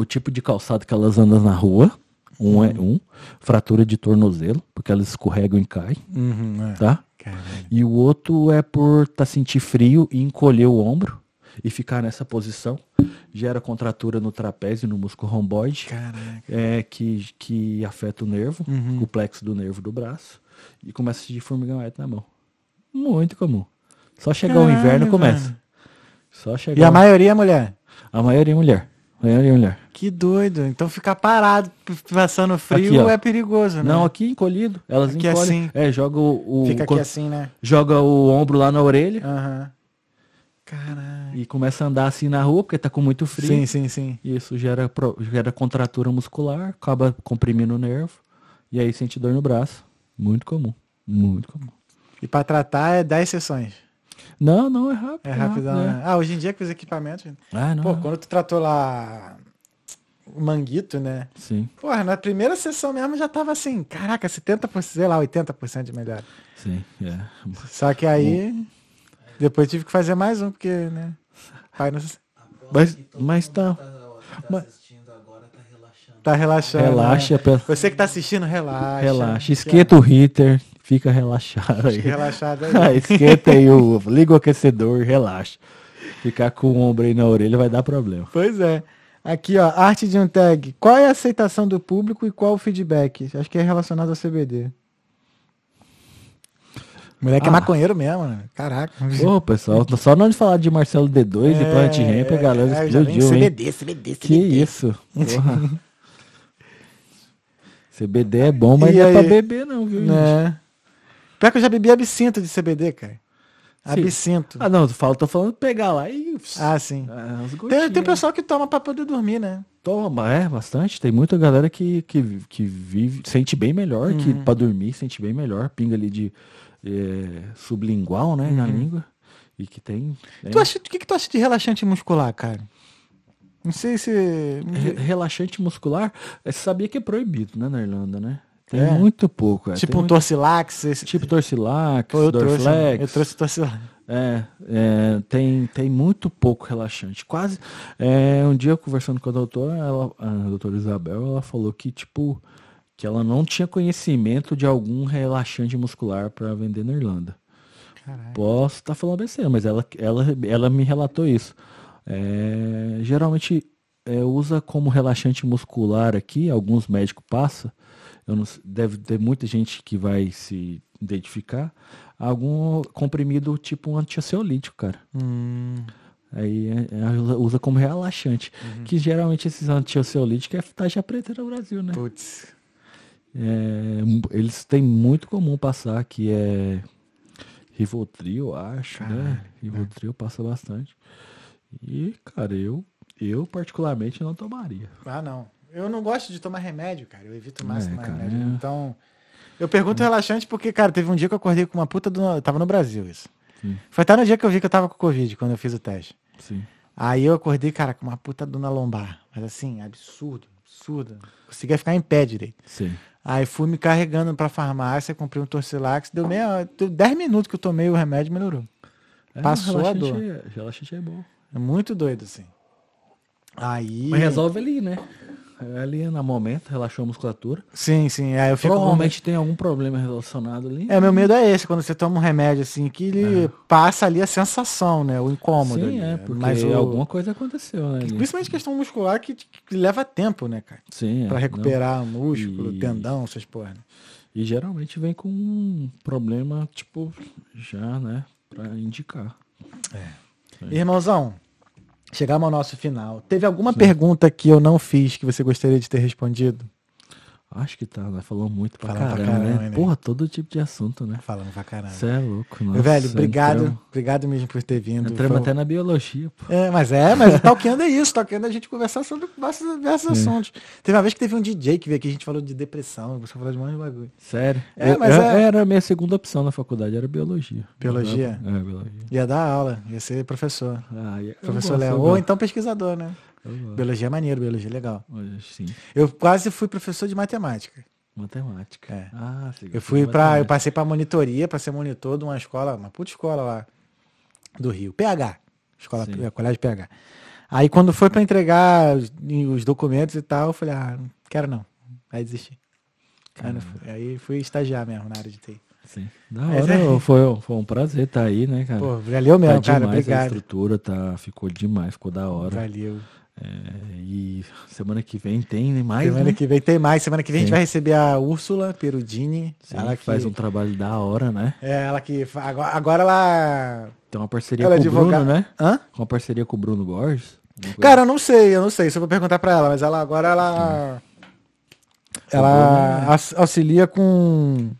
o tipo de calçado que elas andam na rua, um é um, fratura de tornozelo, porque elas escorregam e caem, Uhum, é. tá? Caralho. E o outro é por tá sentir frio e encolher o ombro e ficar nessa posição. Gera contratura no trapézio, no músculo romboide, Caraca. é, que, que afeta o nervo, Uhum. o plexo do nervo do braço, e começa a sentir formigamento na mão. Muito comum. Só chegar o inverno começa. Só chegar. E a maioria é mulher? a maioria é mulher. A maioria é mulher. Que doido. Então ficar parado passando frio Aqui, é perigoso, né? Não, aqui encolhido. Elas Aqui encolhem. assim. É, joga o. o Fica aqui assim, né? Joga o ombro lá na orelha Aham. Caralho. e começa a andar assim na rua, porque tá com muito frio. Sim, sim, sim. Isso gera, gera contratura muscular, acaba comprimindo o nervo, e aí sente dor no braço. Muito comum. Muito comum. E pra tratar é 10 sessões. Não, não, é rápido. É rápido, né? Ah, hoje em dia com os equipamentos. Ah, não. Pô, quando tu tratou lá manguito, né? Sim, Porra, na primeira sessão mesmo já tava assim, caraca, 70%, sei lá, 80% de melhor. sim, é. Só que aí, depois tive que fazer mais um, porque, né? Pai não Mas, mas tá. Tá assistindo agora, tá relaxando. tá relaxando. Relaxa, né? pe- Você que tá assistindo, relaxa. relaxa. Esquenta o heater, fica relaxado aí. Fica relaxado aí. Ah, Esquenta aí o. Liga o aquecedor, relaxa. Ficar com o ombro aí na orelha vai dar problema. Pois é. Aqui, ó, arte de um tag. Qual é a aceitação do público e qual o feedback? Acho que é relacionado ao CBD. Moleque é Ah. maconheiro mesmo, né? Caraca. Ô, pessoal, só não de falar de Marcelo D2 e Plant Ramp, a galera é, explodiu, hein? CBD, CBD, Que CBD. isso? Porra. CBD é bom, mas E não é pra aí? beber, não, viu? gente? Né? Pior que eu já bebi absinto de CBD, cara. Absinto. Ah, não, falo, tô falando pegar lá e. Ah, sim. Ah, Tem, tem pessoal que toma pra poder dormir, né? Toma, é, bastante. Tem muita galera que, que, que vive, sente bem melhor, que Uhum. pra dormir sente bem melhor. Pinga ali de é, sublingual, né, na língua. E que tem. é, Uhum. Tu acha, o que, que tu acha de relaxante muscular, cara? Não sei se. re- relaxante muscular, é, você sabia que é proibido, né, na Irlanda, né? Tem É. muito pouco. É, tipo tem um muito- torcilax. Esse... Tipo Torcilax, eu trouxe, Dorflex. eu trouxe torcilax. É, é, tem, tem muito pouco relaxante. Quase. é, um dia conversando com a doutora, ela, a doutora Isabel, ela falou que, tipo, que ela não tinha conhecimento de algum relaxante muscular para vender na Irlanda. Caralho. Posso estar falando besteira, mas ela, ela, ela me relatou isso. É, geralmente é, usa como relaxante muscular aqui, alguns médicos passam. Não, deve ter muita gente que vai se identificar. Algum comprimido tipo um antiansiolítico, cara. Hum, Aí é- é, usa- como relaxante. Uhum. Que geralmente esses antiansiolíticos é taxa preta no Brasil, né? putz. É, eles têm muito comum passar, que é Rivotril, eu acho, né? Rivotril passa bastante. E, cara, eu, eu particularmente não tomaria. Ah, não. Eu não gosto de tomar remédio, cara. Eu evito o máximo É, tomar cara, remédio. é. Então, eu pergunto relaxante porque, cara, teve um dia que eu acordei com uma puta do... Eu tava no Brasil, isso. Sim. Foi até no dia que eu vi que eu tava com Covid, quando eu fiz o teste. Sim. Aí eu acordei, cara, com uma puta dor na lombar. Mas assim, absurdo, absurdo. Conseguia ficar em pé direito. Sim. Aí fui me carregando pra farmácia, comprei um Torcilax, deu meia, deu 10 minutos que eu tomei o remédio, melhorou. É, Passou a relaxante dor. É, relaxante é bom. É muito doido, assim. Aí. Mas resolve ali, né? É Ali no momento, relaxou a musculatura. Sim, sim. Aí eu fico. Provavelmente tem algum problema relacionado ali. É, meu medo é esse, quando você toma um remédio assim, que ele passa ali a sensação, né? O incômodo. Sim, ali. é, porque Mas o... alguma coisa aconteceu, né? ali. Principalmente questão muscular que, que leva tempo, né, cara? Sim, é, Pra não. recuperar o músculo, E- tendão, essas porra. né? E geralmente vem com um problema, tipo, já, né? Pra indicar. Irmãozão, chegamos ao nosso final. Teve alguma pergunta que eu não fiz que você gostaria de ter respondido? Acho que tá, né? Falou muito pra Falamos pra caramba, caramba, né? né? Porra, todo tipo de assunto, né? Falando pra caramba. Você é louco, nossa. velho, obrigado. entramos- Obrigado mesmo por ter vindo. Entramos Foi- até na biologia, pô. É, mas é, mas o Talkando é isso. Talkando é a gente conversar sobre diversos, diversos assuntos. Teve uma vez que teve um DJ que veio aqui, a gente falou de depressão, você falou de um monte de bagulho. Sério. É, Eu- mas eu- é- Era a minha segunda opção na faculdade, era biologia. Biologia? É, biologia. Ia dar aula, ia ser professor. Ah, eu Professor Léo. Ou então pesquisador, né? Eu. Biologia é maneiro, biologia é legal. Sim, Eu quase fui professor de matemática. matemática. É. Ah, Eu fui para, eu passei para monitoria, para ser monitor de uma escola, uma puta escola lá do Rio, PH, escola, Sim. colégio PH. Aí quando foi para entregar os, os documentos e tal, eu falei, ah, não quero não. Aí desisti. Aí, fui. Aí fui estagiar mesmo na área de TI. Sim. Da Mas hora, é- foi, foi um prazer estar aí, né, cara? Pô, valeu tá mesmo, cara, demais a obrigado. estrutura, tá, ficou demais, ficou da hora. Valeu. É, e semana que vem tem mais, semana né? que vem tem mais. Semana que vem a gente Sim. vai receber a Úrsula Perudini. Sim, ela que faz um trabalho da hora, né? É, ela que. Agora, agora ela. Tem uma parceria Ela é com o Bruno, advogada. né? Hã? Uma parceria com o Bruno Borges. Cara, eu não sei, eu não sei. Isso eu vou perguntar pra ela, mas ela agora ela. Ela aux- auxilia com.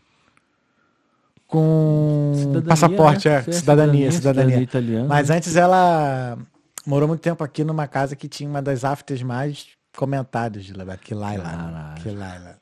Com Cidadania, passaporte, né? é, Sim, cidadania, cidadania. italiana. Mas antes ela morou muito tempo aqui numa casa que tinha uma das afters mais comentadas de lá, que. Caralho.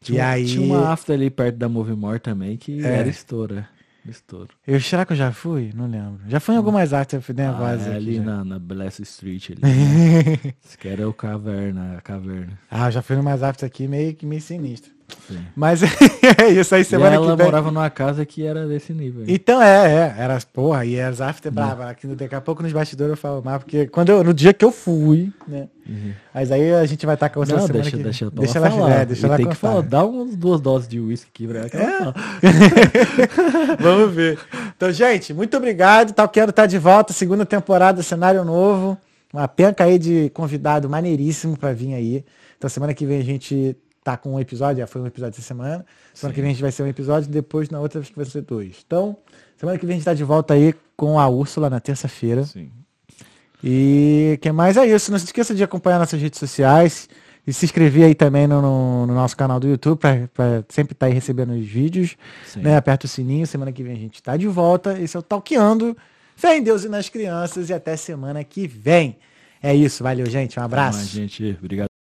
Que tinha, E uma- aí. tinha uma after ali perto da Movimore também que É. era estoura. Estouro. Eu, será que eu já fui? Não lembro. Já fui em algumas artes, eu fui Ah, nervosa. é aqui ali já. na, na Bless Street ali. Né? Esse que era o caverna, a caverna. Ah, eu já fui em umas artes aqui meio, que meio sinistro. Sim. Mas é isso aí, E semana ela que vem. morava numa casa que era desse nível. Então é, é, era, porra, e as after brava, aqui daqui a pouco nos bastidores eu falo mais, porque quando eu, no dia que eu fui, né, mas aí a gente vai estar com você Uhum. Não, deixa, que deixa, deixa ela ela, falar. é, deixa E ela tem que falar, dá umas duas doses de uísque aqui pra ela. que ela É. fala. Vamos ver. Então, gente, muito obrigado. Talqueiro tá de volta, segunda temporada, cenário novo. Uma penca aí de convidado maneiríssimo pra vir aí. Então, semana que vem a gente tá com um episódio, já foi um episódio essa semana. Semana que vem a gente vai ser um episódio, depois na outra acho que vai ser dois. Então, semana que vem a gente tá de volta aí com a Úrsula na terça-feira. Sim. E que mais é isso. Não se esqueça de acompanhar nossas redes sociais e se inscrever aí também no, no- no nosso canal do YouTube para sempre estar aí recebendo os vídeos. Sim. Né? Aperta o sininho. Semana que vem a gente está de volta. Esse é o Talqueando. Fé em Deus e nas crianças. E até semana que vem. É isso. Valeu, gente. Um abraço. gente, obrigado.